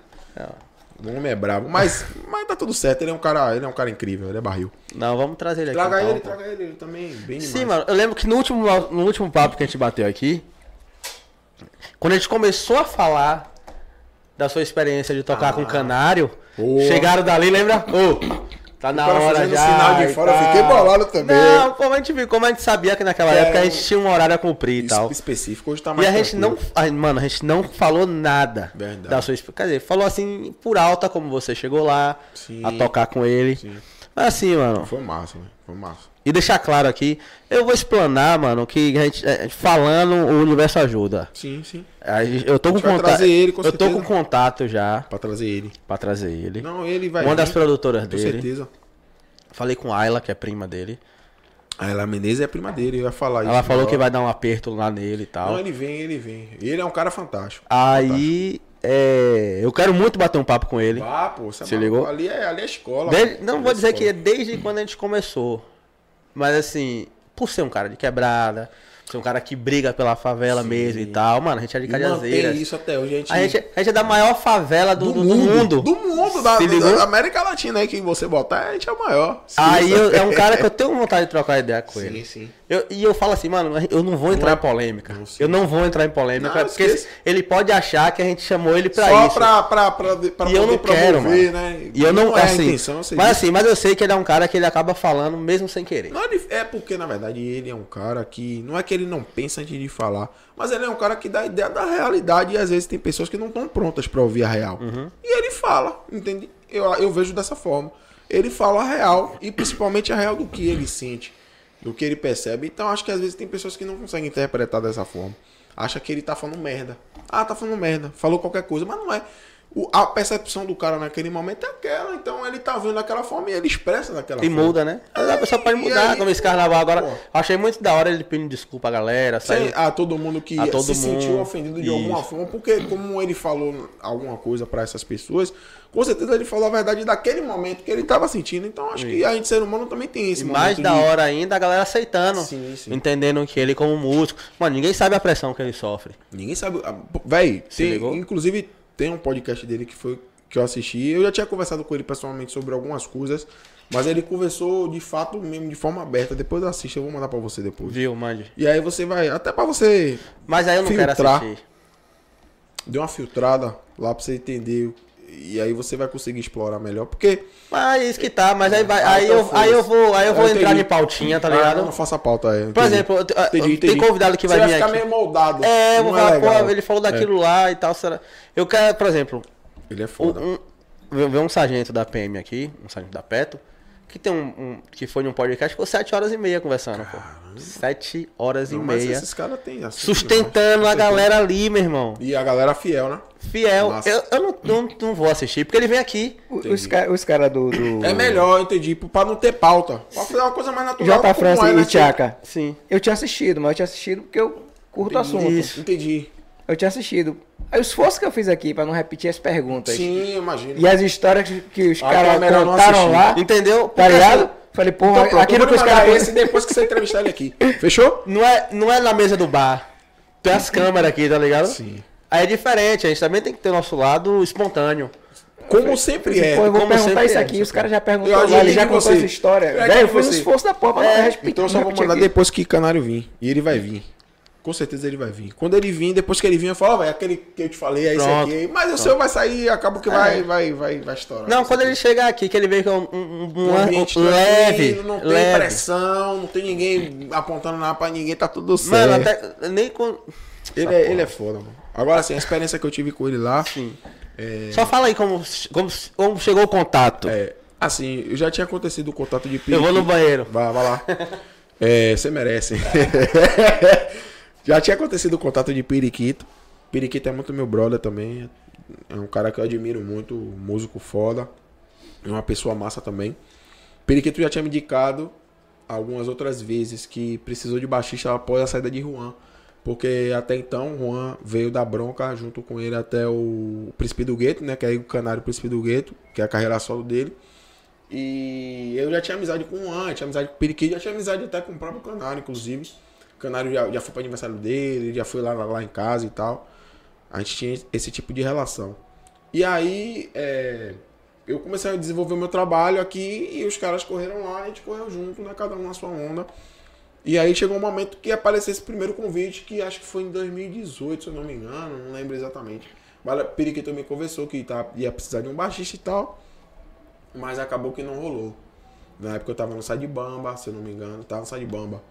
O homem é bravo. Mas, mas tá tudo certo. Ele é um cara, ele é um cara incrível. Ele é barril. Não, vamos trazer ele aqui. Traga então, ele, traga ele. Ele também bem demais. Sim, mano, eu lembro que no último, no último papo que a gente bateu aqui, quando a gente começou a falar da sua experiência de tocar com canário, chegaram dali, lembra? Ô, tá na hora já. sinal de e fora, eu tal. fiquei bolado também. Não, como a gente viu, como a gente sabia que naquela É, época a gente tinha um horário a cumprir e tal. específico. Hoje tá E mais a gente tranquilo. não, ai, mano, a gente não falou nada Verdade. da sua. Quer dizer, falou assim por alta como você chegou lá Sim. a tocar com ele. Sim. Mas assim, mano, Foi massa, velho. Foi massa. E deixar claro aqui, eu vou explanar, mano, que a gente, é, falando, o universo ajuda. Sim, sim. Gente- Eu tô com contato. trazer ele, com eu tô certeza. com contato já Pra trazer ele. pra trazer ele. Não, ele vai. Uma das vir, produtoras Com dele. certeza. Falei com a Ayla, que é prima dele. A Ela Menezes é prima dele, eu ia falar isso. Ela falou que vai dar um aperto lá nele e tal. Não, ele vem, ele vem. Ele é um cara fantástico. Aí, é, eu quero muito bater um papo com ele. Ah, pô, você é ligou? Ali é, ali é escola. Desde- não Ali vou é dizer que é escola. desde quando a gente começou. Mas assim, por ser um cara de quebrada, ser um cara que briga pela favela mesmo e tal, mano, a gente é de Cajazeiras. isso até hoje. A gente, A gente, a gente é da maior favela do, do- do mundo. Do mundo, da, da América Latina aí que você botar, a gente é o maior. Sim, Aí eu- é um cara que eu Sim, tenho vontade de trocar ideia com ele. sim. Eu- e eu falo assim, mano, eu não vou entrar é- em polêmica. Não, sim. eu não vou entrar em polêmica, Não, porque ele pode achar que a gente chamou ele pra Só isso. pra, pra, pra, pra e eu não quero, promover, mano. né? E eu não, é assim, intenção, eu sei mas assim, mas eu sei que ele é um cara que ele acaba falando mesmo sem querer. Não, ele- é porque, na verdade, ele é um cara que. Não é que ele não pensa antes de falar, mas ele é um cara que dá ideia da realidade e às vezes tem pessoas que não estão prontas pra ouvir a real. Uhum. E ele fala, entende? Eu, eu vejo dessa forma. Ele fala a real e principalmente a real do que ele sente, do que ele percebe. Então acho que às vezes tem pessoas que não conseguem interpretar dessa forma. Acha que ele tá falando merda. Ah, tá falando merda. Falou qualquer coisa, mas não é. O- a percepção do cara naquele momento é aquela, então ele tá vendo daquela forma e ele expressa daquela E forma. muda, né? Mas a pessoa pode E mudar, aí, como esse carnaval agora. pô. Achei muito da hora ele pedindo desculpa à galera. A todo mundo que todo se sentiu mundo. ofendido de alguma Isso. forma, porque como ele falou alguma coisa pra essas pessoas, com certeza ele falou a verdade daquele momento que ele tava sentindo. Então acho que a gente ser humano também tem esse E mais da de- hora ainda, a galera aceitando. Sim, sim. Entendendo que ele como músico. Mano, ninguém sabe a pressão que ele sofre. Ninguém sabe, ah, véi, tem- ligou? inclusive tem um podcast dele que foi que eu assisti. Eu já tinha conversado com ele pessoalmente sobre algumas coisas, mas ele conversou de fato mesmo de forma aberta. Depois eu assisto, eu vou mandar pra você depois. Viu, mande. E aí você vai, até pra você Mas aí eu não quero Filtrar. assistir. dê uma filtrada lá pra você entender e aí você vai conseguir explorar melhor, porque Mas isso que tá, mas aí vai. Ah, Aí, então eu, aí eu vou, aí eu vou Eu entrar entendi. em pautinha, tá Ah, ligado? não faça pauta aí. Por exemplo, eu- eu- tem convidado que vai Você vir vai ficar aqui. meio moldado. É, eu vou falar, legal. pô, ele falou daquilo lá e tal. Será? Eu quero, por exemplo, Ele é um, foda. um, ver um sargento da PM aqui, um sargento da Peto, que tem um, um- que foi num podcast, ficou sete horas e meia conversando, pô. Sete horas Não, e mas meia. esses caras têm assim, Sustentando a galera ali, meu irmão. E a galera fiel, né? Fiel. Eu, eu não, não, não vou assistir, porque ele vem aqui. O- Os caras os cara do, do. É melhor, entendi, pra não ter pauta. Pra fazer uma coisa mais natural. J. como França é, né? e Tchaka. Sim. Eu tinha assistido, mas eu tinha assistido porque eu curto o assunto. Isso. Entendi. Eu tinha assistido. Aí o esforço que eu fiz aqui pra não repetir as perguntas. Sim, eu imagino. E as histórias que- os Ah, é caras não contaram lá. Entendeu? Tá ligado? assim, Falei, porra, Então, aquilo eu que os caras. esse depois que você entrevistar ele aqui. Fechou? Não é, não é na mesa do bar. Tem as câmeras aqui, tá ligado? Sim. Aí é diferente, a gente também tem que ter o nosso lado espontâneo. Como sempre é. Pô, eu vou como perguntar isso é, aqui, os sempre caras já perguntaram ele já contou você. essa história. Eu Velho, fiz um esforço da porra pra não repetir. Então eu só vou mandar aqui. depois que Canário vir. E ele vai vir. Com certeza ele vai vir. Quando ele vir, depois que ele vir, eu falo, velho, aquele que eu te falei, é Pronto. aqui. Mas o seu vai sair, acaba que vai, vai, vai, vai estourar. Não, Com quando ele chegar aqui, que ele vê que é um, um, um, Um ambiente leve, tranquilo, não tem leve. pressão, não tem ninguém apontando nada pra ninguém, tá tudo certo. Mano, até nem com... ele, é, ele é foda, mano. Agora sim, a experiência que eu tive com ele lá. Sim. É, Só fala aí como, como, como chegou o contato. é, assim, eu já tinha acontecido o contato de Eu vou no banheiro. Vai, vai lá. É, você merece. Já tinha acontecido o contato de Periquito. Periquito é muito meu brother também. É um cara que eu admiro muito, músico foda. É uma pessoa massa também. Periquito já tinha me indicado algumas outras vezes que precisou de baixista após a saída de Juan. Porque até então Juan veio da bronca junto com ele até o Príncipe do Gueto, né? Que é o canário Príncipe do Gueto, que é a carreira solo dele. E eu já tinha amizade com o Juan, tinha amizade com o Periquito, já tinha amizade até com o próprio Canário, inclusive. Canário já, já foi para aniversário dele, já foi lá, lá, lá em casa e tal. A gente tinha esse tipo de relação. E aí, é, eu comecei a desenvolver meu trabalho aqui e os caras correram lá, a gente correu junto, né? Cada um na sua onda. E aí chegou um momento que apareceu esse primeiro convite, que acho que foi em 2018, se eu não me engano, não lembro exatamente. Mas Periquito me conversou que tá, ia precisar de um baixista e tal, mas acabou que não rolou. Na época eu tava no Sadibamba, se eu não me engano, tava no Sadibamba.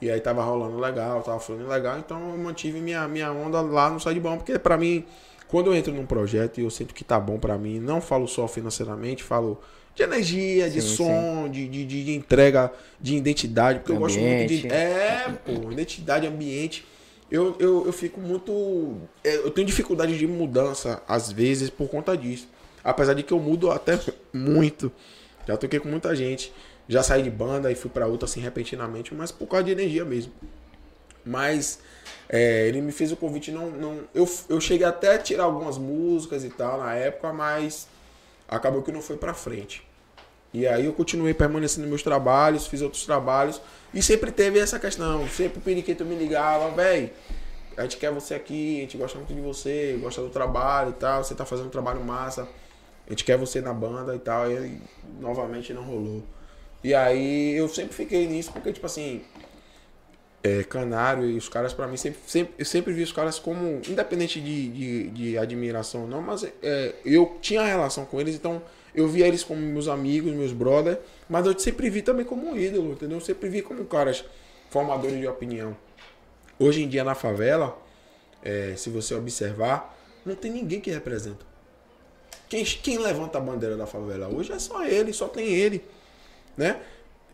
E aí tava rolando legal, tava falando legal, então eu mantive minha, minha onda lá no Sadibamba, porque pra mim, quando eu entro num projeto e eu sinto que tá bom pra mim, não falo só financeiramente, falo de energia, de Sim, som, de, de, de de entrega, de identidade, porque eu gosto muito de. Ambiente. É, pô, identidade, ambiente. Eu, eu, eu fico muito. é, Eu tenho dificuldade de mudança, às vezes, por conta disso. Apesar de que eu mudo até muito. Já toquei com muita gente. Já saí de banda e fui pra outra assim repentinamente, mas por causa de energia mesmo. Mas é, ele me fez o convite, não, não eu, eu cheguei até a tirar algumas músicas e tal na época, mas acabou que não foi pra frente. E aí eu continuei permanecendo nos meus trabalhos, fiz outros trabalhos e sempre teve essa questão. Sempre o periquito me ligava, velho, a gente quer você aqui, a gente gosta muito de você, gosta do trabalho e tal, você tá fazendo um trabalho massa, a gente quer você na banda e tal, e novamente não rolou. E aí eu sempre fiquei nisso, porque tipo assim, é, Canário e os caras pra mim sempre, sempre eu sempre vi os caras como independente de, de, de admiração ou não, mas é, eu tinha relação com eles, então eu via eles como meus amigos, meus brothers, mas eu sempre vi também como um ídolo, entendeu? Eu sempre vi como caras formadores de opinião. Hoje em dia na favela, é, se você observar, não tem ninguém que representa. Quem, quem levanta a bandeira da favela hoje é só ele, só tem ele, né?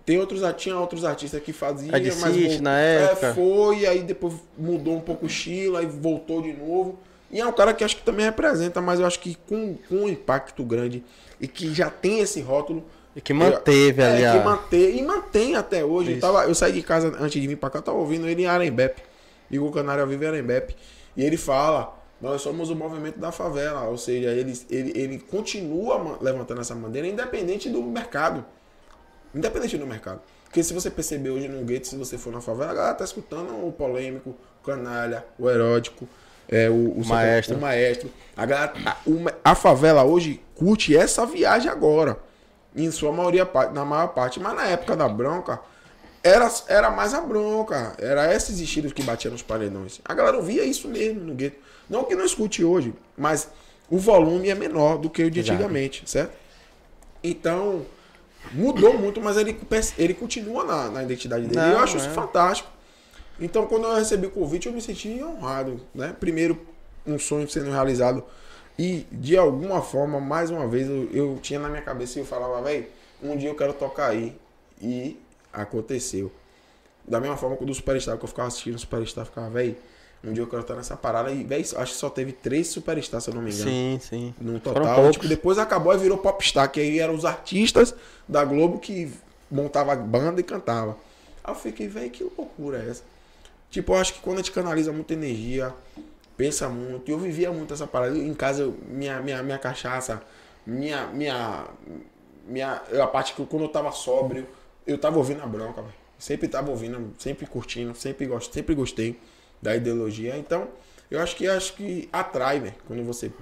Tem outros, tinha outros artistas que faziam, mas na é, época. foi, aí depois mudou um pouco o estilo, aí voltou de novo. E é um cara que acho que também representa, mas eu acho que com, com um impacto grande e que já tem esse rótulo. E que manteve é, ali que mantém, e mantém até hoje. Eu, tava, eu saí de casa antes de vir pra cá, eu tava ouvindo ele em Arembepe. Igor Canário vive em Arembepe. E ele fala, nós somos o movimento da favela. Ou seja, ele, ele, ele continua levantando essa bandeira independente do mercado. Independente do mercado. Porque se você perceber hoje no gueto, se você for na favela, a galera tá escutando o polêmico, o canalha, o erótico, é, o, o, Maestro. o maestro. A, galera, a, o- a favela hoje curte essa viagem agora. Em sua maioria, na maior parte. Mas na época da bronca, era, era mais a bronca. Era esses estilos que batiam nos paredões. A galera ouvia isso mesmo no gueto. Não que não escute hoje, mas o volume é menor do que o de antigamente, certo? Então, mudou muito, mas ele, ele continua na, na identidade dele. Não, eu acho isso é. fantástico. Então, quando eu recebi o convite, eu me senti honrado, né? Primeiro, um sonho sendo realizado. E, de alguma forma, mais uma vez, eu, eu tinha na minha cabeça e eu falava, velho, um dia eu quero tocar aí. E aconteceu. Da mesma forma que o do Superstar, que eu ficava assistindo o Superstar, ficava, velho, um dia eu quero estar nessa parada. E, acho que só teve três Superstars, se eu não me engano. Sim, sim. No total. Tipo, depois acabou e virou Popstar, que aí eram os artistas da Globo que montava banda e cantava. Aí eu fiquei, velho, que loucura é essa? Tipo, eu acho que quando a gente canaliza muita energia, pensa muito. Eu vivia muito essa parada. Em casa, eu- minha, minha, minha cachaça, minha, minha, minha. A parte que quando eu tava sóbrio, eu tava ouvindo a bronca, velho. Sempre tava ouvindo, sempre curtindo, sempre, gosto, sempre gostei da ideologia. Então, eu acho que acho que atrai, velho. Quando você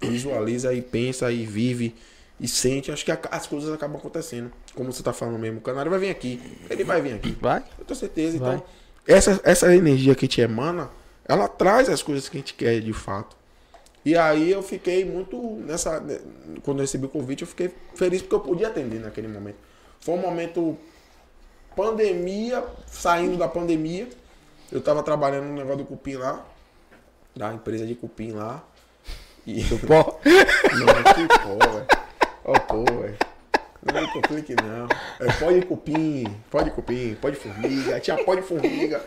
visualiza e pensa e vive e sente, acho que a- as coisas acabam acontecendo. Como você tá falando mesmo, o canário vai vir aqui. Ele vai vir aqui. Vai? Eu tenho certeza. Vai. Então, essa, essa energia que a gente emana, ela traz as coisas que a gente quer de fato. E aí eu fiquei muito nessa. né, Quando eu recebi o convite, eu fiquei feliz porque eu podia atender naquele momento. Foi um momento pandemia, saindo da pandemia. Eu tava trabalhando no negócio do cupim lá, da empresa de cupim lá. E Pó. não, que pó, velho. Ó, pô, velho. Não me complique, não. É pó de cupim, pó de cupim, pó de formiga. Tinha pó de formiga.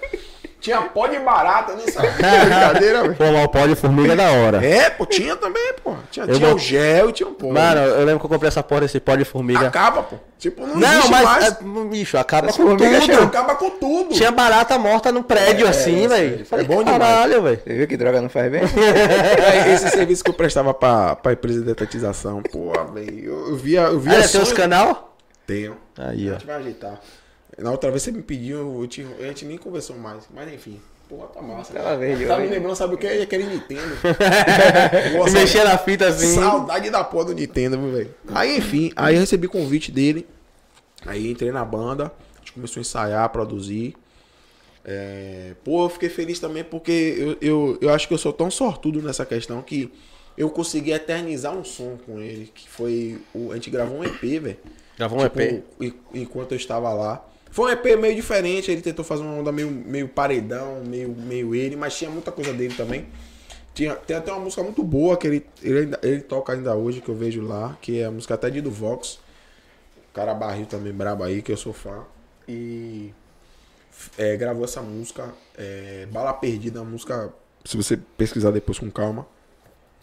Tinha pó de barata, nem sabia. Brincadeira, velho. Pô, mas o pó de formiga é da hora. É, pô, tinha também, pô. Tinha, Eu tinha vou- o gel e tinha o pó. Mano, eu lembro que eu comprei essa porra desse pó de formiga. acaba, pô. Tipo, não, Não, existe mas, mais. é, bicho, acaba As com tudo. Acaba com tudo. Tinha barata morta no prédio, É, assim, é, velho. é bom demais. caralho, velho. Você viu que droga não faz bem? É, Esse serviço que eu prestava pra, pra empresa de detetização, pô, velho. Eu, eu via, eu via Ah, tem os canal? Tenho. Aí, A ó. gente vai ajeitar. Na outra vez você me pediu, te- a gente nem conversou mais. Mas enfim. Porra, tá massa. Ela veio, tá me lembrando, sabe o que? Aquele Nintendo. E Nossa, mexia na fita assim. Saudade da porra do Nintendo, velho. Aí, enfim, aí eu recebi convite dele. Aí entrei na banda. A gente começou a ensaiar, produzir. É, Pô, eu fiquei feliz também porque eu, eu, eu acho que eu sou tão sortudo nessa questão que eu consegui eternizar um som com ele. Que foi. O, a gente gravou um EP, velho. Gravou um EP. Tipo, en- enquanto eu estava lá. Foi um EP meio diferente, ele tentou fazer uma onda meio, meio paredão, meio, meio ele, mas tinha muita coisa dele também. Tinha, tem até uma música muito boa que ele, ele, ainda- ele toca ainda hoje, que eu vejo lá, que é a música até de do Vox. O cara barril também brabo aí, que eu sou fã. E é, gravou essa música, é, Bala Perdida, uma música, se você pesquisar depois com calma,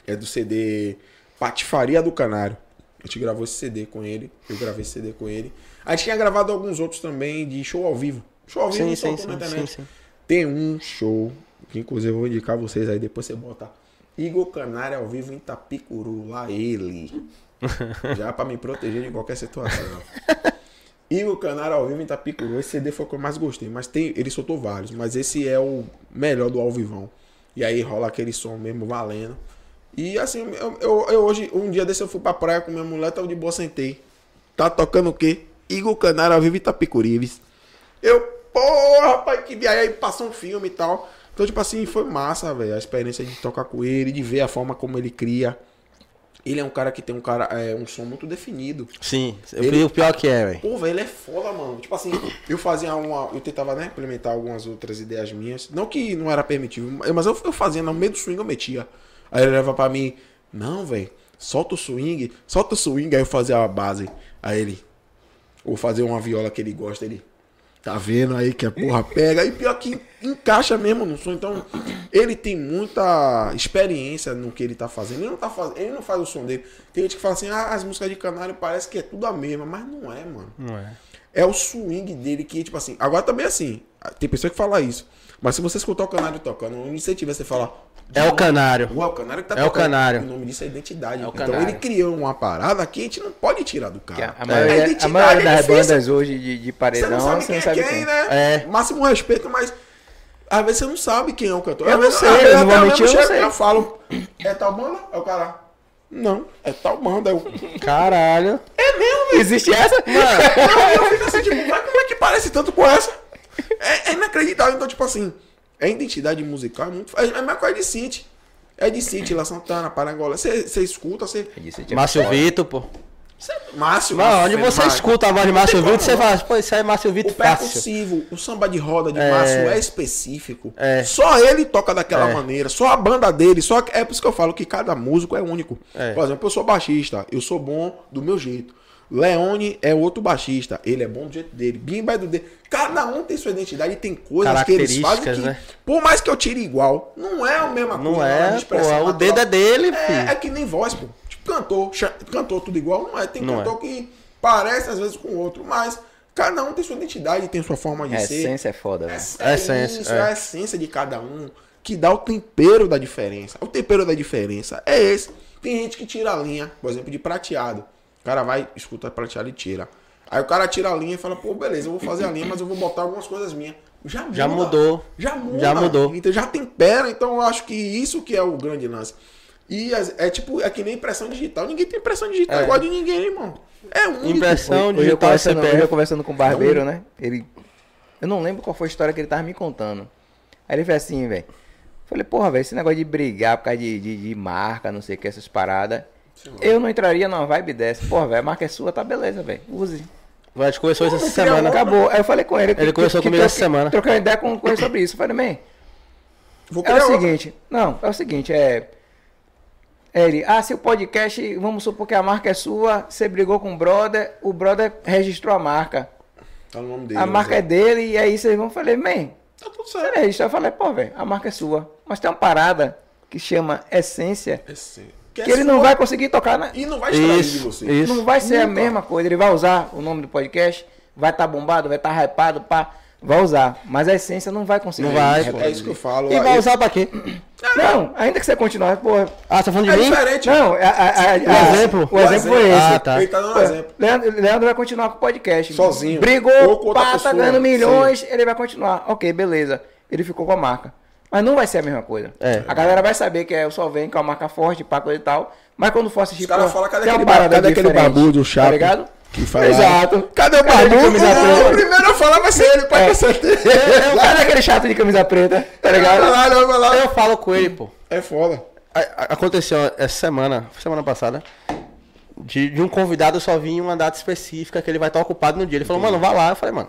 é do CD Patifaria do Canário. A gente gravou esse CD com ele, eu gravei esse CD com ele. A gente tinha gravado alguns outros também de show ao vivo. Show ao vivo Sim, sim, sim, na sim, internet. sim. Tem um show, que inclusive eu vou indicar vocês aí, depois você bota Igor Canário ao vivo em Itapicuru, lá ele. Já pra me proteger de qualquer situação. Igor Canário ao vivo em Itapicuru, esse CD foi o que eu mais gostei, mas tem, ele soltou vários, mas esse é o melhor do ao vivão. E aí rola aquele som mesmo valendo. E assim, eu, eu- eu hoje, um dia desse eu fui pra praia com minha mulher, tava de boa, sentei. Tá tocando o quê? Igor Canário ao vivo Itapicurives. Eu, porra, rapaz, que viagem. Aí passou um filme e tal. Então, tipo assim, foi massa, velho. A experiência de tocar com ele, de ver a forma como ele cria. Ele é um cara que tem um cara, é, um som muito definido. Sim, eu Ele- o pior que é, velho. Pô, velho, ele é foda, mano. Tipo assim, eu fazia uma. Eu tentava, né, implementar algumas outras ideias minhas. Não que não era permitido, mas eu, eu fazia, no meio do swing eu metia. Aí ele leva pra mim, não, velho, solta o swing, solta o swing, aí eu fazia a base. Aí ele, ou fazer uma viola que ele gosta, ele. Tá vendo aí que a porra pega? E pior que encaixa mesmo no som. Então, ele tem muita experiência no que ele tá fazendo. Ele não, tá faz... ele não faz o som dele. Tem gente que fala assim, ah, as músicas de canário parece que é tudo a mesma, mas não é, mano. Não é. É o swing dele que, tipo assim. Agora também é assim. Tem pessoa que fala isso. Mas se você escutar o canário tocando, o incentivo você falar. É o canário. Ué, o canário que tá É o canário. O nome disso é identidade. É o então canário. ele criou uma parada que a gente não pode tirar do cara. a, a maioria, a identidade maioria é das difícil. bandas hoje de, de Você paredão, não sabe você quem não é sabe quem, quem. né? É. Máximo respeito, mas às vezes você não sabe quem é o cantor. Eu Às não vezes- sei, às vezes eu não mesmo mentir, eu falo, é tal banda? É o cara. Não, é tal banda. Eu, Caralho. Existe essa? não, eu fico assim, tipo, mas como é que parece tanto com essa? É, é inacreditável. Então, tipo assim, a identidade musical é muito. É, é a mesma coisa de Cinti. É de Cinti, La Santana, Parangola. Você você escuta, você. Márcio Vitor, pô. Márcio. Mano, Márcio onde você escuta a voz de Não Márcio Vitor, você fala, pô, isso aí é Márcio O Vitor fácil. percussivo, o samba de roda de É. Márcio é específico. É. Só ele toca daquela É. maneira, só a banda dele, só é por isso que eu falo que cada músico é único. É. Por exemplo, eu sou baixista, eu sou bom do meu jeito. Leone é outro baixista. Ele é bom do jeito dele. Bimba é do dele. Cada um tem sua identidade e tem coisas que eles fazem que, né? por mais que eu tire igual, não é a mesma Não coisa. é, a expressão pô, o dedo é dele, É, é que nem voz, pô. Tipo, cantor, cantor tudo igual, não é. Tem Não cantor que parece às vezes com o outro, mas cada um tem sua identidade, tem sua forma de A ser. essência é foda, velho. É, A essência, é. é a essência de cada um que dá o tempero da diferença. O tempero da diferença é esse. Tem gente que tira a linha, por exemplo, de prateado. O cara vai, escuta prateado e tira. Aí o cara tira a linha e fala, pô, beleza, eu vou fazer a linha, mas eu vou botar algumas coisas minhas. Já, Já muda. mudou. Já muda. Já mudou. Então já tempera, então eu acho que isso que é o grande lance. E as- é tipo, é que nem impressão digital. Ninguém tem impressão digital É. igual de ninguém, irmão. É único. Impressão Hoje eu, digital conversando, hoje eu conversando com o barbeiro, né? Ele. Eu não lembro qual foi a história que ele tava me contando. Aí ele fez assim, velho. Falei, porra, velho, esse negócio de brigar por causa de, de, de marca, não sei o que, essas paradas. Eu não entraria numa vibe dessa. Porra, velho, a marca é sua, tá beleza, velho. Use. A gente isso essa semana. Acabou. Aí eu falei com ele. Ele conversou comigo essa semana. Trocando ideia com, com ele sobre isso. Eu falei, man, Vou é o seguinte. Não, é o seguinte, é. é Ele, ah, se o podcast, vamos supor que a marca é sua, você brigou com o brother, o brother registrou a marca. Tá no nome dele. A marca é dele, e aí vocês vão falei, man, Tá tudo você certo. registrou? Eu falei, pô, velho, a marca é sua. Mas tem uma parada que chama essência, É sim. que é ele não vai conseguir tocar na. E não vai extrair de Isso, você. isso. Não vai ser a Nunca. mesma coisa. Ele vai usar o nome do podcast, vai estar bombado, vai estar hypado, pá, vai usar. Mas a essência não vai conseguir. Não vai, É isso que eu falo. E vai usar pra quê? Não, ainda que você continuar, porra. Ah, você tá falando de É mim? diferente. Não, a, a, a, O a- exemplo? O exemplo foi esse. Ah, tá. Ele tá dando um exemplo. Leandro, Leandro vai continuar com o podcast. Sozinho. Ou Brigou, pá, tá ganhando milhões, ele vai continuar. Ok, beleza. Ele ficou com a marca. Mas não vai ser a mesma coisa. É. A galera vai saber que é o Solvem, que é uma marca forte, pá, coisa e tal. Mas quando for assistir, Os caras pô, falam, cadê tem uma aquele, parada cadê aquele barbudo chato? Tá ligado? Que fala. Exato. Cadê o Cadê de barbudo? camisa Não, preta? o primeiro a falar vai ser ele, pode ter certeza. É o cara daquele chato de camisa preta, tá ligado? Vai lá, vai lá. Eu falo com ele, pô. É foda. A- a- Aconteceu essa semana, semana passada, de, de um convidado só vir em uma data específica que ele vai estar ocupado no dia. Ele falou, mano, vai lá. Eu falei, mano,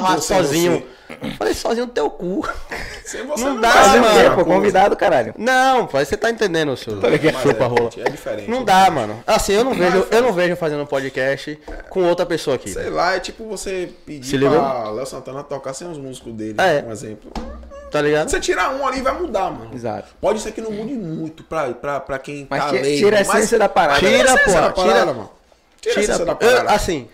Você, sozinho. Eu falei, sozinho no teu cu. Sem você Não não, dá, mano. Convidado, caralho. Não, pai, você tá entendendo, seu ligado. chupa rola. É diferente. Não dá, mano. Assim, eu não vejo, eu não vejo fazendo um podcast com outra pessoa aqui. Sei lá, é tipo você pedir Se ligou? pra Léo Santana tocar sem os músicos dele, É. um exemplo. Tá ligado? Você tirar um ali vai mudar, mano. Exato. Pode ser que não mude muito pra, pra, pra quem Mas tá tira- leigo. tira a mas- essência da parada. Tira a pô, tira. mano. Tira, a Tira, essência da parada. assim,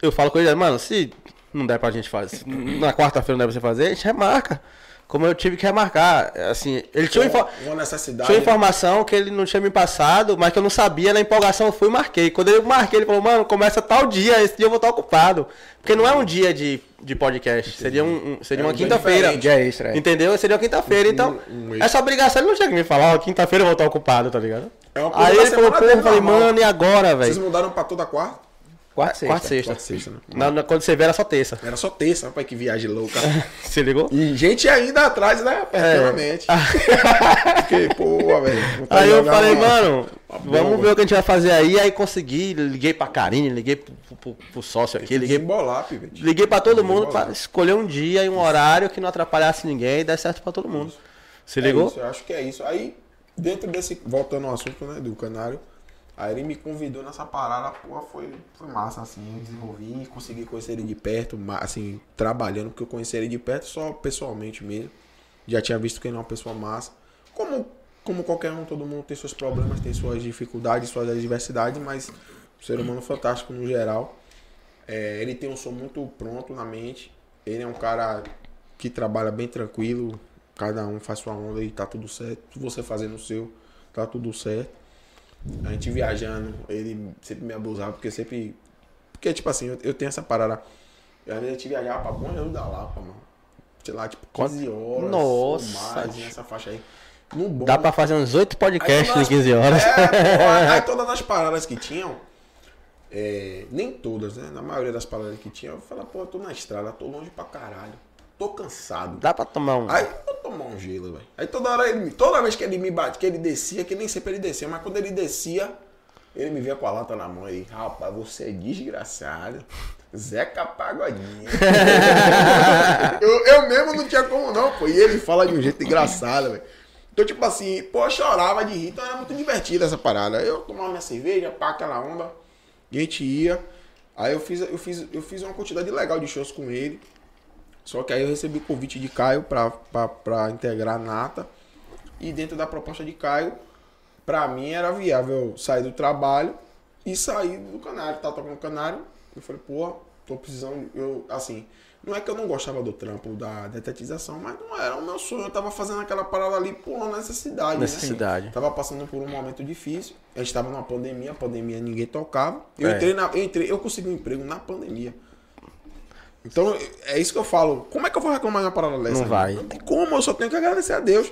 eu falo com ele, mano, se não der pra gente fazer, na quarta-feira não der pra você fazer, a gente remarca. Como eu tive que remarcar. Assim, ele tinha, uma uma necessidade. tinha uma informação que ele não tinha me passado, mas que eu não sabia, na empolgação eu fui e marquei. Quando eu marquei, ele falou, mano, começa tal dia, esse dia eu vou estar ocupado. Porque não é um dia de, de podcast, seria, um, um- seria É um uma dia quinta-feira. Dia extra, é. Entendeu? Seria uma quinta-feira, então. um essa obrigação ele não tinha que me falar, ó, quinta-feira eu vou estar ocupado, tá ligado? É uma coisa Aí ele falou, pô, eu falei, mano, e agora, Vocês velho? mudaram pra toda quarta? Quarta, sexta. Quarta, sexta. Quarta, sexta, né? Na- na- quando você vê era só terça. Era só terça, rapaz, que viagem louca. Se ligou? E gente ainda atrás, né? Perpetuamente. Porque, pô, velho. vontade Aí de eu falei, uma- mano, uma vamos bomba. ver o que a gente vai fazer aí. Aí consegui, liguei pra Karine, liguei pro, pro- pro sócio aqui, liguei, Desembolar, pivete. liguei pra todo mundo pra escolher um dia e um horário que não atrapalhasse ninguém e desse certo pra todo mundo. Se É ligou? isso, eu acho que é isso. Aí, dentro desse. Voltando ao assunto, né, do canário. Aí ele me convidou nessa parada, pô, foi, foi massa, assim, eu desenvolvi, consegui conhecer ele de perto, assim, trabalhando, porque eu conheci ele de perto só pessoalmente mesmo. Já tinha visto que ele é uma pessoa massa. Como, como qualquer um, todo mundo tem seus problemas, tem suas dificuldades, suas adversidades, mas um ser humano fantástico no geral. É, ele tem um som muito pronto na mente. Ele é um cara que trabalha bem tranquilo. Cada um faz sua onda e tá tudo certo. Você fazendo o seu, tá tudo certo. A gente viajando, ele sempre me abusava, porque sempre. Porque, tipo assim, eu, eu tenho essa parada. Eu, às vezes a gente viajava pra Bom Jesus da Lapa, mano. Sei lá, tipo, 15 horas. Nossa, mais, nessa faixa aí. Dá pra fazer uns oito podcasts Aí de 15 horas. É, aí todas as paradas que tinham, é, nem todas, né? Na maioria das paradas que tinham, eu falava, pô, eu tô na estrada, tô longe pra caralho. Tô cansado. Dá pra tomar um. Aí eu vou tomar um gelo, velho. Aí toda hora ele toda vez que ele me bate, que ele descia, que nem sempre ele descia, mas quando ele descia, ele me via com a lata na mão aí. Rapaz, você é desgraçado. Zeca Pagodinha. eu, eu mesmo não tinha como não, pô. E ele fala de um jeito engraçado, velho. Então, tipo assim, pô, eu chorava de rir, então era muito divertido essa parada. Eu tomava minha cerveja, pá, aquela onda. A gente ia. Aí eu fiz, eu fiz, eu fiz uma quantidade legal de shows com ele. Só que aí eu recebi o convite de Caio pra integrar a Nata. E dentro da proposta de Caio, pra mim era viável sair do trabalho e sair do canário. Tava tocando canário. Eu falei, pô, tô precisando. Eu, assim, não é que eu não gostava do trampo da detetização, mas não era o meu sonho. Eu tava fazendo aquela parada ali por uma necessidade. Necessidade. Né? Tava passando por um momento difícil. A gente tava numa pandemia, a pandemia ninguém tocava. Eu É. entrei na. Eu, entrei, eu consegui um emprego na pandemia. Então, é isso que eu falo. Como é que eu vou reclamar de uma parada dessa? Não vai. Não tem como, eu só tenho que agradecer a Deus.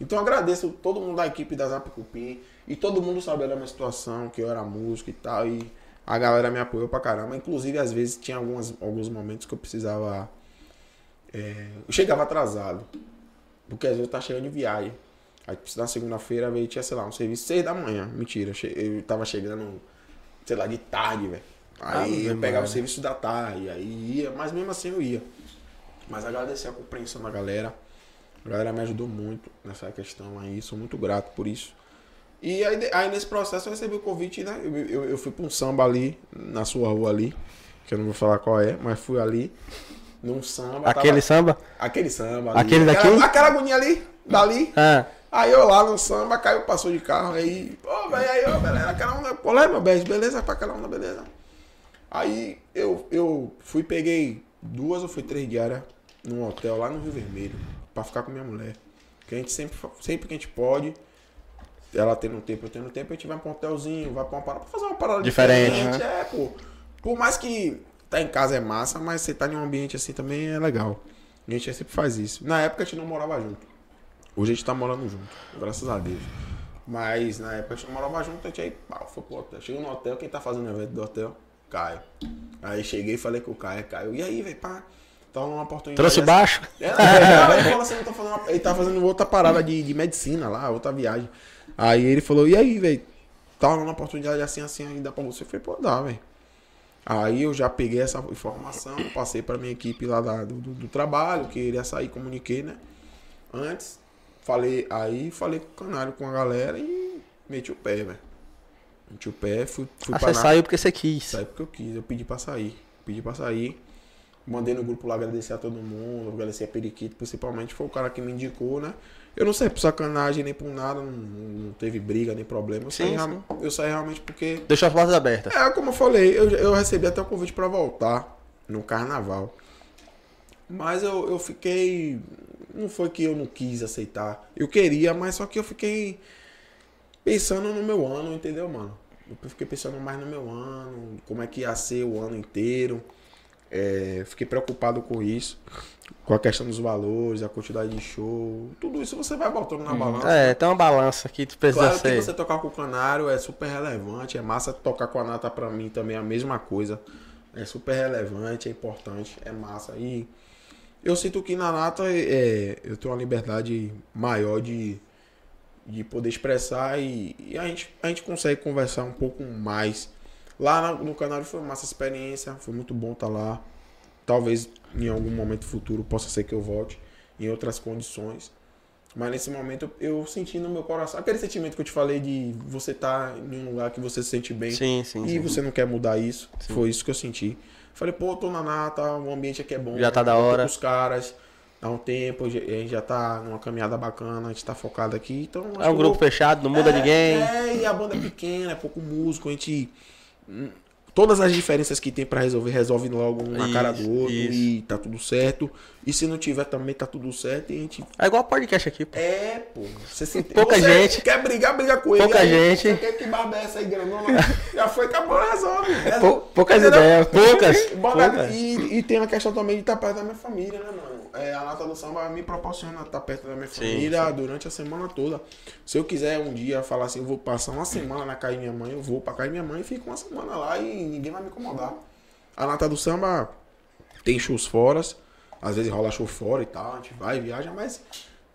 Então, eu agradeço todo mundo da equipe da Zap Cupim. E todo mundo sabia da minha situação, que eu era músico e tal. E a galera me apoiou pra caramba. Inclusive, às vezes, tinha algumas, alguns momentos que eu precisava. é, eu chegava atrasado. Porque às vezes eu tava chegando de viagem. Aí na segunda-feira veio, tinha, sei lá, um serviço seis da manhã. Mentira, eu tava chegando, sei lá, de tarde, velho. Aí eu pegava o serviço da tarde, aí ia, mas mesmo assim eu ia. Mas agradecer a compreensão da galera. A galera me ajudou muito nessa questão aí, sou muito grato por isso. E aí, aí nesse processo eu recebi o convite, né? Eu, eu, eu fui pra um samba ali, na sua rua ali, que eu não vou falar qual é, mas fui ali, num samba. Aquele tava- samba? Aquele samba ali. Aquele aquela, daqui? Aquela agonia ali, dali. Ah, Aí eu lá no samba, caiu, passou de carro, aí, pô, velho, aí, ó, beleza, aquela onda, pô, lá, meu beijo, beleza, pra aquela onda, beleza. Aí eu, eu fui, peguei duas ou foi três diárias num hotel lá no Rio Vermelho, pra ficar com minha mulher. Que a gente sempre, sempre que a gente pode, ela tendo tempo, eu tendo tempo, a gente vai pra um hotelzinho, vai pra uma parada, pra fazer uma parada Diferente, É, pô. Por mais que tá em casa é massa, mas você tá em um ambiente assim também é legal. A gente sempre faz isso. Na época a gente não morava junto. Hoje a gente tá morando junto, graças a Deus. Mas na época a gente não morava junto, a gente aí, pau, foi pro hotel. Chegou no hotel, quem tá fazendo o evento do hotel? Caio. Aí cheguei e falei com o Caio, Caio, e aí, velho, pá? Tava numa oportunidade. trouxe baixo? é, ele falou assim, fazendo uma- ele tá fazendo outra parada de, de medicina lá, outra viagem. Aí ele falou, e aí, velho? Tava numa oportunidade assim, assim, aí dá pra você? Eu falei, pô, dá, velho. Aí eu já peguei essa informação, passei pra minha equipe lá da- do, do- do trabalho, que iria sair, comuniquei, né? Antes, falei, aí falei com o canário, com a galera e meti o pé, velho. Meti o pé, fui, fui Ah, pra você na- saiu porque você quis. Saí porque eu quis, eu pedi pra sair. Pedi pra sair. Mandei no grupo lá agradecer a todo mundo, agradecer a Periquito, principalmente, foi o cara que me indicou, né? Eu não saí por sacanagem nem por nada, não, não teve briga nem problema. Eu, saí, Sim, eu saí realmente porque. Deixou as portas abertas. É, como eu falei, eu, eu recebi até o convite pra voltar no carnaval. Mas eu, eu fiquei. Não foi que eu não quis aceitar. Eu queria, mas só que eu fiquei pensando no meu ano, entendeu, mano? Eu fiquei pensando mais no meu ano, como é que ia ser o ano inteiro. É, fiquei preocupado com isso, com a questão dos valores, a quantidade de show. Tudo isso você vai botando na balança. É, tem uma balança que tu precisa Claro que ser. você tocar com o canário é super relevante, é massa tocar com a nata pra mim também é a mesma coisa. É super relevante, é importante, é massa. E eu sinto que na nata é, eu tenho uma liberdade maior de, de poder expressar e, e a, gente, a gente consegue conversar um pouco mais. Lá na- no canário foi uma massa experiência, foi muito bom estar lá. Talvez em algum momento futuro possa ser que eu volte em outras condições. Mas nesse momento eu senti no meu coração aquele sentimento que eu te falei de você estar em um lugar que você se sente bem Sim, sim, e sim. você não quer mudar isso. Foi isso que eu senti. Falei, pô, tô na nata, o ambiente aqui é bom. Já tá da eu hora. com os caras há um tempo, a gente já tá numa caminhada bacana, a gente tá focado aqui. Então, É um grupo fechado, não muda é, ninguém. É, e a banda é pequena, é pouco músico, a gente. hum, Todas as diferenças que tem pra resolver, resolve logo um na cara do outro isso. e tá tudo certo. E se não tiver também tá tudo certo e a gente. É igual podcast aqui, pô. É, pô. Você se Pouca você gente. Quer brigar, briga com ele. Pouca aí, gente. Quer que barba é essa aí, grandona? Já foi, acabou, resolve. resolve. Pou- poucas Entendeu? ideias. Poucas. Poucas. E, e tem a questão também de estar perto da minha família, né, mano? É, a Nata do Samba me proporciona estar perto da minha Sim, família durante a semana toda. Se eu quiser um dia falar assim, eu vou passar uma semana na casa de minha mãe, eu vou pra casa de minha mãe e fico uma semana lá e ninguém vai me incomodar. A Nata do Samba tem shows fora, às vezes rola show fora e tal, a gente vai e viaja, mas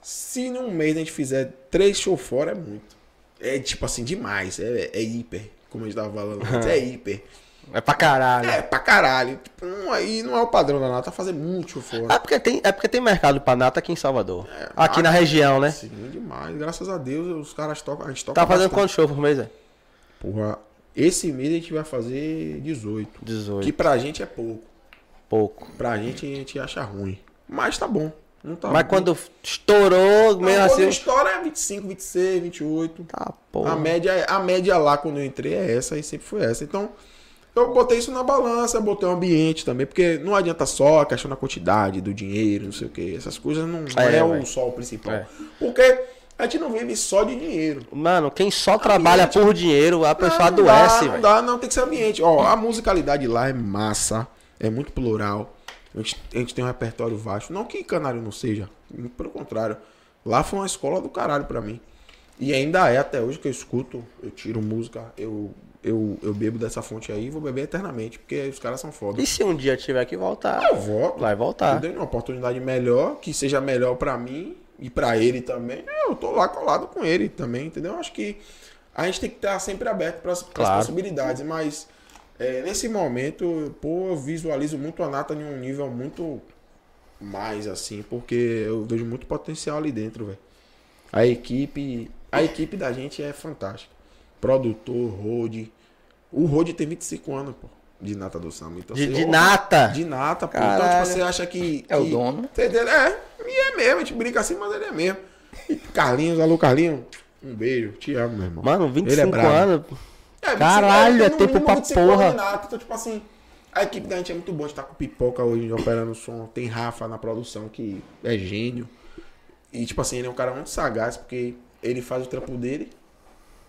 se num mês a gente fizer três shows fora é muito. É tipo assim, demais. É, é hiper, como a gente tava falando antes, é hiper. É pra caralho. É, pra caralho. Tipo, não, aí não é o padrão da Nata fazer muito show fora. É porque tem, é porque tem mercado pra nata aqui em Salvador. aqui ah, na região, né? Sim, demais. Graças a Deus, os caras tocam. A gente toca Tá fazendo bastante. quantos shows por mês, é? Porra, Esse mês a gente vai fazer 18. 18. Que pra gente é pouco. Pouco. Pra gente a gente acha ruim. Mas tá bom. Não tá Mas ruim. quando estourou, Não, mesmo quando assim. estoura é 25, 26, 28. Tá, porra. A média, a média lá quando eu entrei é essa e sempre foi essa. Então, eu botei isso na balança, botei o ambiente também, porque não adianta só a questão da quantidade, do dinheiro, não sei o que. Essas coisas não, não É, é, o só o principal. É. Porque a gente não vive só de dinheiro. Mano, quem só trabalha por dinheiro, a pessoa não, não adoece, não velho. dá, não tem que ser ambiente. Ó, a musicalidade lá é massa, é muito plural. A gente, a gente tem um repertório vasto. Não que Canário não seja, muito pelo contrário. Lá foi uma escola do caralho pra mim. E ainda é até hoje que eu escuto, eu tiro música, eu, eu, eu bebo dessa fonte aí e vou beber eternamente, porque os caras são foda. E se um dia tiver que voltar? Eu volto. Vai voltar. Eu dei uma oportunidade melhor, que seja melhor pra mim e pra ele também. Eu tô lá colado com ele também, entendeu? Acho que a gente tem que estar sempre aberto para as Claro. possibilidades, mas é, nesse momento, pô, eu visualizo muito a Nata em um nível muito mais assim, porque eu vejo muito potencial ali dentro, velho. A equipe, a equipe da gente é fantástica. Produtor, Rode. O Rode tem 25 anos, pô, de Nata do Samba. Então, De, de nata. de nata, pô. Então, Caralho. tipo, você acha que. É o que- dono. Entendeu? É, e é mesmo, a gente brinca assim, mas ele é mesmo. E Carlinhos, alô Carlinhos, um beijo, te amo, meu irmão. Mano, Ele é 25 brabo. anos. É, 25 Caralho, é tempo pra 25 anos porra. de nata, Então, tipo assim, a equipe da gente é muito boa. A gente tá com pipoca hoje operando o som. Tem Rafa na produção, que é gênio. E, tipo assim, ele é um cara muito sagaz, porque ele faz o trampo dele,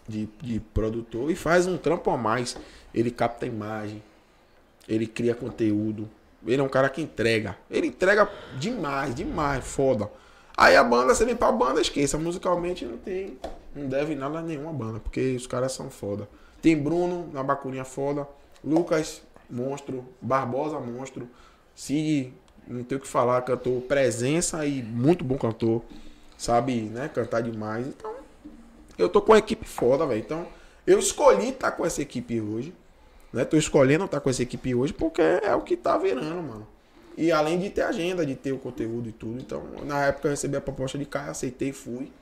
de, de produtor, e faz um trampo a mais. Ele capta imagem, ele cria conteúdo. Ele é um cara que entrega. Ele entrega demais, demais, foda. Aí a banda, você vem pra banda, esqueça. Musicalmente não tem. Não deve nada a nenhuma banda, porque os caras são foda. Tem Bruno na bacurinha foda. Lucas, monstro. Barbosa, monstro. Cid, não tem o que falar, cantor presença e muito bom cantor. Sabe, né? Cantar demais. Então, eu tô com a equipe foda, velho. Então, eu escolhi estar com essa equipe hoje. Né? Tô escolhendo estar com essa equipe hoje porque é o que tá virando, mano. E além de ter agenda, de ter o conteúdo e tudo. Então, na época eu recebi a proposta de Caio, aceitei e fui.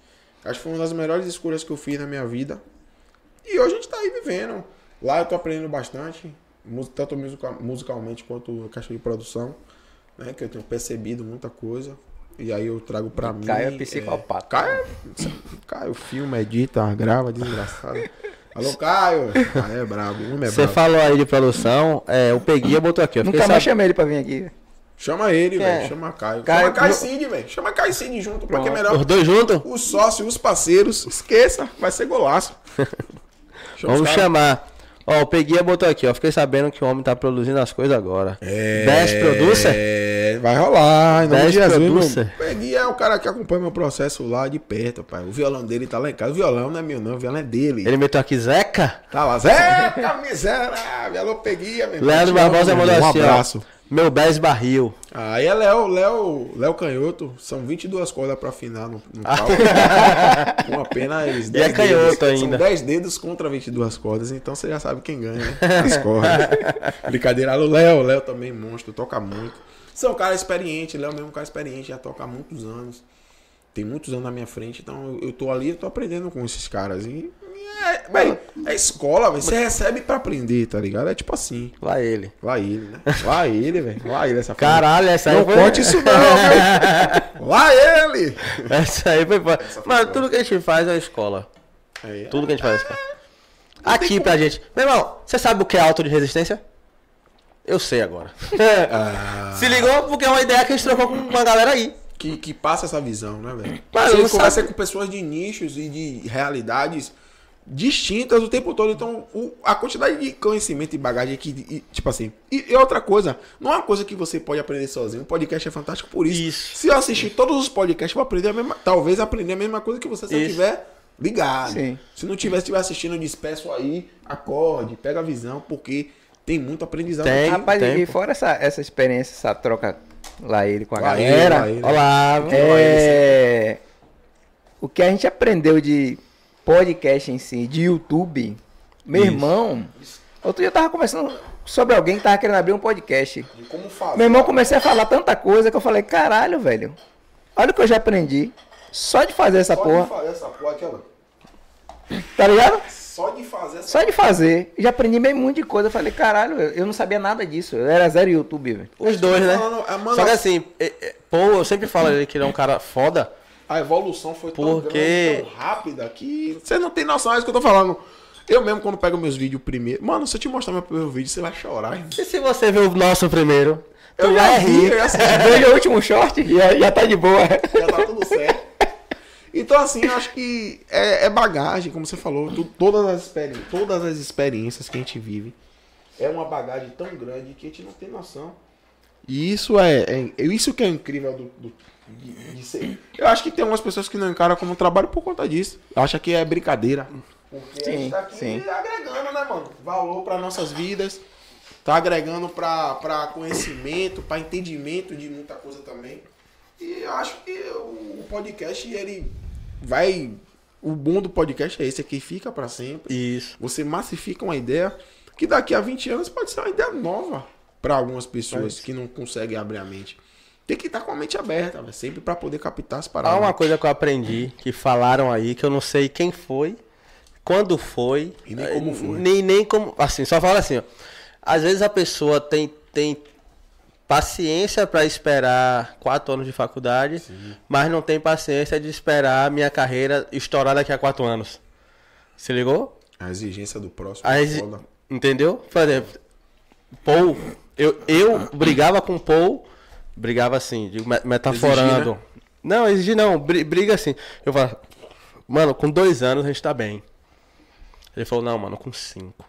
Acho que foi uma das melhores escolhas que eu fiz na minha vida. E hoje a gente tá aí vivendo. Lá eu tô aprendendo bastante, tanto musica- musicalmente quanto a questão de produção. Né? Que eu tenho percebido muita coisa. E aí eu trago pra mim. Caio é psicopata. Caio, Caio filma, edita, grava, desgraçado. Alô, Caio! Caio é brabo, o homem é Você falou aí de produção, é, o Peguia botou aqui. Nunca mais sab- chamei ele pra vir aqui. Chama ele, é? velho. Chama Caio. Caio- Chama Caio Cid, velho. Chama Caio Cid junto, pra que é melhor. Os dois juntos? Os sócios, os parceiros, esqueça, vai ser golaço. Vamos chamar. Ó, o Peguia botou aqui, ó. Fiquei sabendo que o homem tá produzindo as coisas agora. É, 10 producer? É, vai rolar. Em nome 10 de Jesus, producer. meu. Peguei é o cara que acompanha meu processo lá de perto, pai. O violão dele tá lá em casa. O violão não é meu, não. O violão é dele. Ele meteu aqui Zeca? Tá lá. Zeca, miserável. Alô, Peguia, meu. Leandro Barbosa mandou assim, Um ó. Meu 10 barril. Aí é Léo, Léo, Léo Canhoto. São 22 cordas pra afinar no, no pau. Com apenas 10 é canhoto dedos. ainda. São 10 dedos contra 22 cordas. Então você já sabe quem ganha, né? As cordas. Brincadeira. Alô, Léo. Léo também, monstro. Toca muito. São um cara experiente. Léo mesmo é um cara experiente. Já toca há muitos anos. Tem muitos anos na minha frente. Então eu, tô ali, eu tô aprendendo com esses caras. E, é, véi, é escola, velho. Você recebe pra aprender, tá ligado? É tipo assim. Lá ele. Lá ele, né? Lá ele, velho. Lá ele, essa Caralho, essa aí não foi... conte isso não, velho. Lá ele! Essa aí foi... foda. Mano, tudo que a gente faz é escola. Aí, Tudo que a gente faz é escola. Aqui pra gente. Meu irmão, você sabe o que é auto de resistência? Eu sei agora. ah, Se ligou porque é uma ideia que a gente trocou com uma galera aí. Que, que passa essa visão, né, velho? Mas Você conversa sabe- com pessoas de nichos e de realidades distintas o tempo todo. Então, o- a quantidade de conhecimento e bagagem que, e, tipo assim. E, e outra coisa, não é uma coisa que você pode aprender sozinho. O podcast é fantástico por isso. Isso. Se eu assistir todos os podcasts, eu vou aprender a mesma. Talvez aprender a mesma coisa que você se Isso. tiver ligado. Sim. Se não tiver, estiver assistindo, despeço aí, acorde, pega a visão, porque tem muito aprendizado. Tem. aqui. Rapaz, e tempo. fora essa, essa experiência, essa troca lá ele com a Lá ele, galera. ele. Olá. É, o que a gente aprendeu de podcast em si, de YouTube, meu Isso. irmão. Outro dia eu tava conversando sobre alguém que tava querendo abrir um podcast. De como fazer. Meu irmão comecei a falar tanta coisa que eu falei, caralho, velho. Olha o que eu já aprendi. Só de fazer essa Só porra, de fazer essa porra aqui, ó. tá ligado? Só de fazer essa. Só de fazer. Já aprendi bem muito de coisa. Eu falei, caralho, eu não sabia nada disso. Eu era zero YouTube, velho. Os dois, né? falando, é, mano, Só que assim, é, é, pô, eu sempre falo ele que ele é um cara foda. A evolução foi tão Porque- grande, tão rápida que você não tem noção, é isso que eu tô falando. Eu mesmo, quando pego meus vídeos primeiro. Mano, se eu te mostrar meu primeiro vídeo, você vai chorar. irmão. E se você ver o nosso primeiro? Eu já rir. assisti. Veja o último short e já, já tá de boa. já tá tudo certo. Então, assim, eu acho que é, é bagagem, como você falou, tu- todas, as experi todas as experiências que a gente vive é uma bagagem tão grande que a gente não tem noção. E isso é, é- isso que é incrível do, do- de, de ser. Eu acho que tem umas pessoas que não encaram como trabalho por conta disso. Acha que é brincadeira. Porque a gente Sim, tá aqui sim. agregando, né, mano? Valor para nossas vidas. Tá agregando pra conhecimento, pra entendimento de muita coisa também. E eu acho que o podcast, ele vai. O bom do podcast é esse, é que fica pra sempre. Isso. Você massifica uma ideia que daqui a 20 anos pode ser uma ideia nova pra algumas pessoas que não conseguem abrir a mente. Tem que estar com a mente aberta, véio, sempre pra poder captar as Há paradas. uma coisa que eu aprendi, que falaram aí, que eu não sei quem foi, quando foi. E nem como eh, foi. Nem, nem como. Assim, só fala assim, ó. Às vezes a pessoa tem, tem paciência pra esperar quatro anos de faculdade, mas não tem paciência de esperar a minha carreira estourar daqui a quatro anos. Se ligou? A exigência do próximo A é exi-. Entendeu? Por exemplo, Paul, eu, eu brigava com Paul, brigava assim, digo, me- metaforando. Exigir, Não, exigir não, bri- briga assim. Eu falo, mano, com dois anos a gente tá bem. Ele falou, não, mano, com cinco.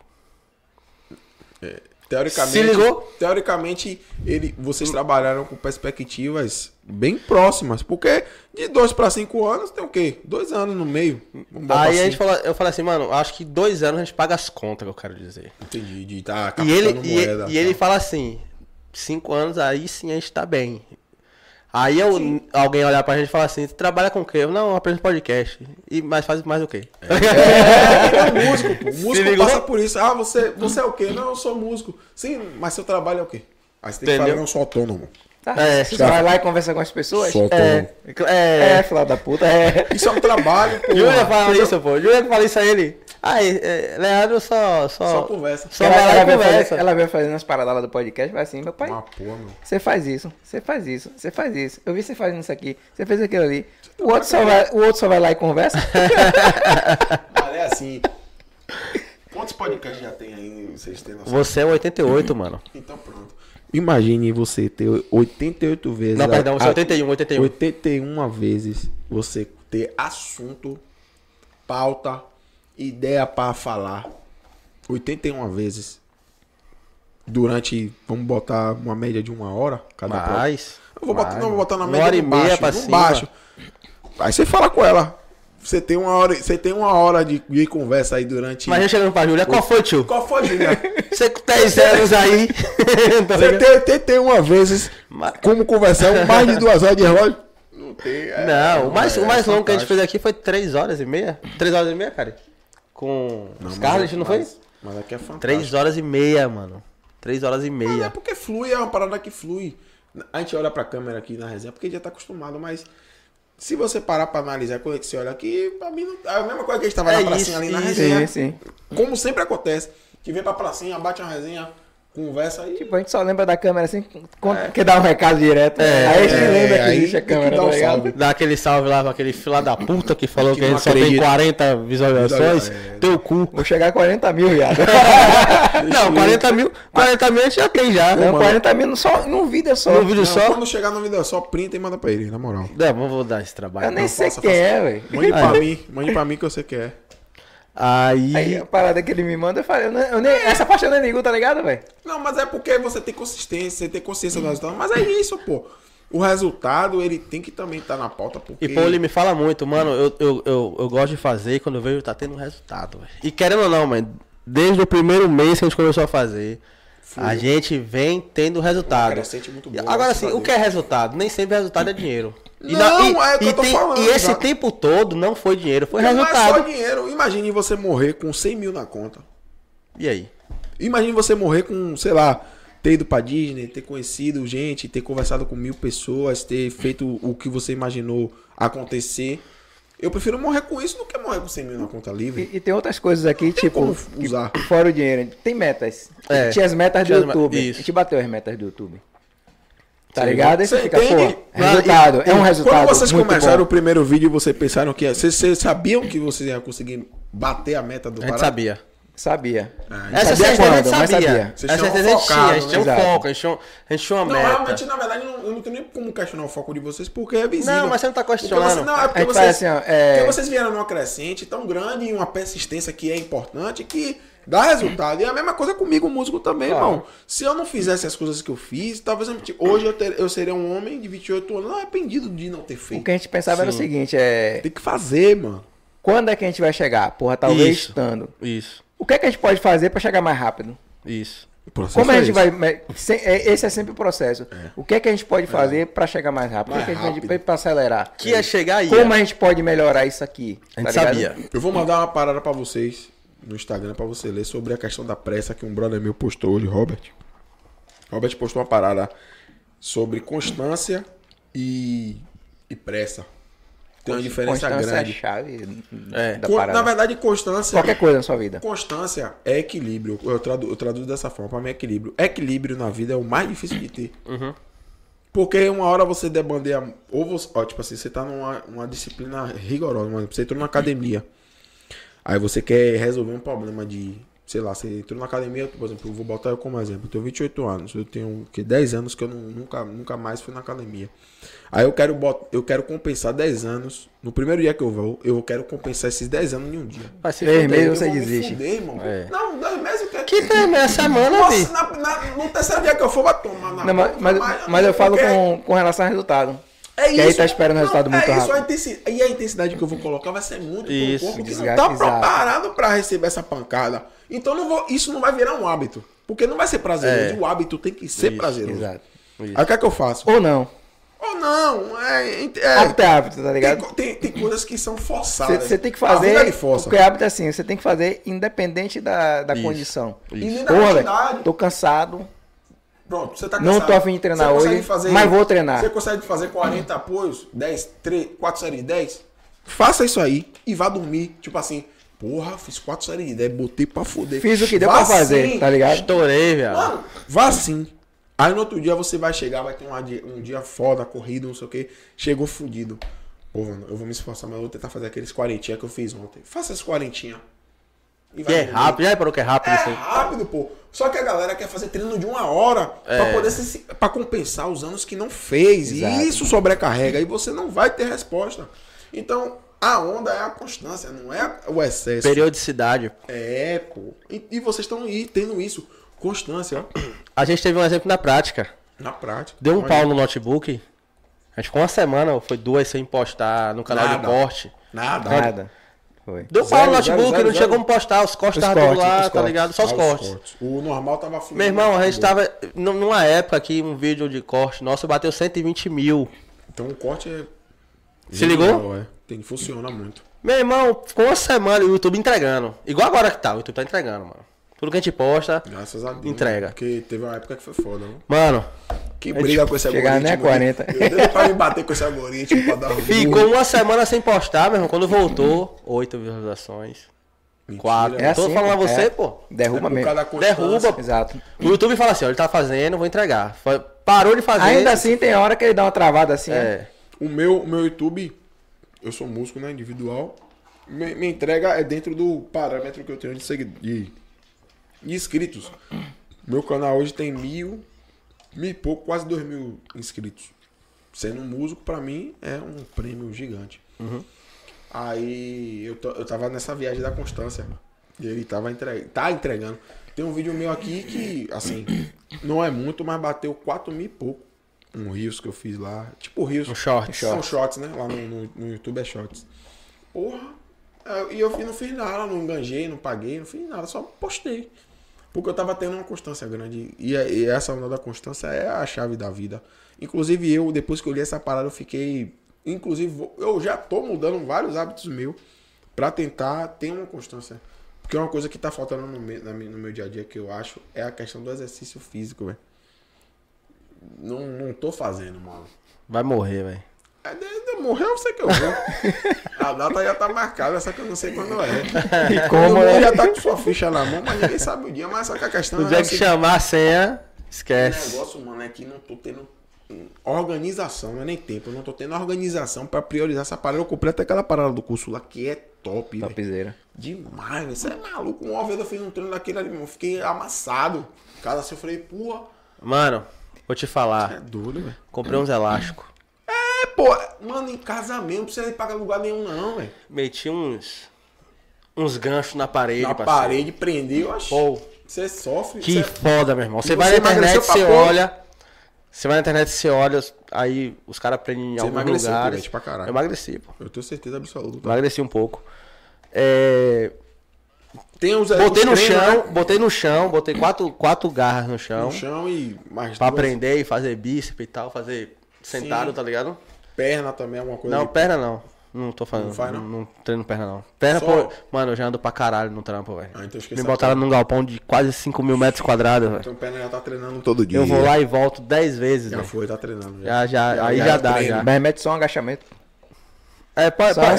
Teoricamente, Se ligou? teoricamente ele, vocês trabalharam com perspectivas bem próximas, porque de dois para cinco anos tem o quê? Dois anos no meio. Aí a assim. gente falou, eu falei assim, mano, acho que dois anos a gente paga as contas, que eu quero dizer. Entendi, de tá E ele, captando e, moeda, e ele tá. fala assim, cinco anos aí sim a gente tá bem. Aí eu, alguém olhar pra gente e falar assim, você trabalha com o quê? Eu, não, eu aprendo podcast. E, mas faz mais o quê? É, é músico, pô. O músico ligou? passa por isso. Ah, você, você é o quê? Não, eu sou músico. Sim, mas seu trabalho é o quê? Aí você tem que Entendeu? falar, não, eu sou autônomo. Tá? É, Você tá. vai lá e conversa com as pessoas? Sou É. É, é, filha da puta, é. Isso é um trabalho, pô. Júlia fala isso, pô. Júlia fala isso a ele. Aí, é, Leandro só, só. Só conversa. Só ela, vai lá ela e vai conversa. fazer, ela vai fazendo as paradas lá do podcast, vai assim, meu pai, Uma porra, meu. você faz isso, você faz isso, você faz isso. Eu vi você fazendo isso aqui, você fez aquilo ali. O outro só vai, o outro só vai lá e conversa. Mas é assim. Quantos podcasts já tem aí? Vocês têm noção? Você é 88, mano. Então pronto. Imagine você ter 88 vezes. Não, a- perdão, você é a- 81, 81. 81 vezes você ter assunto, pauta, ideia pra falar. 81 vezes. Durante, vamos botar uma média de uma hora cada. Mas. Eu vou botar, mais, não, vou botar na uma média hora e no meia baixo, pra cima. baixo. Aí você fala com ela. Você tem uma hora, você tem uma hora de, de conversa aí durante. Mas já chegando pra Júlia, qual foi, tio? Qual foi, Julia? Você com 10 anos aí. tá Você tem 81 vezes Mas- como conversamos mais de duas horas de relógio? Não tem. é- Não, o mais, o mais é longo que a gente fez aqui foi 3 horas e meia. 3 horas e meia, cara? Com Não, Scarlett, não foi? mas- Mas aqui é fantástico. 3 horas e meia, mano. 3 horas e Mas é meia. porque flui, é uma parada que flui. A gente olha pra câmera aqui na resenha porque já tá acostumado, mas se você parar pra analisar quando é que você olha aqui, pra mim não... é a mesma coisa que a gente tava É na pracinha isso, ali na isso. resenha. Sim, sim. Como sempre acontece. Que vem pra pracinha, bate uma resenha, conversa aí. Tipo, a gente só lembra da câmera assim, quando quer dar um recado direto. É, aí a gente é, lembra que existe a câmera, tá um ligado? salve. Dá aquele salve lá pra aquele fila da puta que falou Que que, gente só tem acredita. 40 visualizações. É. Teu cu. Vou chegar a 40 mil, viado. Não, 40 mil, 40 mil a gente já tem já. Não, Não, 40 mil só, num vídeo só. No vídeo Não, só. Quando chegar no vídeo, só printa e manda pra ele, na moral. Não, vou dar esse trabalho. Eu nem não. sei quem é, velho. Mande pra mim, mande pra mim que você quer. Aí. Aí a parada que ele me manda, eu falei, eu nem- eu nem- essa parte eu nem ligo, tá ligado, velho? Não, mas é porque você tem consistência, você tem consciência do resultado. Mas é isso, pô. O resultado, ele tem que também estar na pauta, porque... E pô, ele me fala muito, mano, eu, eu, eu, eu gosto de fazer e quando eu vejo tá tendo resultado, velho. E querendo ou não, mano, desde o primeiro mês que a gente começou a fazer, a gente vem tendo resultado. bom, Agora graças sim, a o que é resultado? Nem sempre resultado é dinheiro. E, Não, é o que eu tô tem- falando, e esse já. tempo todo não foi dinheiro, foi Não é resultado. só dinheiro. Imagine você morrer com 100 mil na conta. E aí? Imagine você morrer com, sei lá, ter ido pra Disney, ter conhecido gente, ter conversado com mil pessoas, ter feito o que você imaginou acontecer. Eu prefiro morrer com isso do que morrer com 100 mil na conta livre. E, e tem outras coisas aqui, tipo, como que usar. fora o dinheiro. Tem metas. É. Tinha as metas do as YouTube. isso. A gente bateu as metas do YouTube. Tá Sim. ligado? Aí você fica, entende? pô, resultado. É um resultado. Quando vocês muito começaram bom. o primeiro vídeo, vocês pensaram que. Vocês, vocês sabiam que vocês iam conseguir bater a meta do A gente sabia. Sabia. Ah, Não Essa sabia certeza a gente quando, mas sabia. sabia. Vocês Essa certeza a gente tinha, a gente focado, tinha um né? foco, a gente tinha, um- a gente tinha uma Não, meta. realmente, na verdade, não- eu não tenho nem como questionar o foco de vocês, porque é visível. Não, mas você não tá Porque questionando. você- não, é porque vocês, assim, ó, é- porque vocês vieram numa crescente tão grande e uma persistência que é importante que dá resultado. E é a mesma coisa comigo, músico também, Claro. irmão. Se eu não fizesse as coisas que eu fiz, talvez eu, hoje eu, ter- eu seria um homem de 28 anos arrependido de não ter O feito. que a gente pensava era o Sim. seguinte, é... Tem que fazer, mano. Quando é que a gente vai chegar? Porra, talvez Isso. estando. Isso, O que é que a gente pode fazer pra chegar mais rápido? isso. O processo Como a é gente esse. vai. é- Esse é sempre o processo. O que é que a gente pode fazer pra chegar mais rápido? Mais o que, é que a gente pode pra acelerar? Que ia chegar aí. Como a gente pode melhorar isso aqui? A gente tá sabia. Eu vou mandar uma parada pra vocês no Instagram pra você ler sobre a questão da pressa que um brother meu postou hoje, Robert. Robert postou uma parada sobre constância e, e pressa. Tem uma diferença Constância é a grande. chave É. da Con- parada. Na verdade, constância. Qualquer coisa na sua vida. Constância é equilíbrio. Eu, tradu eu traduzo dessa forma. Pra mim, é equilíbrio. Equilíbrio na vida é o mais difícil de ter. Porque uma hora você debandeia. Ou você. Ó, tipo assim, você tá numa uma disciplina rigorosa. Mano. Você entrou na academia. Aí você quer resolver um problema de. Sei lá, você entrou na academia, por exemplo, eu vou botar eu como exemplo. Eu tenho 28 anos. Eu tenho que 10 anos que eu não- nunca, nunca mais fui na academia. Aí eu quero, bot, eu quero compensar 10 anos. No primeiro dia que eu vou, eu quero compensar esses 10 anos em um dia. Vai se Três fuder. meses Eu você vou me desiste. fuder, irmão. É. Não, dois meses eu quero. Que três meses? Semana, Nossa, na, na, no terceiro dia que eu for, vai tomar na Não, mas, mas, mas eu falo porque com, com relação ao resultado. É que aí tá esperando resultado muito é isso, rápido. a e a intensidade que eu vou colocar vai ser muito pro Isso, corpo que não desgaste, tá preparado pra receber essa pancada. Então não vou, isso não vai virar um hábito. Porque não vai ser prazeroso. É. O hábito tem que ser Isso, prazeroso. Exato. Aí o que é que eu faço? Ou não. Ou não, é. é- Hábito é hábito, tá tem, ligado? co- tem, tem coisas que são forçadas. Você tem que A fazer. ele força. Porque hábito é assim, você tem que fazer independente da, da Isso. condição. E nem da Porra, tô cansado. Pronto, você tá Não cansado. tô afim de treinar Você hoje, mas vou treinar. Você consegue fazer 40 apoios, 10, 3, 4 séries de 10? Faça isso aí e vá dormir. Tipo assim, porra, fiz 4 séries de 10, botei pra foder. Fiz o que deu Vá pra fazer, sim. tá ligado? Estourei, viado. Mano, vá sim. Aí no outro dia você vai chegar, vai ter um dia, um dia foda, corrido, não sei o que. Chegou fudido. Pô, mano, eu vou me esforçar, mas eu vou tentar fazer aqueles quarentinha que eu fiz ontem. Faça esses quarentinha. E Que é rápido, já reparou que é rápido É isso aí? rápido, pô. Só que a galera quer fazer treino de uma hora É. pra poder se, pra compensar os anos que não fez. Exato. E isso sobrecarrega e você não vai ter resposta. Então, a onda é a constância, não é o excesso. Periodicidade. É, pô. E, e vocês estão aí tendo isso. Constância. A gente teve um exemplo na prática. Na prática. Deu um Olha. pau no notebook. A gente ficou uma semana, ou foi duas sem postar no canal de Nada. corte. Nada. Nada. Foi. Deu pau no Zero, zero, notebook, zero, não tinha como postar. Os cortes estavam tudo lá, os tá cortes. ligado? Só os Ah, cortes. O normal tava fluindo. Meu irmão, a gente tava num- numa época que um vídeo de corte nosso bateu 120 mil. Então o corte é. Se ligou? genial, É. Tem, funciona muito. Meu irmão, ficou uma semana o YouTube entregando. Igual agora que tá, o YouTube tá entregando, mano. Tudo que a gente posta, Graças a Deus. Entrega. Porque teve uma época que foi foda, né? mano, Que briga com esse chegar algoritmo. a 40. aí. Eu pra me bater com esse algoritmo pra dar um ficou uma semana sem postar, meu irmão. Quando voltou, oito visualizações. Mentira. Quatro. É Tô assim, falando a você, é. pô. Derruba É mesmo. Derruba. Exato. O YouTube fala assim, ó, ele tá fazendo, vou entregar. Parou de fazer. Ainda assim, tem hora que ele dá uma travada assim. né? É. O meu, o meu YouTube, eu sou músico, né? Individual. Me, me entrega é dentro do parâmetro que eu tenho de, segui- de, de inscritos. Meu canal hoje tem mil, mil e pouco, quase dois mil inscritos. Sendo um músico, pra mim, é um prêmio gigante. Aí eu, eu tava nessa viagem da constância. E ele tava entre, tá entregando. Tem um vídeo meu aqui que, assim, não é muito, mas bateu 4 mil e pouco. Um Rios que eu fiz lá. Tipo Rios. Um short. São shorts, né? Lá no, no, no YouTube é shorts. Porra. É, E eu fi- não fiz nada, não enganjei, não paguei, não fiz nada, só postei. Porque eu tava tendo uma constância grande. E, é- e essa onda da constância é a chave da vida. Inclusive eu, depois que eu li essa parada, eu fiquei. Inclusive, eu já tô mudando vários hábitos meus pra tentar ter uma constância. Porque uma coisa que tá faltando no meu, no meu dia a dia que eu acho é a questão do exercício físico, velho. Não, não tô fazendo, mano. Vai morrer, velho. É, morrer eu sei que eu vou. A data já tá marcada, só que eu não sei quando é. E como, né? já tá com sua ficha na mão, mas ninguém sabe o dia. Mas só que a questão No dia que assim, chamar a senha, o esquece. negócio, mano, é que não tô tendo organização, não é nem tempo. Eu não tô tendo organização pra priorizar essa parada. Eu comprei até aquela parada do curso lá que é top. Topzera. Demais. Você é maluco. Uma vez eu fiz um treino daquele ali, eu fiquei amassado. Cada assim eu falei, porra, Mano, vou te é falar. doido, velho. Comprei uns elásticos. É, pô, mano, em casa mesmo, não precisa pagar lugar nenhum, não, velho. Meti uns. Uns ganchos na parede, Na parceiro. parede, prendeu, eu acho. Pô, Você sofre. que você- foda, meu irmão. Você vai na internet, você olha. Você vai na internet, você olha, aí os caras prendem em alguns emagreceu, lugares. Pra caralho. Eu emagreci, pô. Eu tenho certeza absoluta. Emagreci um pouco. É, Tem os Botei os no treinos, chão, né? botei no chão, botei quatro, quatro garras no chão. No chão e mais Pra duas. aprender e fazer bíceps e tal, fazer sentado, Sim. tá ligado? Perna também, alguma coisa. Não, perna não. Não tô falando. Não faz, não? Não treino perna não. Perna, Só- pô. Mano, eu já ando pra caralho no trampo, velho. Ah, então esqueci Me botaram num galpão de quase 5 mil metros quadrados, velho. Então perna já tá treinando todo dia. Eu vou lá e volto 10 vezes, Já velho. foi, tá treinando. Já, já, aí já, é dá, treino. já. Mas mete só um agachamento. É, pode, é, coisa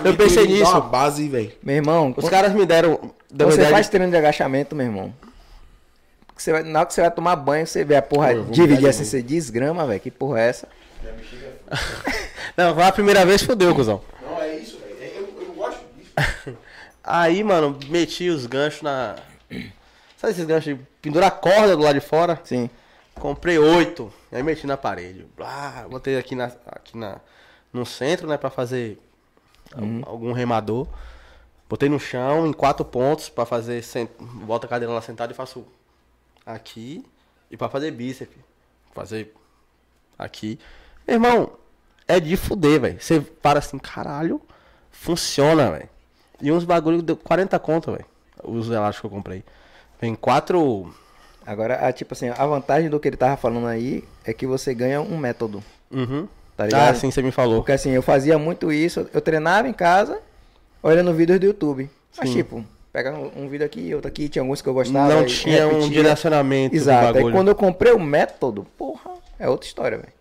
eu. Eu pensei dá uma nisso. base, velho. Meu irmão, Os quando caras me deram. deu você ideia faz de- treino de agachamento, meu irmão. Você vai, na hora que você vai tomar banho, você vê a porra Pô, dividir assim, você desgrama, velho. Que porra é essa? Não, vai a primeira vez, fodeu, cuzão. Não, é isso, velho. Eu, eu gosto disso. Aí, mano, meti os ganchos na. Sabe esses ganchos de pendurar a corda do lado de fora? Sim. Comprei oito. Aí meti na parede. Blá, botei aqui, na, aqui na, no centro, né? Pra fazer al- algum remador. Botei no chão em quatro pontos pra fazer. Sent... Boto a cadeira lá sentada e faço aqui. E pra fazer bíceps. Fazer aqui. Meu irmão, é de fuder, velho. Você para assim, caralho. Funciona, velho. E uns bagulho deu 40 conto, velho. Os elásticos que eu comprei. Vem quatro. Agora, a, tipo assim, a vantagem do que ele tava falando aí é que você ganha um método. Uhum. Tá ligado? Ah, sim, você me falou. Porque assim, eu fazia muito isso, eu treinava em casa, olhando vídeos do YouTube. Mas Sim. tipo, pega um, um vídeo aqui, outro aqui, tinha alguns que eu gostava. Não tinha um repetia. direcionamento Exato. Aí quando eu comprei o método, porra, é outra história, velho.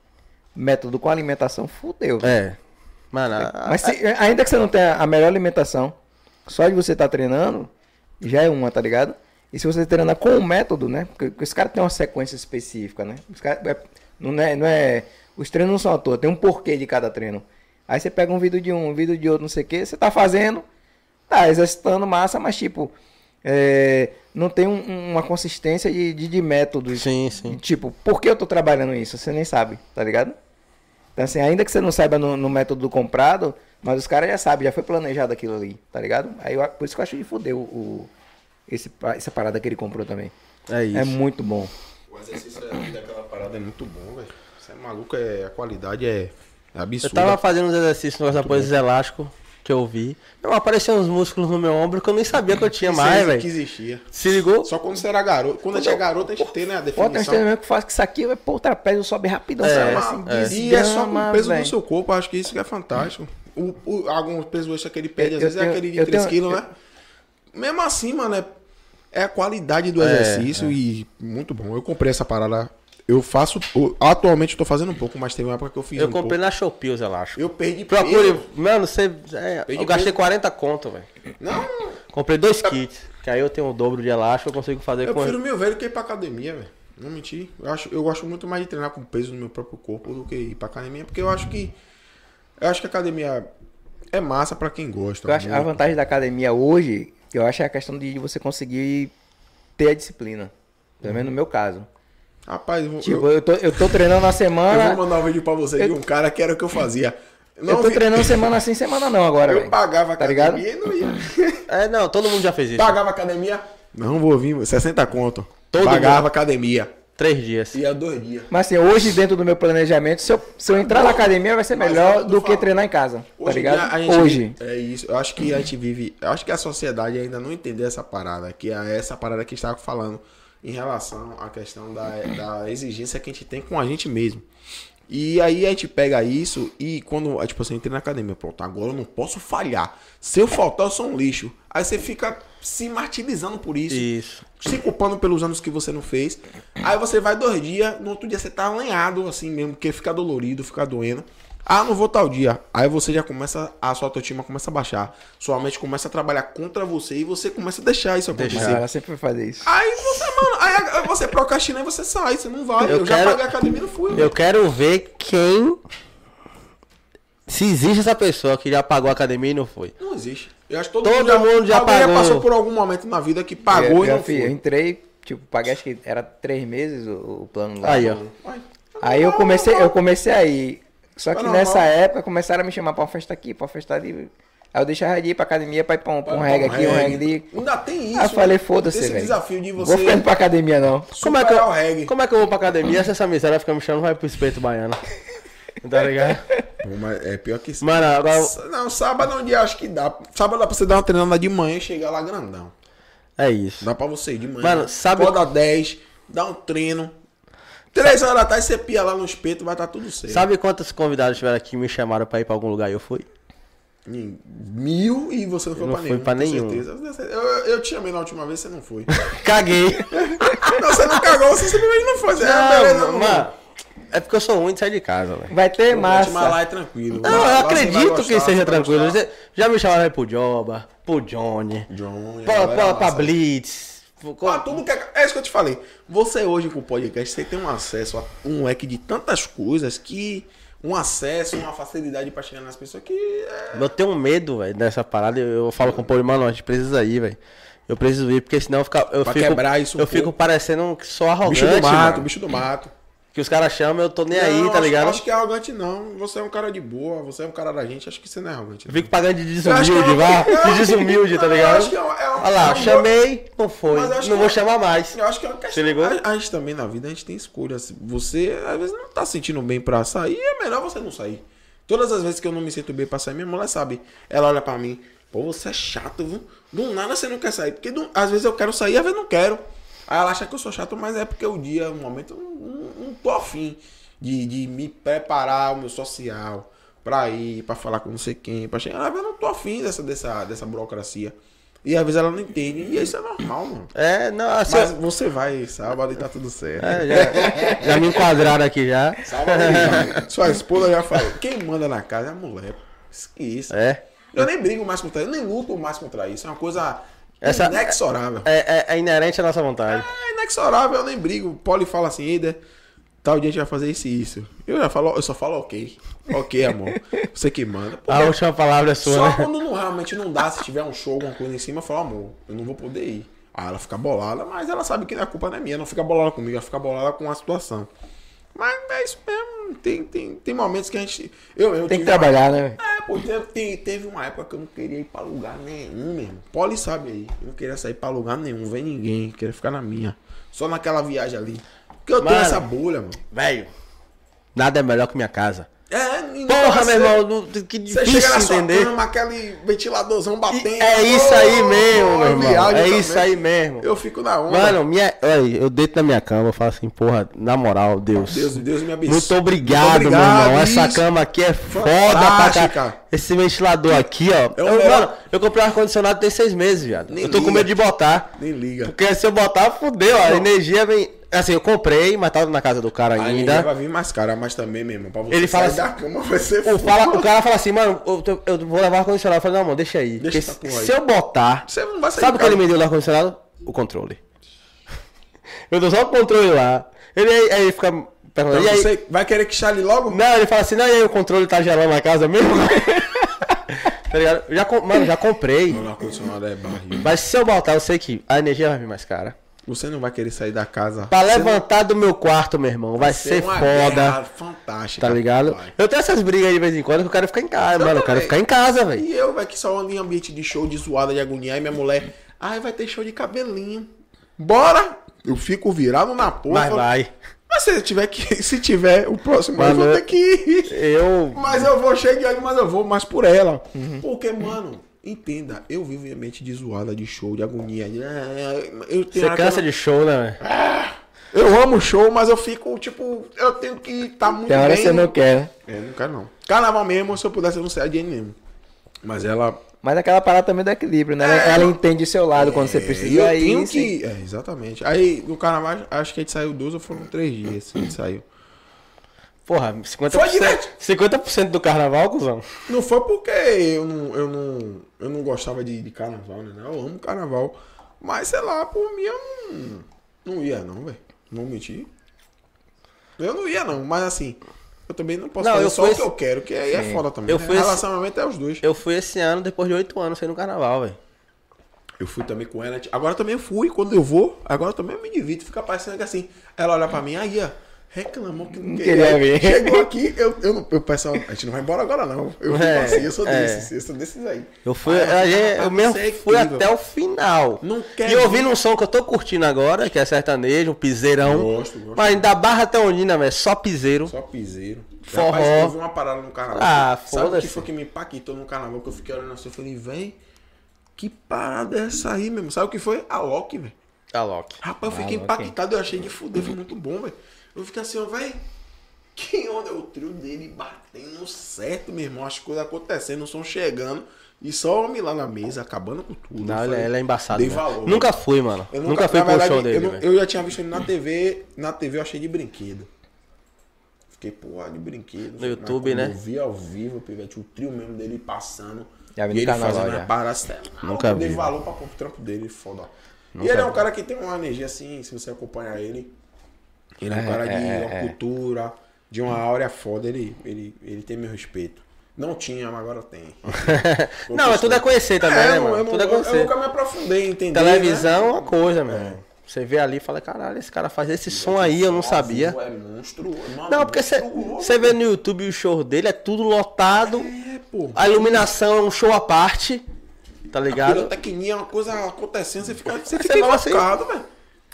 Método com alimentação, fudeu. É. Mano, a- Mas se- ainda que você não tenha a melhor alimentação, só de você estar treinando, já é uma, tá ligado? E se você treinar com o método, né? Porque, porque os caras têm uma sequência específica, né? Os caras, é- não, é, não é. Os treinos não são à toa, tem um porquê de cada treino. Aí você pega um vídeo de um, um vídeo de outro, não sei o que, você tá fazendo, tá exercitando massa, mas tipo, é, não tem um- uma consistência de, de, de métodos. Sim, sim. Tipo, por que eu tô trabalhando isso? Você nem sabe, tá ligado? Então, assim, ainda que você não saiba no, no método do comprado, mas os caras já sabem, já foi planejado aquilo ali, tá ligado? Aí eu- por isso que eu acho de fuder o, o- esse, essa parada que ele comprou também. É isso. É muito bom. O exercício daquela parada é muito bom, velho. Você é maluco, é, a qualidade é, é Eu absurda. tava fazendo uns exercícios com essa coisa elásticos que eu vi. Meu, apareciam uns músculos no meu ombro que eu nem sabia que eu tinha mais, velho. que existia. Se ligou? Só quando você era garoto. Quando a gente é garoto, a gente tem, né, a definição. treinamentos que faz que isso aqui, vai pô, o trapézio sobe rapidão, É, é, Assim, é. E é só com o peso velho. do seu corpo, acho que isso que é fantástico. O, o, alguns pesos extra que ele pede, Eu- às vezes tenho- é aquele de eu 3 tenho- quilos, né? Mesmo assim, mano, é, é a qualidade do É, exercício e muito bom. Eu comprei essa parada. Eu faço. eu- atualmente eu tô fazendo um pouco, mas teve uma época que eu fiz Eu um comprei pouco. na Shopee os elásticos. Eu perdi Procure. peso. Mano, você. é, eu gastei peso. 40 conto, velho. Não, Comprei dois kits. Que aí eu tenho o dobro de elástico, eu consigo fazer eu com. prefiro mil velho que ir pra academia, velho. Não mentir. Eu, acho, eu gosto muito mais de treinar com peso no meu próprio corpo do que ir pra academia, porque eu acho que. Eu acho que a academia é massa pra quem gosta. Eu acho, a vantagem da academia hoje, eu acho é a questão de você conseguir ter a disciplina. Pelo menos no meu caso. Rapaz, eu, Tipo, eu, eu tô, eu tô treinando na eu semana. vou mandar um vídeo pra você de Eu- um cara que era o que eu fazia. Eu tô vi- treinando semana sim, semana não agora, Eu velho. pagava Tá ligado? academia e não ia. É, não, todo mundo já fez isso. Pagava academia. Não vou vir, 60 conto. Todo Pagava mundo. academia. Três dias. Ia dois dias. Mas assim, hoje dentro do meu planejamento, se eu, se eu entrar na academia vai ser melhor que eu do que falando. treinar em casa. Tá Hoje, em ligado? a gente Hoje. vive- é isso. Eu acho que a gente vive. Eu acho que a sociedade ainda não entendeu essa parada. Que é essa parada que estava falando em relação à questão da, da exigência que a gente tem com a gente mesmo. E aí a gente pega isso e quando, tipo assim, entrei na academia, pronto, agora eu não posso falhar. Se eu faltar, eu sou um lixo. Aí você fica se martirizando por isso. Isso. Se culpando pelos anos que você não fez. Aí você vai dois dias, no outro dia você tá alinhado, assim mesmo, porque fica dolorido, fica doendo. Ah, não vou tal dia. Aí você já começa, a sua autoestima começa a baixar. Sua mente começa a trabalhar contra você e você começa a deixar isso acontecer. ela sempre vai fazer isso. Aí você, mano, aí você procrastina e você sai, você não vai. Eu, Eu já quero- paguei a academia e não fui. Eu quero ver quem. Se existe essa pessoa que já pagou a academia e não foi. Não existe. Eu acho que todo, Todo mundo já alguém pagou. passou por algum momento na vida que pagou eu, e não fi- eu foi. entrei, tipo, paguei acho que era três meses o, o plano lá. Aí, ó. Aí eu comecei, eu comecei a ir. Só que Tá nessa normal. época começaram a me chamar pra uma festa aqui, pra uma festa ali. Aí eu deixava de ir pra academia pra ir pra um, pra um reggae aqui, um reggae ali. Ainda tem isso. Aí eu falei, né? foda-se, Esse velho. desafio de Vou você ficar indo pra academia não. Como é, que eu, reggae. como é que eu vou pra academia se essa miséria fica me chamando vai pro espeto baiano? Tá ligado? Mas é pior que isso. Mano, agora. Não, sábado é um dia acho que dá. Sábado dá pra você dar uma treinada de manhã e chegar lá grandão. É isso. Dá pra você ir de manhã. Mano, sabe- Acorda 10, dá um treino. 3 horas da tarde você pia lá no espeto, vai estar tudo certo. Sabe quantos convidados tiveram aqui que me chamaram pra ir pra algum lugar e eu fui? Mil e você não foi não pra fui nenhum. pra com nenhum. certeza. Eu, eu te chamei na última vez, você não foi. Caguei. não, você não cagou, você simplesmente não foi. Você, ah, beleza, Não, não, mano. É porque eu sou ruim de sair de casa, velho. Vai ter lá massa. é tranquilo. Não, Lá- eu lá acredito gostar, que seja tranquilo. Já me chamaram aí pro Joba, pro Johnny, John, a pra, pra, lá, pra? Blitz. Ah, tudo que é... é isso que eu te falei. Você hoje com o podcast, você tem um acesso a um leque de tantas coisas que um acesso, uma facilidade pra chegar nas pessoas que é... Eu tenho medo, velho, dessa parada. Eu, eu falo com o Paulo, mano, a gente precisa ir, velho. Eu preciso ir, porque senão eu, fica, eu Pra fico. quebrar isso um eu fico pouco. parecendo sou arrogante. bicho do mato, mano. bicho do mato. Que os caras chamam, eu tô nem aí, Não, tá acho- ligado? Acho que é arrogante não. Você é um cara de boa, você é um cara da gente, acho que você não é arrogante. Eu fico pagando de é desumilde, uma- vá. Não, De desumilde, tá não, ligado? acho que é um- é um- Olha lá, é chamei, não foi. Não vou é- chamar mais. Eu acho que é uma questão. Você ligou? A, a gente também na vida, a gente tem escolhas. Você, às vezes, não tá sentindo bem pra sair, é melhor você não sair. Todas as vezes que eu não me sinto bem pra sair, minha mulher sabe. Ela olha pra mim, pô, você é chato, viu? Do nada você não quer sair. Porque do- às vezes eu quero sair, às vezes não quero. Aí ela acha que eu sou chato, mas é porque o dia, o momento, eu não, não, tô afim de, de me preparar o meu social pra ir, pra falar com não sei quem, pra chegar. Eu não tô afim dessa, dessa, dessa burocracia. E às vezes ela não entende. E isso é normal, mano. É, não, assim. Mas você vai sábado e tá tudo certo. é, já, já me enquadraram aqui já. Sábado vai. Sua esposa já falou. Quem manda na casa é a mulher. Esqueça. É. Eu nem brigo mais contra isso, eu nem luto mais contra isso. É uma coisa Essa- inexorável. É, é, é inerente à nossa vontade. É inexorável, eu nem brigo. O Poli fala assim, Eder, tal dia a gente vai fazer isso e isso. Eu já falo, eu só falo ok. Ok, amor. Você que manda. Pô, A última palavra é sua, Só né? quando não, realmente não dá, se tiver um show, alguma coisa em cima, eu falo, amor, eu não vou poder ir. Aí ela fica bolada, mas ela sabe que a culpa não é minha, não fica bolada comigo, ela fica bolada com a situação. Mas é isso mesmo, tem, tem, tem momentos que a gente. Eu, eu Tem que tive uma- trabalhar, né? É, pô, teve, te- teve uma época que eu não queria ir pra lugar nenhum mesmo. Poli sabe aí, eu não queria sair pra lugar nenhum, ver ninguém, queria ficar na minha. Só naquela viagem ali. Porque eu tenho Mano. essa bolha, mano. Velho, nada é melhor que minha casa. É, e Porra, meu irmão, não- que Você difícil chega na sua entender. cama, aquele ventiladorzão batendo. É isso aí Oh, mesmo, meu irmão. viagem É também. isso aí mesmo. Eu fico na onda. Mano, minha, olha, eu deito na minha cama, eu falo assim, porra, na moral, Deus. Deus, Deus me abençoe. Muito obrigado, Muito obrigado, meu irmão. Essa isso. cama aqui é foda pra Fantástica. cá. Esse ventilador aqui, ó. É eu, mano, eu comprei um ar-condicionado tem seis meses, viado. Nem eu tô com liga. medo de botar. Nem liga. Porque se eu botar, fudeu. A energia vem. Assim, eu comprei, mas tava na casa do cara A energia ainda. vai vir mais cara, mas também, meu irmão, pra você Ele fala sair da cama vai ser O, fala- o cara fala assim, mano, eu, eu vou levar o ar-condicionado. Eu falei, não, mano, deixa aí. Deixa essa porra aí. se eu botar. Você não vai sair Sabe o que ele me deu no ar-condicionado? O controle. eu dou só o controle lá. Ele aí, aí fica perguntando. Então e aí? você vai querer que chale logo? Não, ele fala assim, não, e aí o controle tá gelando na casa mesmo? tá ligado? Já, mano, já comprei. O ar-condicionado é barriga. Mas se eu botar, eu sei que a energia vai vir mais cara. Você não vai querer sair da casa. Pra Você levantar do meu quarto, meu irmão, vai Ser ser uma foda. guerra fantástica. Tá ligado? Vai. Eu tenho essas brigas aí de vez em quando que eu quero ficar em casa, mano. Eu quero também. ficar em casa, velho. E eu, vai que só ando em ambiente de show, de zoada, de agonia, e minha mulher, ai, vai ter show de cabelinho. Bora! Eu fico virado na porra. Mas vai. Mas se tiver que, se tiver o próximo, eu Mano, vou ter que ir. Eu. Mas eu vou cheio de óleo, mas eu vou mais por ela. Uhum. Porque, mano, entenda, eu vivo em ambiente de zoada, de show, de agonia. de- Eu tenho Você que cansa de show, né, velho? Eu amo show, mas eu fico, tipo, eu tenho que estar muito Tem hora bem. que você não quer, né? É, não quero não. Carnaval mesmo, se eu pudesse, eu não sei a Jane mesmo. Mas ela. Mas aquela parada também do equilíbrio, né? Ela, É. ela entende o seu lado quando você É, precisa. eu aí, tenho sim. que. É, exatamente. Aí, no carnaval, acho que a gente saiu duas ou foram três dias. A gente saiu. Porra, 50%, Foi direto. 50% do carnaval, cuzão. Não foi porque eu não, eu não, não gostava de, de carnaval, né? Eu amo carnaval. Mas, sei lá, por mim eu não, não ia, não, velho. Não mentir. Eu não ia, não. Mas assim, eu também não posso Não, fazer eu só o que esse- eu quero, que aí é foda também. Eu né? fui esse- Relacionamento é os dois. Eu fui esse ano, depois de 8 anos, sem no carnaval, velho. Eu fui também com ela. Agora também fui, quando eu vou, agora também eu me divido. Fica parecendo que assim, ela olha pra mim, aí, ó, reclamou que não, queria. queria ver. Chegou aqui, eu, eu, eu peço, a gente não vai embora agora não. Eu É, eu sou é. desses, eu sou desses aí. Eu fui, Aí a gente- "Rapaz, eu mesmo é fui incrível." até o final. Não quer e ouvindo um som que eu tô curtindo agora, que é sertanejo, um piseirão. Gosto, gosto. Mas da Barra até Ondina, velho, só piseiro. Só piseiro. Forró. Rapaz, eu vi uma parada no carnaval. Ah, Sabe o que foi que me impactou no carnaval? Que eu fiquei olhando assim, eu falei, véi, que parada é essa aí mesmo? Sabe o que foi? A Loki, velho. Tá Loki. Rapaz, eu fiquei Ah, impactado, eu achei de fuder, foi muito bom, velho. Eu fiquei assim, ó, velho, que onda é o trio dele batendo certo, meu irmão, as coisas acontecendo, o som chegando, e só homem lá na mesa, acabando com tudo. Não, ele, falei, é embaçado. Dei né? valor. Nunca fui, mano. Eu nunca, fui pro verdade, show dele, eu, eu já tinha visto ele na TV, na TV eu achei de brinquedo. Fiquei, porra, de brinquedo. No YouTube, né? Eu vi ao vivo, pivete, o trio mesmo dele passando. Já vi e ele carnaval, fazendo já. a parada. Nunca eu dei vi, valor pra pôr o trampo dele, foda. e ele é um cara que tem uma energia assim, se você acompanhar ele. Ele é um É, cara de é, uma é. cultura, de uma áurea foda. Ele, ele, ele tem meu respeito. Não tinha, mas agora tem. Não, mas tudo é conhecer também, É, né, eu, mano? eu, tudo é eu, conhecer. nunca me aprofundei em entender. Televisão é né? uma coisa, mano. Você vê ali e fala, caralho, esse cara faz esse som aí, eu não sabia. É monstro. Mano, Não, porque monstruoso. você vê no YouTube o show dele, é tudo lotado. É, pô. A iluminação é um show à parte. Tá A ligado? pirotecnia é uma coisa acontecendo, você fica, você fica fala assim, invocado, velho.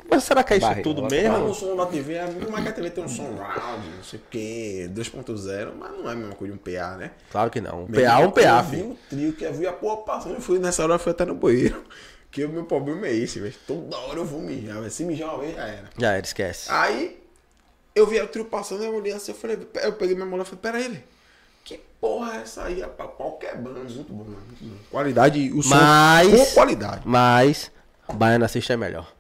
Mas será que é isso Barriga, tudo ela Mas o mesmo? som da TV, é como é que a TV tem um som round, não sei o que, 2.0, mas não é a mesma coisa de um PA, né? Claro que não. Um PA, um PA, Eu vi filho. o trio, que eu vi a porra passando, eu fui nessa hora, eu fui até no banheiro. Que o meu problema é esse, velho. Toda hora eu vou mijar, velho. Se mijar uma vez, já era. Já era, esquece. Aí, eu vi o trio passando, eu olhei assim, eu falei, eu peguei minha mulher e falei, pera aí, velho. Que porra é essa aí? Rapaz, pau quebrando, muito bom, mano. Qualidade, o som Mas- com qualidade. Mas, Baiana Assiste é melhor.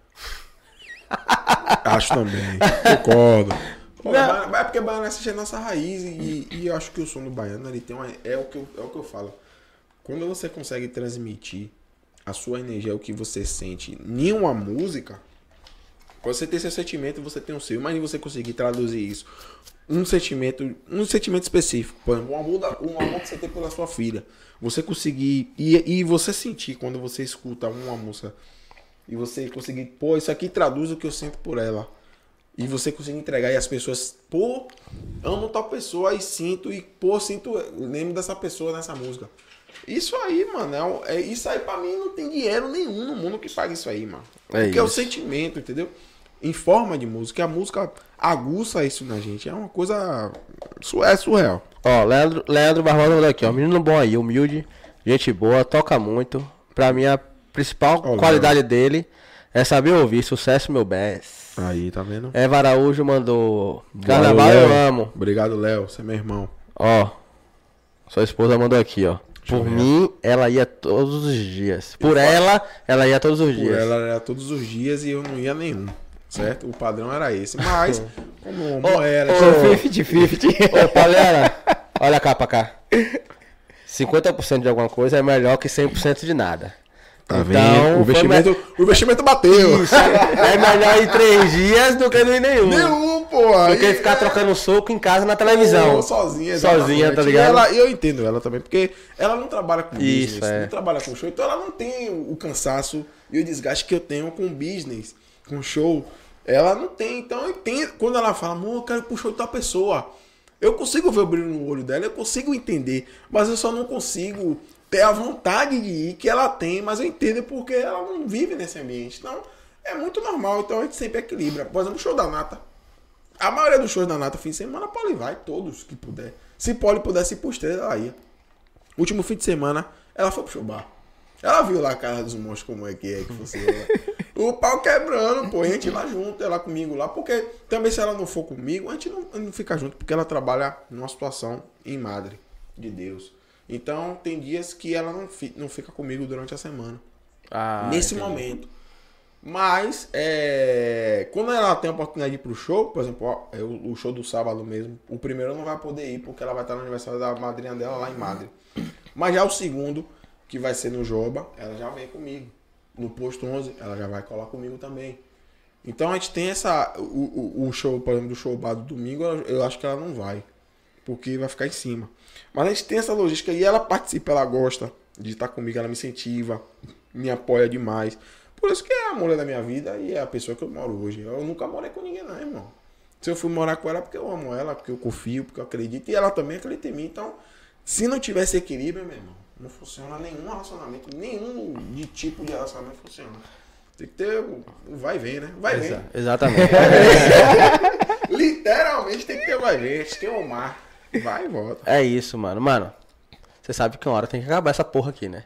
Acho também. Concordo. Pô, é porque Baiana assiste a nossa raiz e, e eu acho que o som do Baiano ele tem uma, é, o que eu, é o que eu falo. Quando você consegue transmitir a sua energia, o que você sente em uma música, você tem seu sentimento, você tem o seu. Imagina você conseguir traduzir isso. Um sentimento, um sentimento específico. Por exemplo, o amor, da- o amor que você tem pela sua filha. Você conseguir. E, e você sentir quando você escuta uma música. E você conseguir, pô, isso aqui traduz o que eu sinto por ela. E você conseguir entregar e as pessoas, pô, amo tal pessoa e sinto, e pô, sinto, lembro dessa pessoa nessa música. Isso aí, mano, é, é- isso aí pra mim não tem dinheiro nenhum no mundo que pague isso aí, mano. É Porque é o isso. sentimento, entendeu? Em forma de música, a música aguça isso na gente. É uma coisa. É surreal. Ó, Leandro, Leandro Barbosa mandou aqui, ó. Menino bom aí, humilde, gente boa, toca muito. Pra mim, a principal qualidade dele é saber ouvir. Sucesso, meu best. Aí, tá vendo? Eva Araújo mandou. Carnaval Valeu, eu amo. Obrigado, Léo. Você é meu irmão. Ó. Sua esposa mandou aqui, ó. eu Por mim, ela ia todos os dias. Por ela, ela ia todos os Por dias. ela era todos os dias e eu não ia nenhum. Certo? O padrão era esse. Mas, como o amor era. ô, 50-50. Ô, Pauliana, olha cá pra cá. 50% de alguma coisa é melhor que 100% de nada. Tá Então? O investimento, o investimento bateu. É melhor em três dias do que não ir nenhum. Nenhum, porra. Do que E- ficar trocando soco em casa na televisão. Sozinha, Sozinha, tá ligado? E ela- eu entendo ela também, porque ela não trabalha com Isso, business, é. não trabalha com show, então ela não tem o cansaço e o desgaste que eu tenho com business, com show. Ela não tem, então eu entendo. Quando ela fala, amor, eu quero ir pro show de tal pessoa, eu consigo ver o brilho no olho dela, eu consigo entender, mas eu só não consigo ter a vontade de ir que ela tem, mas eu entendo porque ela não vive nesse ambiente. Então, é muito normal, então a gente sempre equilibra. Por exemplo, o show da Nata. A maioria dos shows da Nata fim de semana, a Poli vai, todos que puder. Se Poli pudesse ir pro estrela, ela ia. Último fim de semana, ela foi pro show bar. Ela viu lá a cara dos monstros como é que é que funciona. O pau quebrando, pô. A gente lá junto, ela comigo lá. Porque também se ela não for comigo, a gente não, não fica junto. Porque ela trabalha numa situação em madre de Deus. Então tem dias que ela não, fi- não fica comigo durante a semana. Ah, nesse entendi. momento. Mas, é, quando ela tem a oportunidade de ir pro show, por exemplo, é o, show do sábado mesmo, o primeiro não vai poder ir porque ela vai estar no aniversário da madrinha dela lá em Madre. Mas já o segundo, que vai ser no Joba, ela já vem comigo. No posto 11, ela já vai colar comigo também. Então a gente tem essa. O, o, o show, por exemplo, do show bar do domingo, eu acho que ela não vai. Porque vai ficar em cima. Mas a gente tem essa logística e ela participa, ela gosta de estar comigo, ela me incentiva, me apoia demais. Por isso que é a mulher da minha vida e é a pessoa que eu moro hoje. Eu nunca morei com ninguém, não, irmão. Se eu fui morar com ela porque eu amo ela, porque eu confio, porque eu acredito. E ela também acredita em mim. Então, se não tivesse equilíbrio, meu irmão, não funciona nenhum relacionamento. Nenhum de tipo de relacionamento funciona. Tem que ter vai vem, né? Vai. Exa- Exatamente. Literalmente tem que ter o vai gente tem o mar. Vai e volta. é isso, mano. Mano, você sabe que uma hora tem que acabar essa porra aqui, né?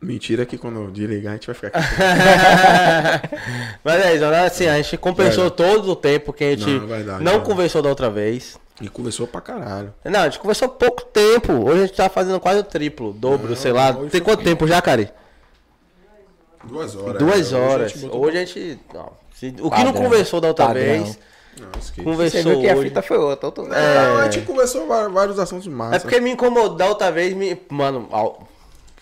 Mentira que quando eu desligar a gente vai ficar aqui. Mas é isso, assim, a gente compensou todo o tempo que a gente Não, não, verdade, conversou da outra vez. E conversou pra caralho. Não, a gente conversou pouco tempo. Hoje a gente tá fazendo quase o triplo, dobro, Não, sei lá. Tem foi- quanto tempo já, Cari? Duas horas. Duas é. Hoje a horas. gente botou- Hoje a gente. não, o que não Padrão. conversou da outra Padrão. vez, Não, conversou Você viu que a hoje. fita foi outra. outro- Não, a gente conversou vários assuntos massa. É porque me incomodou da outra vez, me. Mano, ao-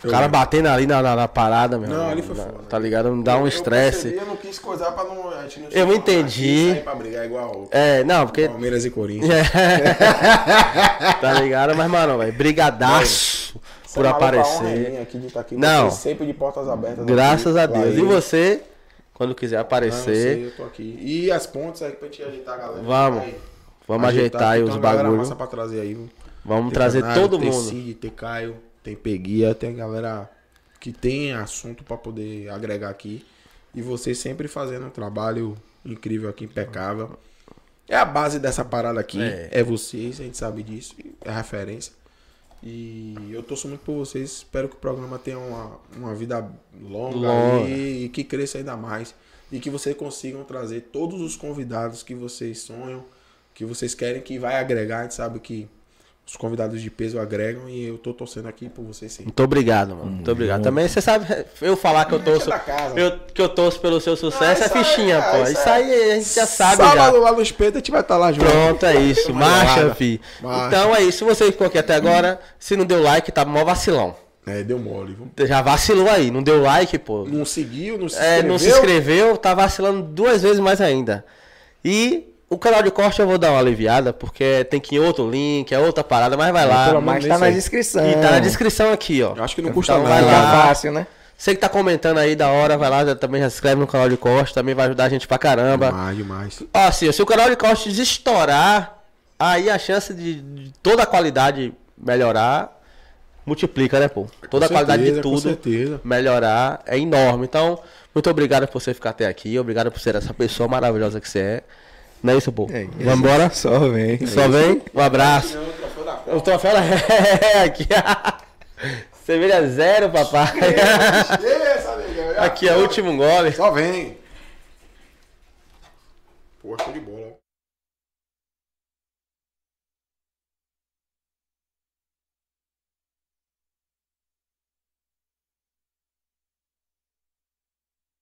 o cara batendo ali na, na, na parada, meu. Não, irmão, ali foi na- foda. Tá ligado? Me dá um Eu estresse. percebi, Eu não quis coisar pra não. A gente não Eu entendi. pra brigar igual É, não, porque. Palmeiras e Corinthians. tá ligado? Mas, mano, velho, brigadaço Você por é a honra é aparecer. minha aqui de estar aqui Não. sempre de portas abertas. Graças a aqui, Deus. E você, quando quiser Não, eu aparecer, sei, eu tô aqui. E as pontes aí pra gente ajeitar a galera. Vamos. Aí. vamos ajeitar aí tem os bagulhos. pra trazer aí. viu? Vamos Tem trazer Canário, todo tem mundo. Cid, tem Caio, tem Peguia, tem galera que tem assunto pra poder agregar aqui. E vocês sempre fazendo um trabalho incrível aqui, impecável. É a base dessa parada aqui. É. É, vocês, a gente sabe disso. É a referência. E eu torço muito por vocês. Espero que o programa tenha uma, uma vida longa, Longa. aí e que cresça ainda mais. E que vocês consigam trazer todos os convidados que vocês sonham, que vocês querem, que vai agregar. A gente sabe que os convidados de peso agregam e eu tô torcendo aqui por vocês sempre. Muito obrigado, mano. Muito obrigado. Também você sabe, eu falar que eu torço. da casa. eu- que eu torço pelo seu sucesso Ah, é fichinha, é, pô. isso Isso aí. aí a gente já sabe Sábado já. lá no espeto a gente vai estar lá junto. Pronto, é isso. Marcha, fi. Marcha. Então é isso. Se você ficou aqui até agora, se não deu like, tá mó vacilão. É, deu mole. viu? Já vacilou aí. Não deu like, pô. Não seguiu, não se É, inscreveu. não se inscreveu, tá vacilando duas vezes mais ainda. E o canal de corte eu vou dar uma aliviada, porque tem que ir em outro link, é outra parada, mas vai lá. Pelo menos tá na aí. descrição. E tá na descrição aqui, ó. Eu acho que não custa Então nada. vai lá. fácil, né? Você que tá comentando aí da hora, vai lá, já- também já se inscreve no canal de corte, também vai ajudar a gente pra caramba. Demais, demais. Ó, assim, se o canal de cortes estourar, aí a chance de, de toda a qualidade melhorar multiplica, né, pô? Toda a qualidade de certeza, tudo melhorar é enorme. Então, muito obrigado por você ficar até aqui, obrigado por ser essa pessoa maravilhosa que você é. Não é isso, pô? É isso. Vamos embora? Só vem. Só vem? Um abraço. O troféu é aqui. Cerveja zero, papai. Aqui é o último gole. Só vem. Pô, show de bola.